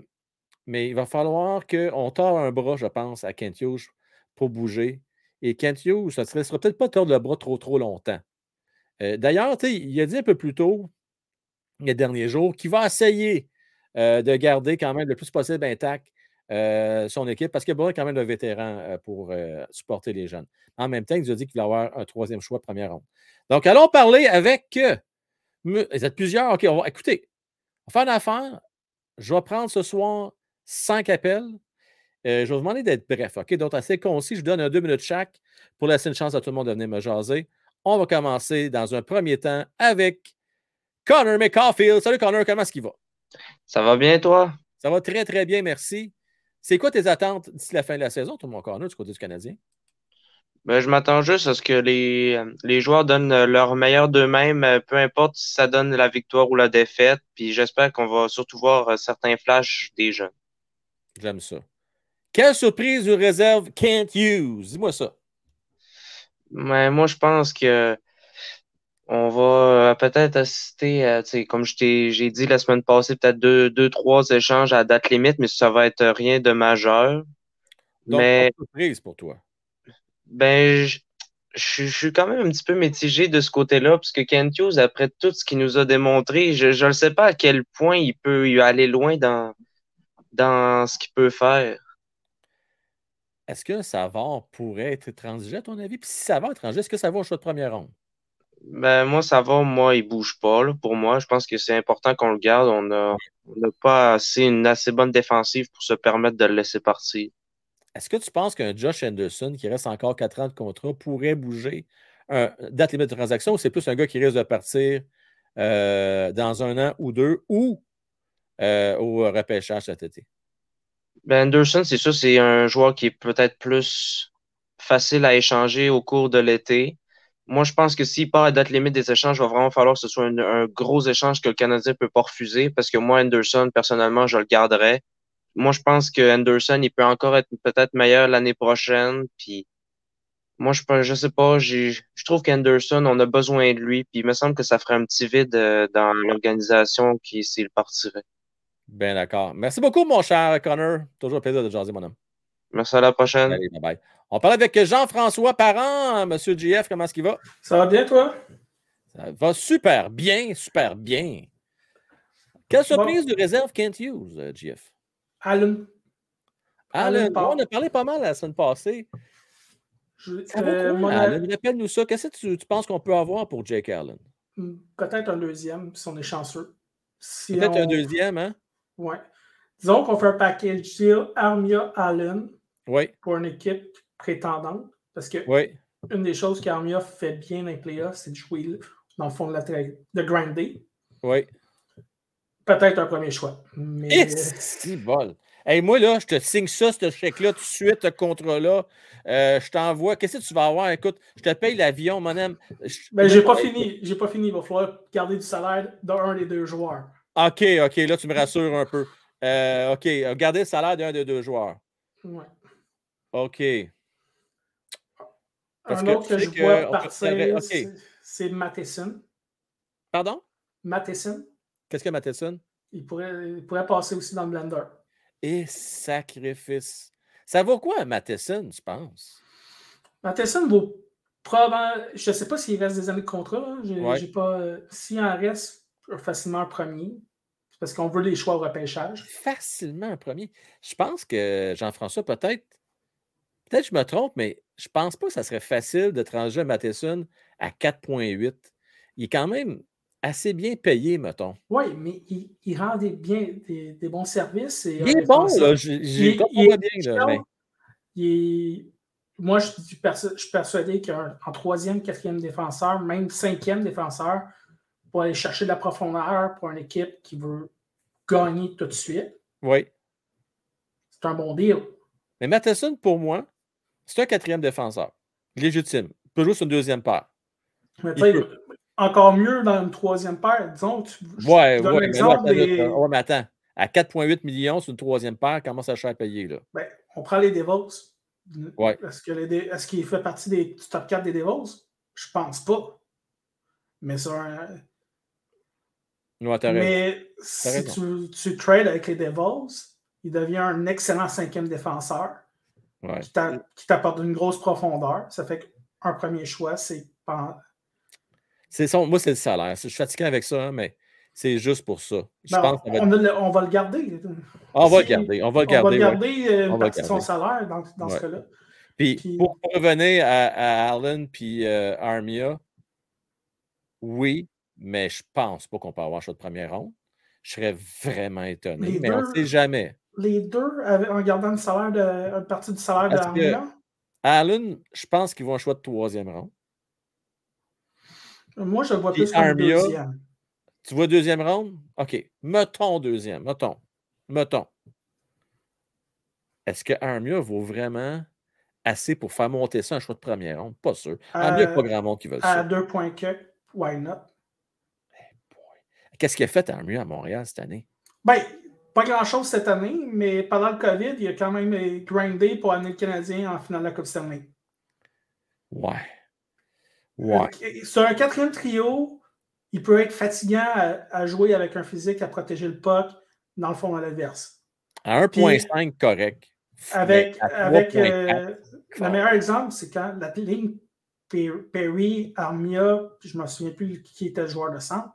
mais il va falloir qu'on tord un bras, je pense, à Kent Hughes pour bouger. Et Kent Hughes, ça ne sera peut-être pas tordre le bras trop, trop longtemps. Euh, D'ailleurs, il a dit un peu plus tôt, les derniers jours, qu'il va essayer euh, de garder quand même le plus possible intact euh, son équipe parce qu'il y a besoin quand même de vétérans euh, pour euh, supporter les jeunes. En même temps, il nous a dit qu'il va avoir un troisième choix de première ronde. Donc, allons parler avec. vous êtes plusieurs. OK, on va, écoutez, on va faire une affaire. Je vais prendre ce soir cinq appels. Je vais vous demander d'être bref. OK, donc assez concis. Je vous donne un deux minutes chaque pour laisser une chance à tout le monde de venir me jaser. On va commencer dans un premier temps avec Connor McCaulfield. Salut Connor, comment est-ce qu'il va? Ça va bien, toi? Ça va très, très bien, merci. C'est quoi tes attentes d'ici la fin de la saison, tout mon Connor, du côté du Canadien? Ben, je m'attends juste à ce que les, les joueurs donnent leur meilleur d'eux-mêmes, euh, peu importe si ça donne la victoire ou la défaite. Puis j'espère qu'on va surtout voir euh, certains flashs des jeunes. J'aime ça. Quelle surprise nous réserve Kent Hughes? Dis-moi ça. Mais moi, je pense que on va euh, peut-être assister à, comme je t'ai, j'ai dit la semaine passée, peut-être deux, deux, trois échanges à date limite, mais ça va être rien de majeur. Donc, mais surprise pour toi. Ben, je, je, je suis quand même un petit peu mitigé de ce côté-là, parce que Kent Hughes, après tout ce qu'il nous a démontré, je ne sais pas à quel point il peut aller loin dans, dans ce qu'il peut faire. Est-ce qu'un Savard pourrait être transigé, à ton avis? Puis si ça va étranger, est-ce que ça va au choix de première ronde? Ben, moi, ça va, moi, il bouge pas, là. Pour moi, je pense que c'est important qu'on le garde. On n'a pas assez, une assez bonne défensive pour se permettre de le laisser partir. est-ce que tu penses qu'un Josh Anderson qui reste encore 4 ans de contrat pourrait bouger? Un date limite de transaction ou c'est plus un gars qui risque de partir euh, dans un an ou deux ou euh, au repêchage cet été? Ben Anderson, c'est sûr, c'est un joueur qui est peut-être plus facile à échanger au cours de l'été. Moi, je pense que s'il part à date limite des échanges, il va vraiment falloir que ce soit un, gros échange que le Canadien ne peut pas refuser parce que moi, Anderson, personnellement, je le garderais. Moi, je pense que Anderson, il peut encore être peut-être meilleur l'année prochaine. Puis moi, je je sais pas, je trouve qu'Anderson, on a besoin de lui. Puis il me semble que ça ferait un petit vide euh, dans l'organisation qui s'il partirait. Bien d'accord. Merci beaucoup, mon cher Connor. Toujours un plaisir de jaser, mon homme. Merci à la prochaine. Allez, bye bye. On parle avec Jean-François Parent. Monsieur GF, comment est-ce qu'il va? Ça va bien, toi? Ça va super bien, super bien. Quelle surprise de réserve Kent Hughes, euh, GF? Allen. Allen, on a parlé pas mal la semaine passée. Je, ça euh, Allen? Rappelle-nous ça. Qu'est-ce que tu, tu penses qu'on peut avoir pour Jake Allen? Hmm, peut-être un deuxième, si on est chanceux. Si Peut-être on... un deuxième, hein? Oui. Disons qu'on fait un package deal Armia Allen oui. pour une équipe prétendante. Parce que oui. une des choses qu'Armia fait bien dans les playoffs, c'est de jouer dans le fond de la de grinder. Oui. Peut-être un premier choix. Mais... C'est bol. Hey, moi, là, je te signe ça, ce chèque-là, tout de suite, ce contrat-là. Euh, je t'envoie. Qu'est-ce que tu vas avoir? Écoute, je te paye l'avion, mon ami. Ben, j'ai pas fini. J'ai pas fini. Il va falloir garder du salaire d'un des deux joueurs. OK, OK. Là, tu me rassures un peu. Euh, OK. Garder le salaire d'un des deux joueurs. Ouais. OK. Parce un autre que, je vois partir, okay. c'est Matheson. Pardon? Matheson. Qu'est-ce que Matheson? Il pourrait, il pourrait passer aussi dans le blender. Et sacrifice. Ça vaut quoi, Matheson, tu penses? Matheson vaut probablement. Je ne sais pas s'il reste des années de contrat. J'ai, ouais. pas. Euh, s'il en reste, facilement un premier. Parce qu'on veut les choix au repêchage. Facilement un premier. Je pense que Jean-François, peut-être. Peut-être que je me trompe, mais je pense pas que ça serait facile de trancher Matheson à 4,8. Il est quand même assez bien payé, mettons. Oui, mais il, il rend des, bien, des, des, bons services. Et, il est bon, là. J'ai bien. Là, mais... il moi, je, suis persuadé qu'en troisième, quatrième défenseur, même cinquième défenseur, pour aller chercher de la profondeur pour une équipe qui veut gagner tout de suite. Oui. C'est un bon deal. Mais Matheson, pour moi, c'est un quatrième défenseur. Légitime. Il peut jouer sur une deuxième paire. Mais encore mieux dans une troisième paire, disons. Tu, ouais, ouais, mais, là, des... ouais, mais attends. À 4,8 millions sur une troisième paire, comment ça cher à payer? Là? Ben, on prend les Devils. Ouais. Est-ce, qu'il fait partie des top 4 des Devils? Je pense pas. Mais c'est un. T'as mais si tu, tu trades avec les Devils, il devient un excellent cinquième défenseur ouais. qui, t'a, qui t'apporte une grosse profondeur. Ça fait qu'un premier choix, c'est c'est son, moi, c'est le salaire. Je suis fatigué avec ça, hein, mais c'est juste pour ça. Je ben, pense on, va... Le, on, va le garder. On va le garder. On va le garder. On va garder une on partie de son salaire dans, dans ouais. ce cas-là. Puis, puis, pour revenir à, à Allen puis euh, Armia, oui, mais je pense pas qu'on peut avoir un choix de première ronde. Je serais vraiment étonné, les mais deux, on ne sait jamais. Les deux, en gardant le salaire de, une partie du salaire d'Armia? Allen, je pense qu'ils vont un choix de troisième ronde. Moi, je le vois plus comme deuxième. Tu vois deuxième ronde? OK. Mettons deuxième. Mettons. Mettons. Est-ce que Armia vaut vraiment assez pour faire monter ça un choix de première ronde? Pas sûr. Armia, a pas grand monde qui veut ça. À deux points que, why not? Qu'est-ce qu'il a fait Armia à Montréal cette année? Ben, pas grand-chose cette année, mais pendant le COVID, il a quand même grindé pour amener le Canadien en finale de la Coupe Stanley. Ouais. Ouais. Sur un quatrième trio, il peut être fatigant à, à, jouer avec un physique à protéger le puck dans le fond de l'adverse. À 1.5, correct. Avec, avec euh, le meilleur exemple, c'est quand la ligne Perry, Armia, je ne me souviens plus qui était le joueur de centre,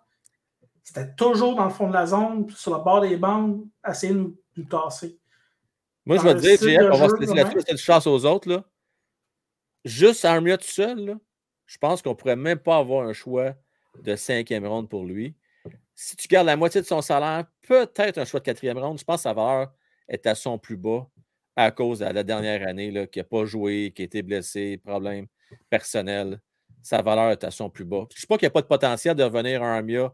c'était toujours dans le fond de la zone, sur le bord des bandes, essayer de nous, nous tasser. Moi, dans je vais te dire, JF, on va se laisser là-dessus, c'est chasse aux autres. Là. Juste Armia tout seul, là, je pense qu'on ne pourrait même pas avoir un choix de cinquième ronde pour lui. Si tu gardes la moitié de son salaire, peut-être un choix de quatrième ronde. Je pense que sa valeur est à son plus bas à cause de la dernière année, là, qui n'a pas joué, qui a été blessé, problème personnel. Sa valeur est à son plus bas. Je ne sais pas qu'il n'y a pas de potentiel de revenir à un Armia,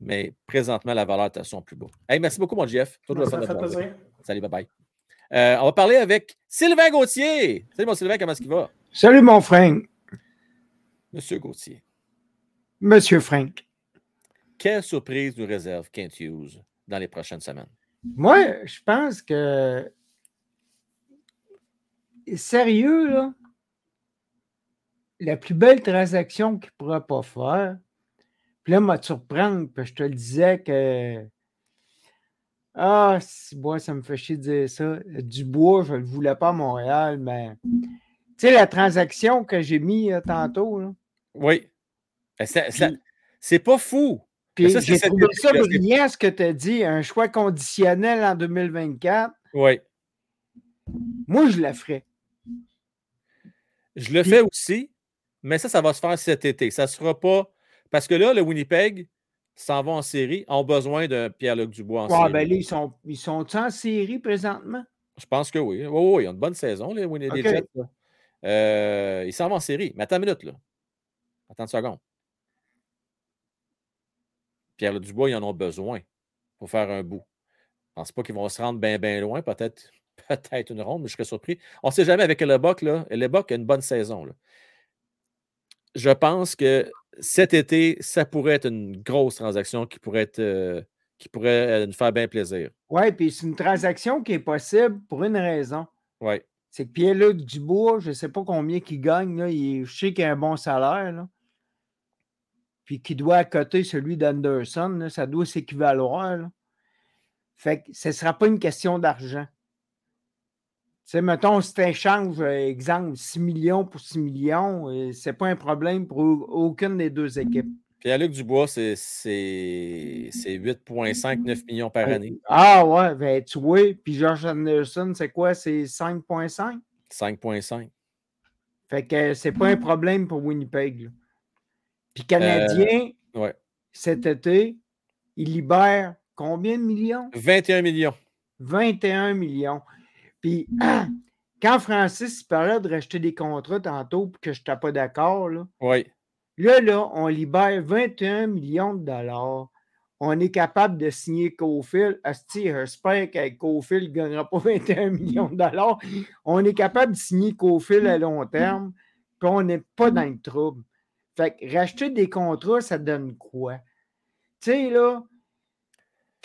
mais présentement, la valeur est à son plus bas. Hey, merci beaucoup, mon Jeff. Ça fait plaisir. Salut, bye bye. Euh, on va parler avec Sylvain Gauthier. Salut, mon Sylvain, comment est-ce qu'il va? Salut, mon Frank. Monsieur Gauthier. Monsieur Frank. Quelle surprise nous réserve Kent Hughes dans les prochaines semaines? Moi, je pense que. Sérieux, là, la plus belle transaction qu'il ne pourra pas faire, puis là, m'a surprendre, puis je te le disais que. Ah, moi, ça me fait chier de dire ça. Du bois, je ne le voulais pas à Montréal, mais. Tu sais, la transaction que j'ai mis tantôt, là. Oui. C'est pas fou. Puis j'ai trouvé ça brillant ce que tu as dit, un choix conditionnel en 2024. Oui. Moi, je le ferais. Je le fais aussi, mais ça, ça va se faire cet été. Ça ne sera pas. Parce que là, le Winnipeg s'en va en série, ont besoin de Pierre-Luc Dubois en série. Ben là, ils sont, ils sont en série présentement? Je pense que oui. Oui, oui, ils ont une bonne saison, les, Winnipeg Jets. Euh, ils s'en vont en série. Mais attends une minute, là. Attends une seconde. Pierre Dubois, ils en ont besoin pour faire un bout. Je ne pense pas qu'ils vont se rendre bien, bien loin. Peut-être peut-être une ronde, mais je serais surpris. On ne sait jamais avec Le Là. Lebock a une bonne saison. Là. Je pense que cet été, ça pourrait être une grosse transaction qui pourrait être. Euh, qui pourrait euh, nous faire bien plaisir. Oui, puis c'est une transaction qui est possible pour une raison. Oui. C'est que Pierre-Luc Dubois, je ne sais pas combien il gagne. Là. Il, je sais qu'il a un bon salaire. Là puis qui doit accoter celui d'Anderson, ça doit s'équivaloir. Fait que ce ne sera pas une question d'argent. Sais, mettons, si tu échanges, euh, exemple, 6 millions pour 6 millions, euh, ce n'est pas un problème pour aucune des deux équipes. Pierre-Luc Dubois, c'est 8,5, 9 millions par année. Ah ouais, ben, tu vois. Puis George Anderson, c'est quoi? C'est 5,5? 5,5. Fait que c'est pas un problème pour Winnipeg. Puis Canadien, euh, cet été, il libère combien de millions? 21 millions. 21 millions. Puis quand Francis parlait de racheter des contrats tantôt, puis que je n'étais pas d'accord, là, oui. là, là, on libère 21 millions de dollars. On est capable de signer Cofield. Asti, j'espère qu'avec Cofield, il ne gagnera pas 21 millions de dollars. On est capable de signer Cofield à long terme, puis on n'est pas dans le trouble. Fait que racheter des contrats, ça donne quoi? Tu sais, là,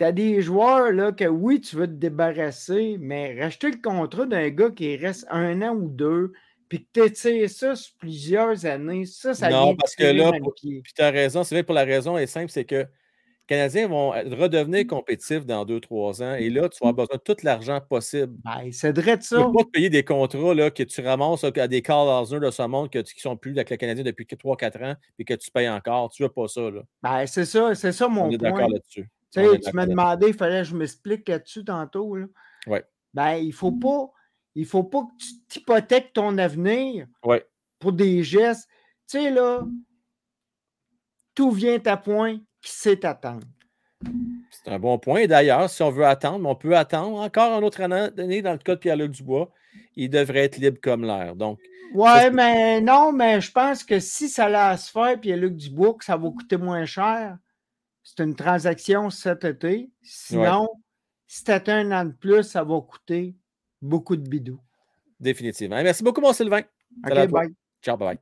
tu as des joueurs là, que oui, tu veux te débarrasser, mais racheter le contrat d'un gars qui reste un an ou deux, puis que tu ça sur plusieurs années, ça, ça Non, parce que là, puis tu as raison, c'est vrai, pour la raison est simple, c'est que Canadiens vont redevenir compétitifs dans deux, trois ans. Et là, tu vas avoir besoin de tout l'argent possible. Ben, c'est vrai de ça. Tu ne peux pas te payer des contrats là, que tu ramasses à des Carl de ce monde que, qui sont plus avec le Canadien depuis 3-4 ans et que tu payes encore. Tu ne veux pas ça. Là. Ben, c'est ça, c'est ça mon On est d'accord là-dessus. Tu, tu m'as demandé, il fallait que je m'explique là-dessus tantôt. Là. Ouais. Ben, il ne faut pas. Il faut pas que tu t'hypothèques ton avenir ouais. pour des gestes. Tu sais, là, tout vient à point qui sait attendre. C'est un bon point. D'ailleurs, si on veut attendre, on peut attendre encore un autre année dans le cas de Pierre-Luc Dubois. Il devrait être libre comme l'air. Donc, ouais, mais non, mais je pense que si ça allait se faire, Pierre-Luc Dubois, que ça va coûter moins cher, c'est une transaction cet été. Sinon, si tu un an de plus, ça va coûter beaucoup de bidou. Définitivement. Merci beaucoup, mon Sylvain. OK, bye. Ciao, bye.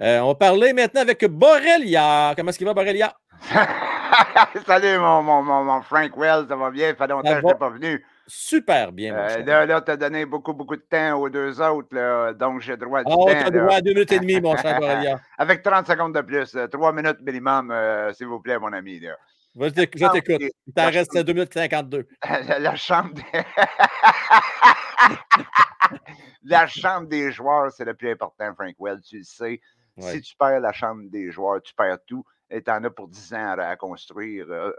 Euh, on va parler maintenant avec Borrelia. Comment est-ce qu'il va, Borrelia? Salut, mon, mon, mon, Frank Wells, ça va bien? Ça fait longtemps que je n'étais pas venu. Super bien. Euh, là, là tu as donné beaucoup, beaucoup de temps aux deux autres, là, donc j'ai droit à du oh, temps. tu as droit à deux minutes et demie, mon cher. Avec 30 secondes de plus, euh, trois minutes minimum, euh, s'il vous plaît, mon ami. Là. Je t'écoute. Il t'en reste 2 minutes 52. La, la chambre des... la chambre des joueurs, c'est le plus important, Frank Wells, tu le sais. Si tu perds la chambre des joueurs, tu perds tout. Et tu en as pour 10 ans à, construire. Euh,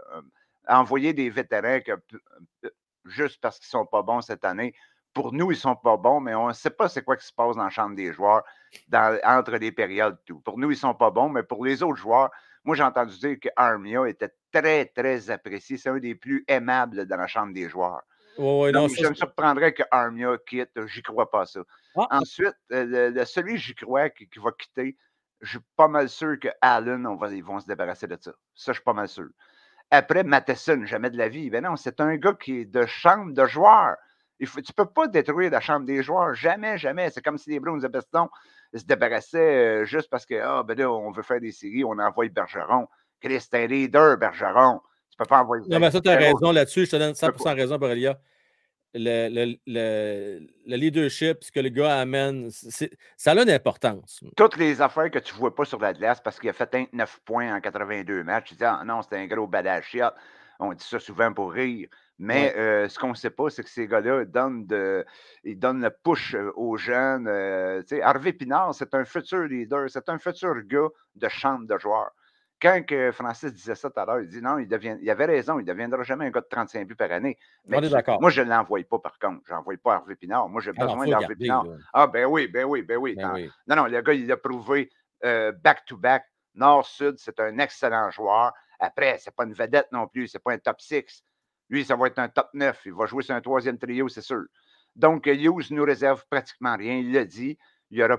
envoyer des vétérans que, juste parce qu'ils ne sont pas bons cette année. Pour nous, ils ne sont pas bons, mais on ne sait pas c'est quoi qui se passe dans la chambre des joueurs dans, entre les périodes. Tout. Pour nous, ils ne sont pas bons, mais pour les autres joueurs, moi, j'ai entendu dire que Armia était très, très apprécié. C'est un des plus aimables dans la chambre des joueurs. Non, je me surprendrais que Armia quitte. J'y crois pas ça. Ah. Ensuite, euh, le, celui j'y crois qui, va quitter, je suis pas mal sûr que Allen, on va, ils vont se débarrasser de ça. Ça, je suis pas mal sûr. Après, Matheson, jamais de la vie. Ben non, c'est un gars qui est de chambre de joueurs. Il faut, tu peux pas détruire la chambre des joueurs. Jamais, jamais. C'est comme si les Browns de Beston se débarrassaient euh, juste parce que, ah, ben là, on veut faire des séries, on envoie Bergeron. Chris, un leader, Bergeron. Tu peux pas envoyer. Non, mais ça, tu as raison là-dessus. Je te donne 100% raison, Borrelia le, le, leadership, ce que le gars amène, ça a une importance. Toutes les affaires que tu ne vois pas sur la glace parce qu'il a fait 29 points en 82 matchs, tu dis ah, non, c'était un gros badass On dit ça souvent pour rire. Mais euh, ce qu'on ne sait pas, c'est que ces gars-là donnent, de, ils donnent le push euh, aux jeunes. Euh, Harvey Pinard, c'est un futur leader, c'est un futur gars de chambre de joueurs quand que Francis disait ça tout à l'heure, il dit non, il, devient, il avait raison, il ne deviendra jamais un gars de 35 buts par année. Mais moi, je ne l'envoie pas, par contre. Je n'envoie pas Harvey Pinard. Moi, j'ai ah besoin d'Harvey Pinard. Ah, ben oui, ben oui, ben oui. Ben non, non, le gars, il a prouvé euh, back-to-back, nord-sud, c'est un excellent joueur. Après, ce n'est pas une vedette non plus, ce n'est pas un top 6. Lui, ça va être un top 9. Il va jouer sur un troisième trio, c'est sûr. Donc, Hughes nous réserve pratiquement rien. Il l'a dit. Il y aura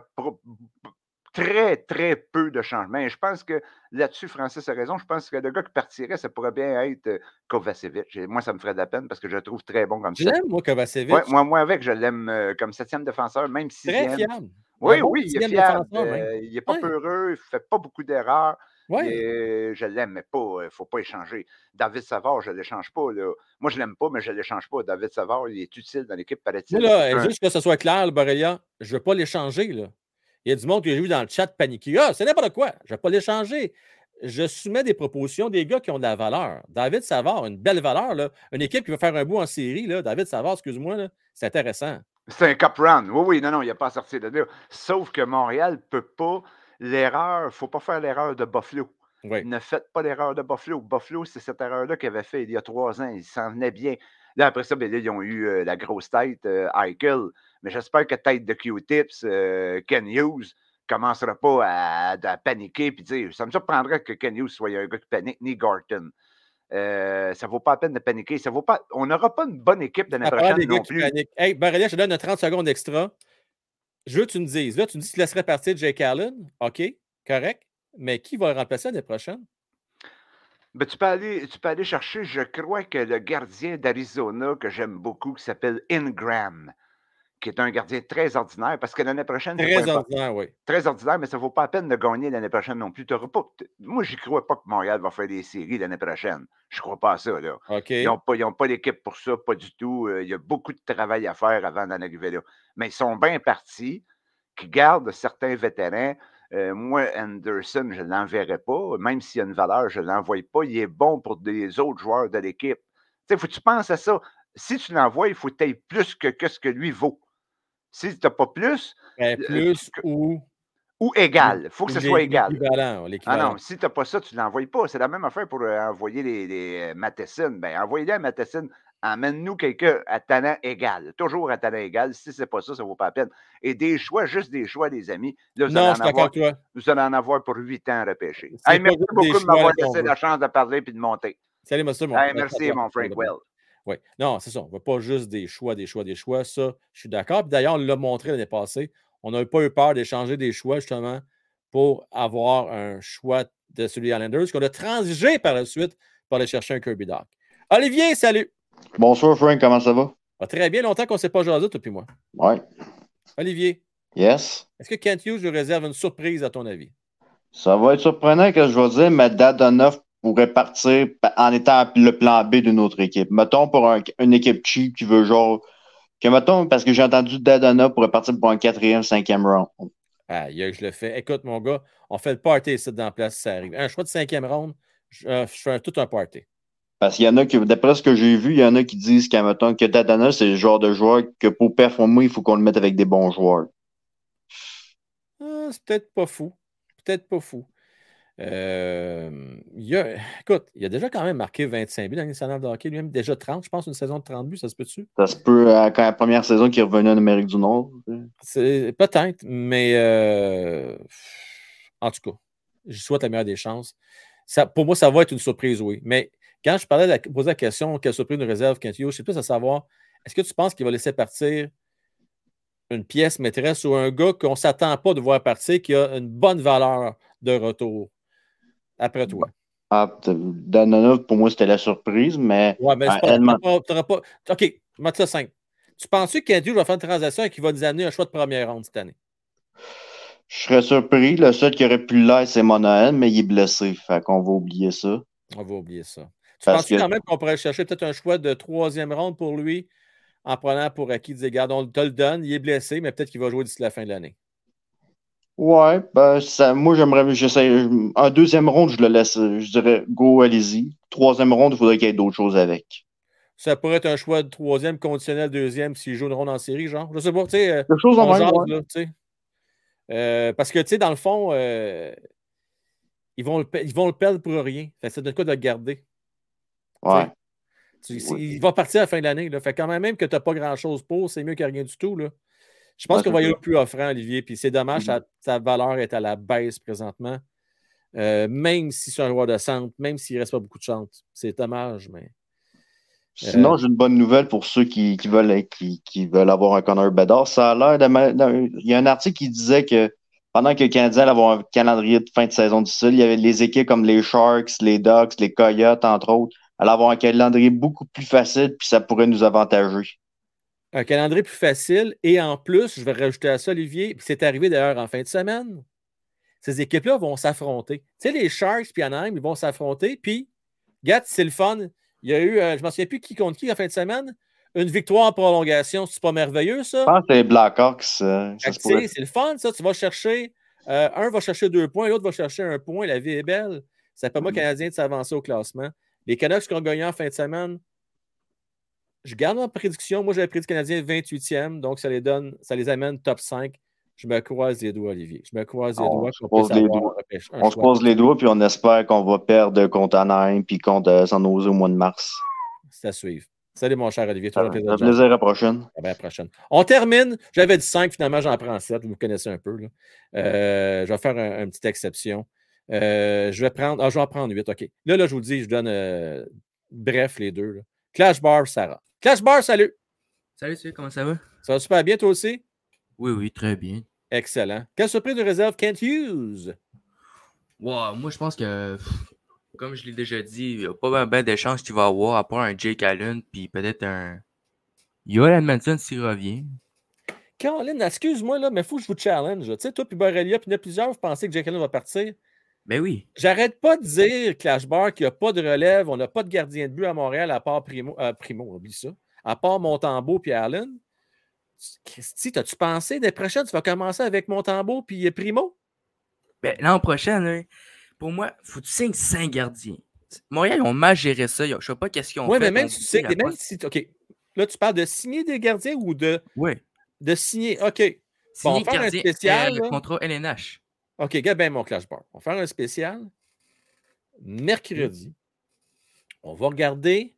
très, très peu de changements. Et je pense que là-dessus, Francis a raison. Je pense que le gars qui partirait, ça pourrait bien être euh, Kovacevic. moi, ça me ferait de la peine parce que je le trouve très bon comme ça. Je l'aime, moi, Kovacevic. moi, moi, avec, je l'aime euh, comme septième défenseur, même si. Très fiable. Oui, oui, il est fiable. Euh, il n'est pas peureux, il ne fait pas beaucoup d'erreurs. je l'aime, mais pas, il ne faut pas échanger. David Savard, je ne l'échange pas. Moi, je ne l'aime pas, mais je ne l'échange pas. David Savard, il est utile dans l'équipe, paraît-il. Juste que ce soit clair, le Borrelia, je ne veux pas l'échanger. Il y a du monde qui a vu dans le chat paniquer. Ah, c'est n'importe quoi. Je ne vais pas l'échanger. Je soumets des propositions des gars qui ont de la valeur. David Savard, une belle valeur. Là. Une équipe qui veut faire un bout en série. Là. David Savard, excuse-moi, c'est intéressant. C'est un cup run. Oui, oui, non, non, il n'y a pas à sortir de là. Sauf que Montréal ne peut pas. L'erreur, il ne faut pas faire l'erreur de Buffalo. Ne faites pas l'erreur de Buffalo. Buffalo, c'est cette erreur-là qu'il avait fait il y a trois ans. Il s'en venait bien. Là, après ça, ben, ils ont eu euh, la grosse tête, euh, Eichel. Mais j'espère que tête de Q-Tips, euh, Ken Hughes, ne commencera pas à, paniquer puis dire ça me surprendrait que Ken Hughes soit un gars qui panique, ni Garton. ça ne vaut pas la peine de paniquer. Ça vaut pas, on n'aura pas une bonne équipe l'année prochaine non plus. Hey, Barrelia, je te donne 30 secondes extra. Je veux que tu me dises. Là, tu me dis que tu laisserais partir Jake Allen. OK, correct. Mais qui va le remplacer l'année prochaine? Ben, tu, peux aller, tu peux aller chercher, je crois que le gardien d'Arizona que j'aime beaucoup, qui s'appelle Ingram, qui est un gardien très ordinaire, parce que l'année prochaine. Très ordinaire, oui. Très ordinaire, mais ça ne vaut pas la peine de gagner l'année prochaine non plus. Pas, moi, je n'y crois pas que Montréal va faire des séries l'année prochaine. Je ne crois pas à ça. Là. Ils n'ont pas, pas l'équipe pour ça, pas du tout. Euh, il y a beaucoup de travail à faire avant d'en arriver là. Mais ils sont bien partis, qui gardent certains vétérans. Euh, moi, Anderson, je ne l'enverrai pas. Même s'il y a une valeur, je ne l'envoie pas. Il est bon pour des autres joueurs de l'équipe. Il faut que tu penses à ça. Si tu l'envoies, il faut que tu aies plus que, ce que lui vaut. Si tu n'as pas plus. Ben, euh, plus ou. Ou égal. Il faut que ce soit égal. Ah non, si tu n'as pas ça, tu ne l'envoies pas. C'est la même affaire pour euh, envoyer les, les Matheson. Ben, envoyez-les à Matheson amène-nous quelqu'un à talent égal. Toujours à talent égal. Si ce n'est pas ça, ça ne vaut pas la peine. Et des choix, juste des choix, les amis. Là, vous non, je suis toi. Vous allez en avoir pour huit ans à repêcher. merci beaucoup de m'avoir laissé la chance de parler et de monter. Salut, monsieur. Mon merci, mon Frank Well. Oui. Non, c'est ça. On ne veut pas juste des choix, des choix, des choix. Ça, je suis d'accord. D'ailleurs, on l'a montré l'année passée. On n'a pas eu peur d'échanger des choix, justement, pour avoir un choix de celui Islanders qu'on a transigé par la suite pour aller chercher un Kirby Doc. Olivier, salut! Bonsoir, Frank, comment ça va? très bien, longtemps qu'on ne s'est pas jasé, toi puis moi. Oui. Olivier. Yes. Est-ce que Kent Hughes lui réserve une surprise, à ton avis? Ça va être surprenant que je vais dire, mais Dadonov pourrait partir en étant le plan B d'une autre équipe. Mettons pour une équipe cheap qui veut genre. Que mettons, parce que j'ai entendu Dadonov pourrait partir pour un quatrième, cinquième round. Ah, je le fais. Écoute, mon gars, on fait le party ici dans la place, ça arrive. Un choix de cinquième round, je, euh, je fais tout un party. Parce qu'il y en a qui, d'après ce que j'ai vu, il y en a qui disent qu'à que Dadana, c'est le genre de joueur que pour performer, il faut qu'on le mette avec des bons joueurs. Ah, c'est peut-être pas fou. Peut-être pas fou. Euh, il a, écoute, il a déjà quand même marqué 25 buts dans national de hockey, lui-même déjà 30, je pense, une saison de 30 buts, ça se peut-tu? Ça se peut, à la première saison qu'il est revenu en Amérique du Nord. Peut-être, mais euh, en tout cas, je souhaite la meilleure des chances. Ça, pour moi, ça va être une surprise, oui. Mais quand je parlais de la, posais la question, quelle surprise nous réserve Kent Hughes, c'est plus à savoir, est-ce que tu penses qu'il va laisser partir une pièce maîtresse ou un gars qu'on ne s'attend pas de voir partir qui a une bonne valeur de retour? Après toi? Ah, Danona, pour moi, c'était la surprise, mais. Ouais, mais ah, pas, elle t'auras pas, OK, je vais ça simple. Tu penses-tu que Andrew va faire une transaction et qu'il va nous amener un choix de première ronde cette année? Je serais surpris. Le seul qui aurait pu l'être, c'est Monahan, mais il est blessé. Fait qu'on va oublier ça. On va oublier ça. Tu Parce penses que- quand même qu'on pourrait chercher peut-être un choix de troisième ronde pour lui en prenant pour acquis des gardes? On te le donne, il est blessé, mais peut-être qu'il va jouer d'ici la fin de l'année? Ouais, ben, ça, moi, j'aimerais, j'essaie, un deuxième ronde, je le laisse, je dirais, go, allez-y. Troisième ronde, il faudrait qu'il y ait d'autres choses avec. Ça pourrait être un choix de troisième, conditionnel deuxième s'il joue une ronde en série, genre. Je sais pas, tu sais. euh, chose en ouais. là, sais. Euh, parce que, tu sais, dans le fond, euh, ils, vont le, ils vont le perdre pour rien. Que ça donne quoi de le garder? Ouais. Tu- Il va partir à la fin de l'année. Fait quand même, même que tu n'as pas grand-chose pour, c'est mieux que rien du tout. Là. Je pense Ouais, qu'on va y aller plus offrant, Olivier. Puis c'est dommage, sa, sa valeur est à la baisse présentement. Euh, même si c'est un joueur de centre, même s'il ne reste pas beaucoup de chance. C'est dommage, mais. Sinon, Euh, j'ai une bonne nouvelle pour ceux qui, qui veulent, qui, qui veulent avoir un Connor Bedard. Ça a l'air de. Il y a un article qui disait que pendant que le Canadien allait avoir un calendrier de fin de saison difficile, il y avait les équipes comme les Sharks, les Ducks, les Coyotes, entre autres, allaient avoir un calendrier beaucoup plus facile, puis ça pourrait nous avantager. un calendrier plus facile. Et en plus, je vais rajouter à ça, Olivier, puis c'est arrivé d'ailleurs en fin de semaine. Ces équipes-là vont s'affronter. Tu sais, les Sharks puis Anaheim, ils vont s'affronter. Puis, Gat, c'est le fun. Il y a eu, euh, je ne me souviens plus qui contre qui en fin de semaine, une victoire en prolongation. C'est pas merveilleux, ça? Je pense que c'est Blackhawks. euh, pourrait. C'est le fun, ça. Tu vas chercher, euh, un va chercher deux points, l'autre va chercher un point. La vie est belle. Ça permet aux Canadiens de s'avancer au classement. Les Canucks qui ont gagné en fin de semaine, je garde ma prédiction. Moi, j'avais prédit le Canadien 28e, donc ça les donne, ça les amène top 5. Je me croise les doigts, Olivier. Je me croise les On doigts se qu'on croise les doigts. On se croise les doigts, puis on espère qu'on va perdre contre Anaheim, puis contre euh, San Jose au mois de mars. C'est à suivre. Salut, mon cher Olivier. Ça un plaisir. à la prochaine. À la prochaine. On termine. J'avais dit 5, finalement, j'en prends 7. Vous me connaissez un peu. là. Euh, je vais faire un- une petite exception. Euh, je vais prendre. Ah, je vais en prendre 8. OK. Là, là, je vous dis, je donne euh, bref les deux. là. Clash Bar, Sarah. Clash Bar, salut. Salut, salut, comment ça va? Ça va super bien, toi aussi? Oui, oui, très bien. Excellent. Quelle surprise de réserve Kent Hughes? Wow, moi, je pense que, comme je l'ai déjà dit, il n'y a pas bien de chances qu'il va avoir, à part un Jake Allen, puis peut-être un. Yoel Edmondson s'il revient. Caroline, excuse-moi, là, mais il faut que je vous challenge. Tu sais, toi, puis Borrelia, puis il y en a plusieurs, vous pensez que Jake Allen va partir? Ben oui. J'arrête pas de dire, Clash Bar, qu'il n'y a pas de relève, on n'a pas de gardien de but à Montréal à part Primo, euh, Primo oublie ça, à part Montembeau puis Allen. Christy, t'as-tu pensé, des prochaines, tu vas commencer avec Montembeau puis Primo? Ben, l'an prochain, pour moi, faut que tu signes 5 gardiens. Montréal, ils ont mal géré ça. Je sais pas qu'est-ce qu'ils ont Oui, fait. mais même tu sais, même si, OK, là, tu parles de signer des gardiens ou de, Oui. de signer, OK. Bon, on Signer va faire un gardien, spécial. euh, là. contrat LNH. OK, regarde bien mon Clash Bar. On va faire un spécial. Mercredi, on va regarder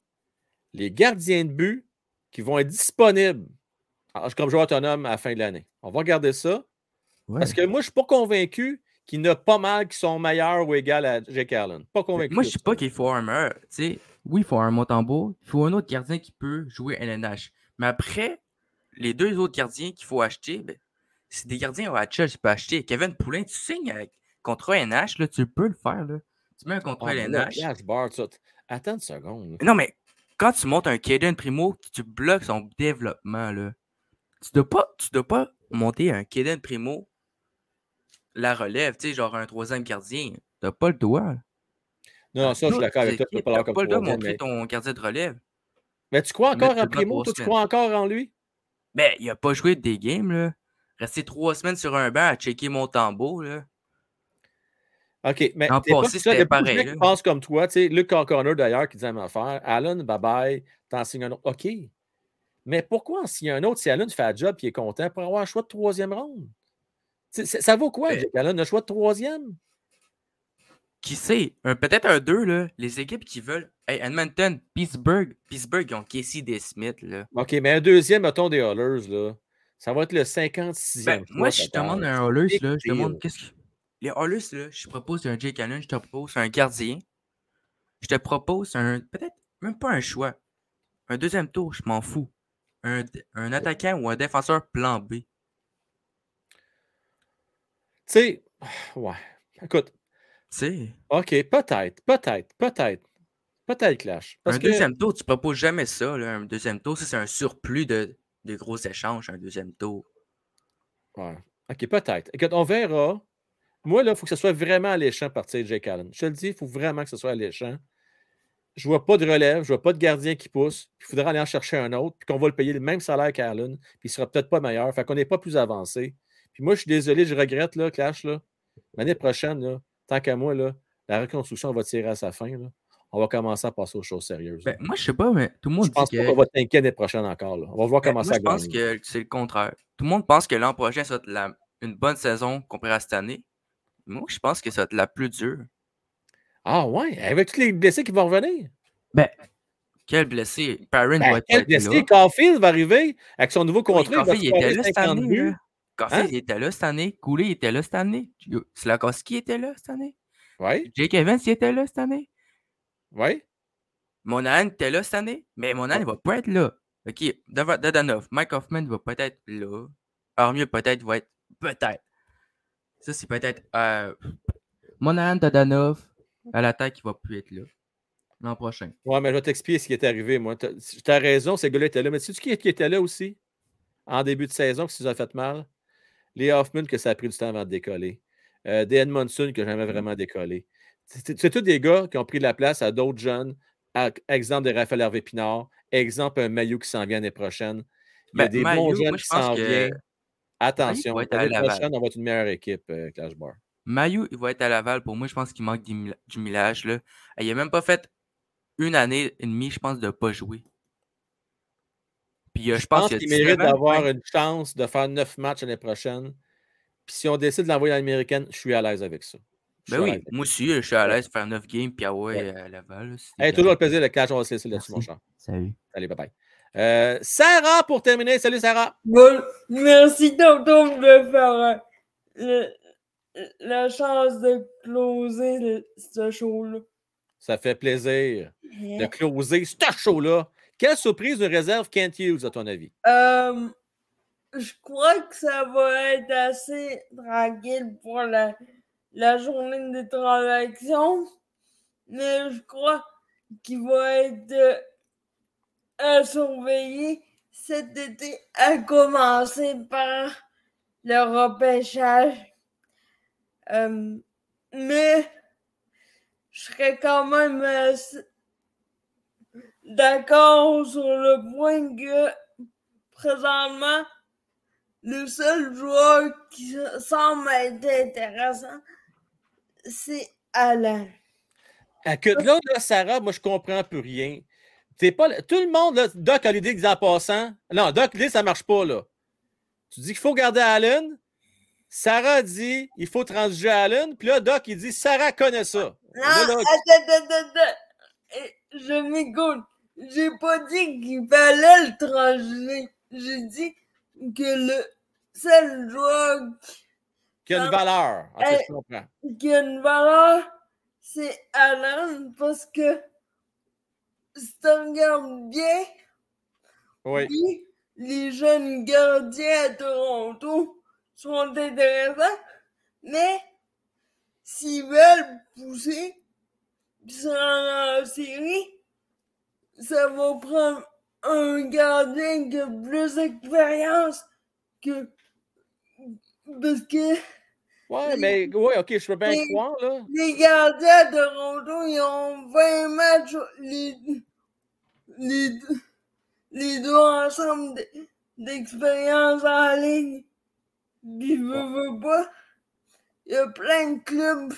les gardiens de but qui vont être disponibles comme joueur autonome à la fin de l'année. On va regarder ça. Ouais. Parce que moi, je ne suis pas convaincu qu'il y en a pas mal qui sont meilleurs ou égaux à Jake Allen. Pas convaincu. Moi, je ne ça. pas qu'il faut un sais, oui, il faut un Montembeau. Il faut un autre gardien qui peut jouer LNH. Mais après, les deux autres gardiens qu'il faut acheter, ben, c'est des gardiens à Chelsea, tu peux acheter. Kevin Poulin, tu signes avec contrat LNH, là, tu peux le faire. Là. Tu mets un contrat Ah, mais Bar, ça, t- Attends une seconde. Non, mais quand tu montes un Kaden Primo, tu bloques son développement, là. Tu dois pas, tu dois pas monter un Kaden Primo la relève, tu sais, genre un troisième gardien. T'as pas le droit. là. Non, non, ça, je suis d'accord avec toi. Tu équipes, pas comme pas le droit de montrer mais... ton gardien de relève. mais tu crois encore en Primo? Toi, tu crois encore en lui? Ben, il a pas joué des games, là. Rester trois semaines sur un banc à checker mon tambour, là. OK, mais pas passé, c'était pareil, qui pensent comme toi. Tu sais, Luc Corner, d'ailleurs, qui la même affaire. Allen, bye-bye, t'en signes un autre. OK. Mais pourquoi en signer un autre si Allen fait un job et est content pour avoir un choix de troisième ronde? Ça vaut quoi, Jake Allen, un choix de troisième? Qui sait? Peut-être un 2, là. Les équipes qui veulent. Hey, Edmonton, Pittsburgh. Pittsburgh, ils ont Casey Desmith, là. OK, mais un deuxième, mettons, des Hollers, là. Ça va être le 56e. Ben, moi, je demande un Hollers, là, je demande qu'est-ce que. Les Hollers, là, je te propose un Jake Allen, je te propose un gardien. Je te propose un. Peut-être même pas un choix. Un deuxième tour, je m'en fous. un, un attaquant ou un défenseur plan B. Tu sais, ouais. Écoute. sais. OK, peut-être, peut-être, peut-être. Peut-être, Clash. un deuxième tour, tu ne proposes jamais ça. Là. Un deuxième tour, c'est un surplus de, de gros échanges, un deuxième tour. Ouais. OK, peut-être. Écoute, on verra. Moi, là, il faut que ce soit vraiment alléchant à partir de Jake Allen. Je te le dis, il faut vraiment que ce soit alléchant. Je ne vois pas de relève, je ne vois pas de gardien qui pousse. Il faudra aller en chercher un autre, puis qu'on va le payer le même salaire qu'Allen, puis il ne sera peut-être pas meilleur. Fait qu'on n'est pas plus avancé. Puis moi, je suis désolé, je regrette, Clash, là. L'année prochaine, tant qu'à moi, là, la reconstruction va tirer à sa fin. Là. On va commencer à passer aux choses sérieuses. Ben, moi, je ne sais pas, mais tout le monde je pense que... qu'on va t'inquiéter l'année prochaine encore. Là. On va voir Ben, comment moi, ça je pense que c'est le contraire. Tout le monde pense que l'an prochain, ça va être la- une bonne saison comparée à cette année. Moi, je pense que ça va être la plus dure. Ah ouais, avec tous les blessés qui vont revenir? Ben, quel blessé? Perrin Ben, va être quel blessé? là. Caulfield va arriver avec son nouveau Oui, contrat. il Caulfield, il était là cette 50 année. là. Caulfield, Hein? il était là cette année. Cooley, il était là cette année. Slakowski était là cette année. Oui, Jake Evans, il était là cette année. Oui. Monahan était là cette année. Mais Monahan, il va pas être là. OK, Dadanov. Mike Hoffman va peut-être là. Armia peut-être va être. Peut-être. Ça, c'est peut-être. Euh... Monahan, Dadanov. À l'attaque, il va plus être là. L'an prochain. Ouais, mais je vais t'expliquer ce qui est arrivé, moi. Tu as raison, ces gars-là étaient là. Mais sais-tu qui, qui était là aussi? En début de saison, qui nous a fait mal? Les Hoffman, que ça a pris du temps avant de décoller. Euh, qui n'a jamais vraiment décollé. C'est tous des gars qui ont pris de la place à d'autres jeunes. À- exemple de Raphaël Hervé Pinard. Exemple, un Maillot qui s'en vient l'année prochaine. Il y a Ben, des bons Maillot, jeunes moi, qui s'en que viennent. Attention, l'année prochaine, on va être une meilleure équipe, euh, Clash Bar. Mayu, il va être à Laval. Pour moi, je pense qu'il manque du du millage. Là. Il n'a même pas fait une année et demie, je pense, de ne pas jouer. Puis euh, Je je pense, qu'il mérite 19 ans, d'avoir une chance de faire neuf matchs l'année prochaine. Puis si on décide de l'envoyer à l'américaine, je suis à l'aise avec ça. Ben oui, moi aussi, je suis à l'aise de faire 9 games puis ah ouais, à Laval. là, c'est Hey, toujours le plaisir, le cash, on va se laisser là-dessus, mon cher. Salut. Allez, bye bye. Euh, Sarah, pour terminer. Salut, Sarah. Bon, merci tonton de me faire euh, le- la chance de closer le- ce show-là. Ça fait plaisir de closer ce show-là. Quelle surprise de réserve Kent Hughes, à ton avis? Euh, je crois que ça va être assez tranquille pour la, la journée de transaction, mais je crois qu'il va être euh, à surveiller cet été, à commencer par le repêchage. Euh, mais je serais quand même euh, d'accord sur le point que présentement, le seul joueur qui semble être intéressant, c'est Alain. Écoute, là, là, Sarah, moi, je comprends plus rien. T'es pas, tout le monde, là, Doc a l'idée que en passant. Non, Doc, l'idée, ça marche pas, là. Tu dis qu'il faut garder Allen. Sarah dit il faut transiger Allen. Puis là, Doc, il dit Sarah connaît ça. Non, Là, là, attends, attends, attends. Je m'écoute. J'ai pas dit qu'il fallait le transiger. J'ai dit que le seul joueur qui a une valeur. Hey. qui a une valeur, c'est Alan parce que si tu regardes bien, Oui. oui, les jeunes gardiens à Toronto sont intéressants, mais s'ils veulent pousser rendre en série, ça va prendre un gardien qui a plus d'expérience que. Parce que Ouais, mais oui, ok, je peux bien les- croire, là. les gardiens de Toronto, ils ont 20 matchs, les, les, deux- les deux ensemble d'expérience en ligne. Puis, veux, veux pas, il y a plein de clubs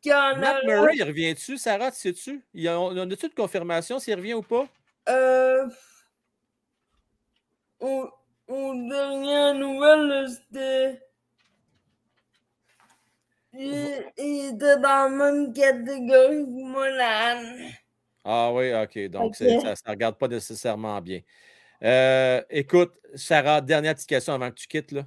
qui en Matt ont. Murray, il revient-tu, Sarah, tu sais-tu? A- On a-tu de confirmation s'il revient ou pas? Euh, aux, aux dernières nouvelles, c'était. Il, était dans la même catégorie que Monahan. Ah oui, OK. Donc, ça ne regarde pas nécessairement bien. Euh, écoute, Sarah, dernière petite question avant que tu quittes. Là.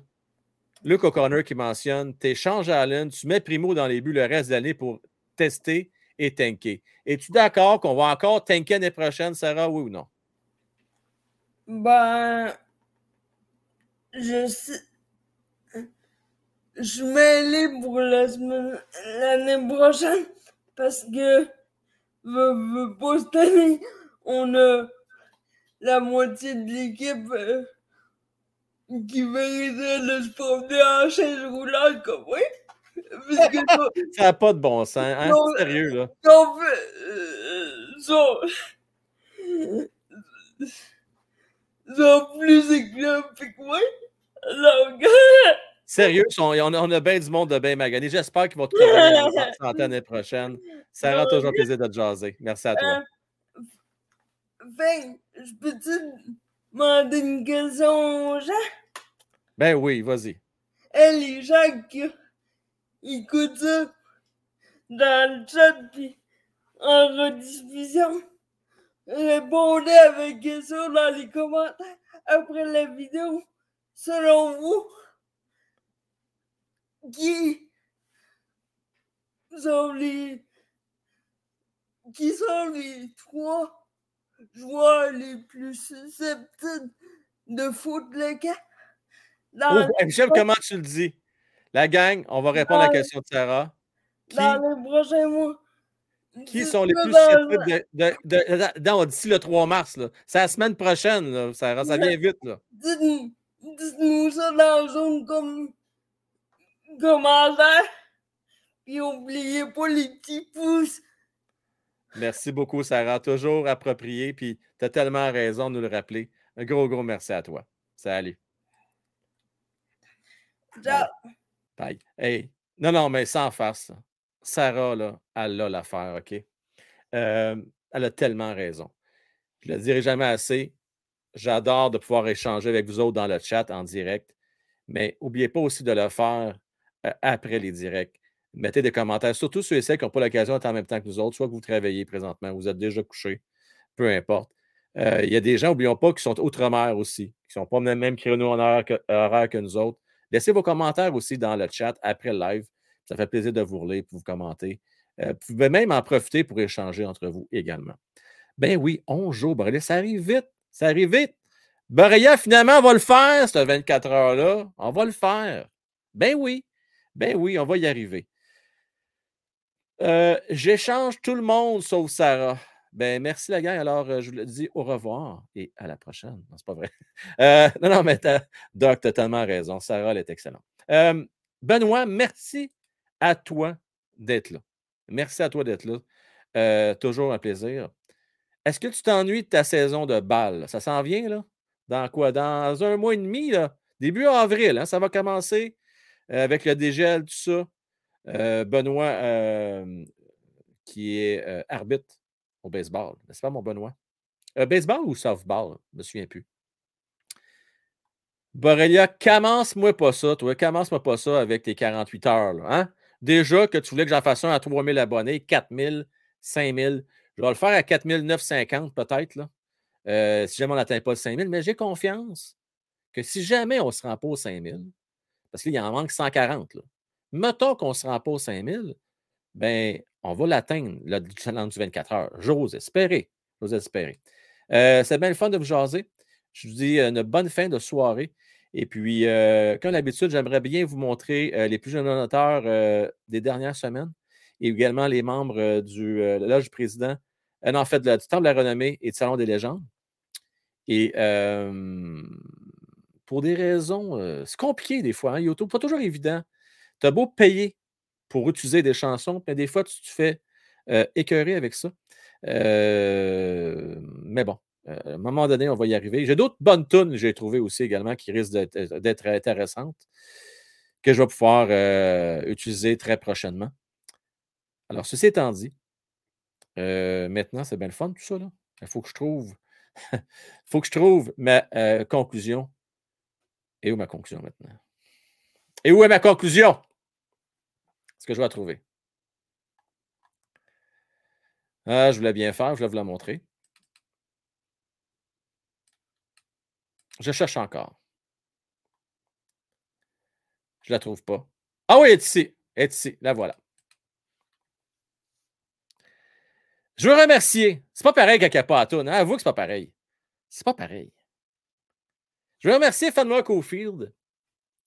Luke O'Connor qui mentionne tu échanges à Allen, tu mets Primo dans les buts le reste de l'année pour tester et tanker. Es-tu d'accord qu'on va encore tanker l'année prochaine, Sarah, oui ou non? Ben, je sais. Je m'aille pour la semaine, l'année prochaine parce que pas cette année, on a la moitié de l'équipe euh, qui mériterait de se promener en chaise roulante comme oui. Parce que Ça n'a pas de bon sens. Hein? Non, Sérieux, là. euh, sont, sont plus éclampés que moi. Donc, Sérieux, on a, on a bien du monde de bien magané. J'espère qu'ils vont te revenir en santé l'année prochaine. Ça aura toujours plaisir de te jaser. Merci à toi. euh, fait, je peux-tu demander une question aux gens? Ben oui, vas-y. Et les gens qui écoutent ça dans le chat puis en rediffusion, répondez avec question dans les commentaires après la vidéo. Selon vous, qui sont les qui sont les trois joueurs les plus susceptibles de foutre le camp? Dans, Oh, J'aime comment tu le dis? La gang, on va répondre à la question de Sarah. Qui, dans les prochains mois. qui sont les plus susceptibles de. de, de- d'ici le 3 mars. là. C'est la semaine prochaine, là, Sarah. Ça vient vite. Là. Dites-nous dites-nous ça dans la zone comme commentaire. Puis n'oubliez pas les petits pouces. Merci beaucoup, Sarah. Toujours approprié. Puis tu as tellement raison de nous le rappeler. Un gros, gros merci à toi. Salut. Ciao. Bye. Hey. Non, non, mais sans farce. là. Sarah, là, elle a l'affaire, OK? Euh, elle a tellement raison. Je ne le dirai jamais assez. J'adore de pouvoir échanger avec vous autres dans le chat en direct. Mais n'oubliez pas aussi de le faire après les directs. Mettez des commentaires, surtout ceux et celles qui n'ont pas l'occasion d'être en même temps que nous autres, soit que vous travaillez présentement, vous êtes déjà couché, peu importe. Euh, Il y a des gens, n'oublions pas, qui sont outre-mer aussi, qui ne sont pas même, même créneau horaire que, horaire que nous autres. Laissez vos commentaires aussi dans le chat après le live. Ça fait plaisir de vous relire et vous commenter. Euh, vous pouvez même en profiter pour échanger entre vous également. Ben oui, 11 jours, Borrelia, ça arrive vite. Ça arrive vite. Borrelia, finalement, on va le faire, cette 24 heures-là. On va le faire. Ben oui. Ben oui, on va y arriver. Euh, J'échange tout le monde sauf Sarah. Ben merci la gang. Alors, euh, je vous le dis au revoir et à la prochaine. Non, c'est pas vrai. Euh, non, non, mais Doc, tu as tellement raison. Sarah, elle est excellente. Benoît, merci à toi d'être là. Merci à toi d'être là. Toujours un plaisir. Est-ce que tu t'ennuies de ta saison de balle? Ça s'en vient, là? Dans quoi? Dans un mois et demi, là? Début avril, hein, ça va commencer avec le dégel, tout ça. Euh, Benoît, euh, qui est euh, arbitre au baseball, n'est-ce pas, mon Benoît? Euh, baseball ou softball? Je ne me souviens plus. Borrelia, commence-moi pas ça, toi. Commence-moi pas ça avec tes 48 heures. Hein? Déjà que tu voulais que j'en fasse un à 3000 abonnés, 4000, 5000. Je vais le faire à 4950 peut-être. Euh, si jamais on n'atteint pas le 5000. Mais j'ai confiance que si jamais on se rend pas au 5000, parce qu'il en manque 140, là. mettons qu'on se rend pas au 5000, ben, on va l'atteindre, le challenge du 24 heures. J'ose espérer. J'ose espérer. Euh, c'est bien le fun de vous jaser. Je vous dis euh, une bonne fin de soirée. Et puis, euh, comme d'habitude, j'aimerais bien vous montrer les plus jeunes donateurs des dernières semaines et également les membres du Loge du Président, en fait, du Temple de la Renommée et du Salon des légendes. Et pour des raisons, euh, c'est compliqué des fois, hein, YouTube, pas toujours évident. Tu as beau payer pour utiliser des chansons, mais des fois, tu te fais euh, écœurer avec ça. Euh, mais bon, euh, à un moment donné, on va y arriver. J'ai d'autres bonnes tunes, j'ai trouvé aussi également, qui risquent d'être intéressantes, que je vais pouvoir utiliser très prochainement. Alors, ceci étant dit, maintenant, c'est bien le fun tout ça. là. Il faut que je trouve, il faut que je trouve ma conclusion. Et où ma conclusion maintenant? Et où est ma conclusion? Est-ce que je vais trouver? Ah, je voulais bien faire, je voulais vous la montrer. Je cherche encore. Je ne la trouve pas. Ah oui, elle est ici. Elle est ici. La voilà. Je veux remercier. C'est pas pareil quand il n'y a pas à tourne. Avoue que c'est pas pareil. C'est pas pareil. Je veux remercier Fanma Cofield,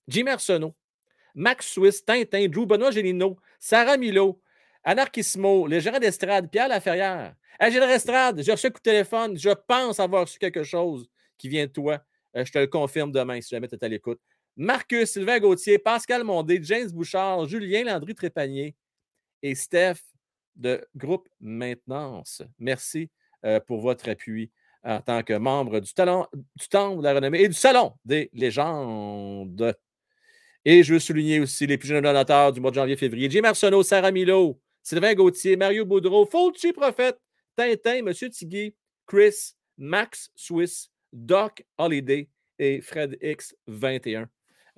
Jimmy Arsenault, Max Swiss, Tintin, Drew Benoît Gélino, Sarah Milo, Anarchissimo, le gérant d'estrade, Pierre Laferrière. Hey, j'ai l'estrade, j'ai reçu un coup de téléphone. Je pense avoir reçu quelque chose qui vient de toi. Euh, je te le confirme demain si jamais tu es à l'écoute. Marcus, Sylvain Gauthier, Pascal Mondé, James Bouchard, Julien Landry Trépanier et Steph de Groupe Maintenance. Merci euh, pour votre appui en tant que membre du, talent, du Temple de la Renommée et du Salon des légendes. Et je veux souligner aussi les plus jeunes donateurs du mois de janvier-février. Jim Arsenault, Sarah Milo, Sylvain Gauthier, Mario Boudreau, Fulci Prophète, Tintin, Monsieur Tigui, Chris, Max Swiss, Doc Holiday et Fred X21.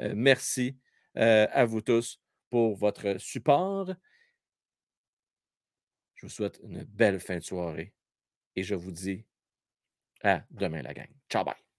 Euh, merci euh, à vous tous pour votre support. Je vous souhaite une belle fin de soirée et je vous dis à demain, la gang. Ciao, bye.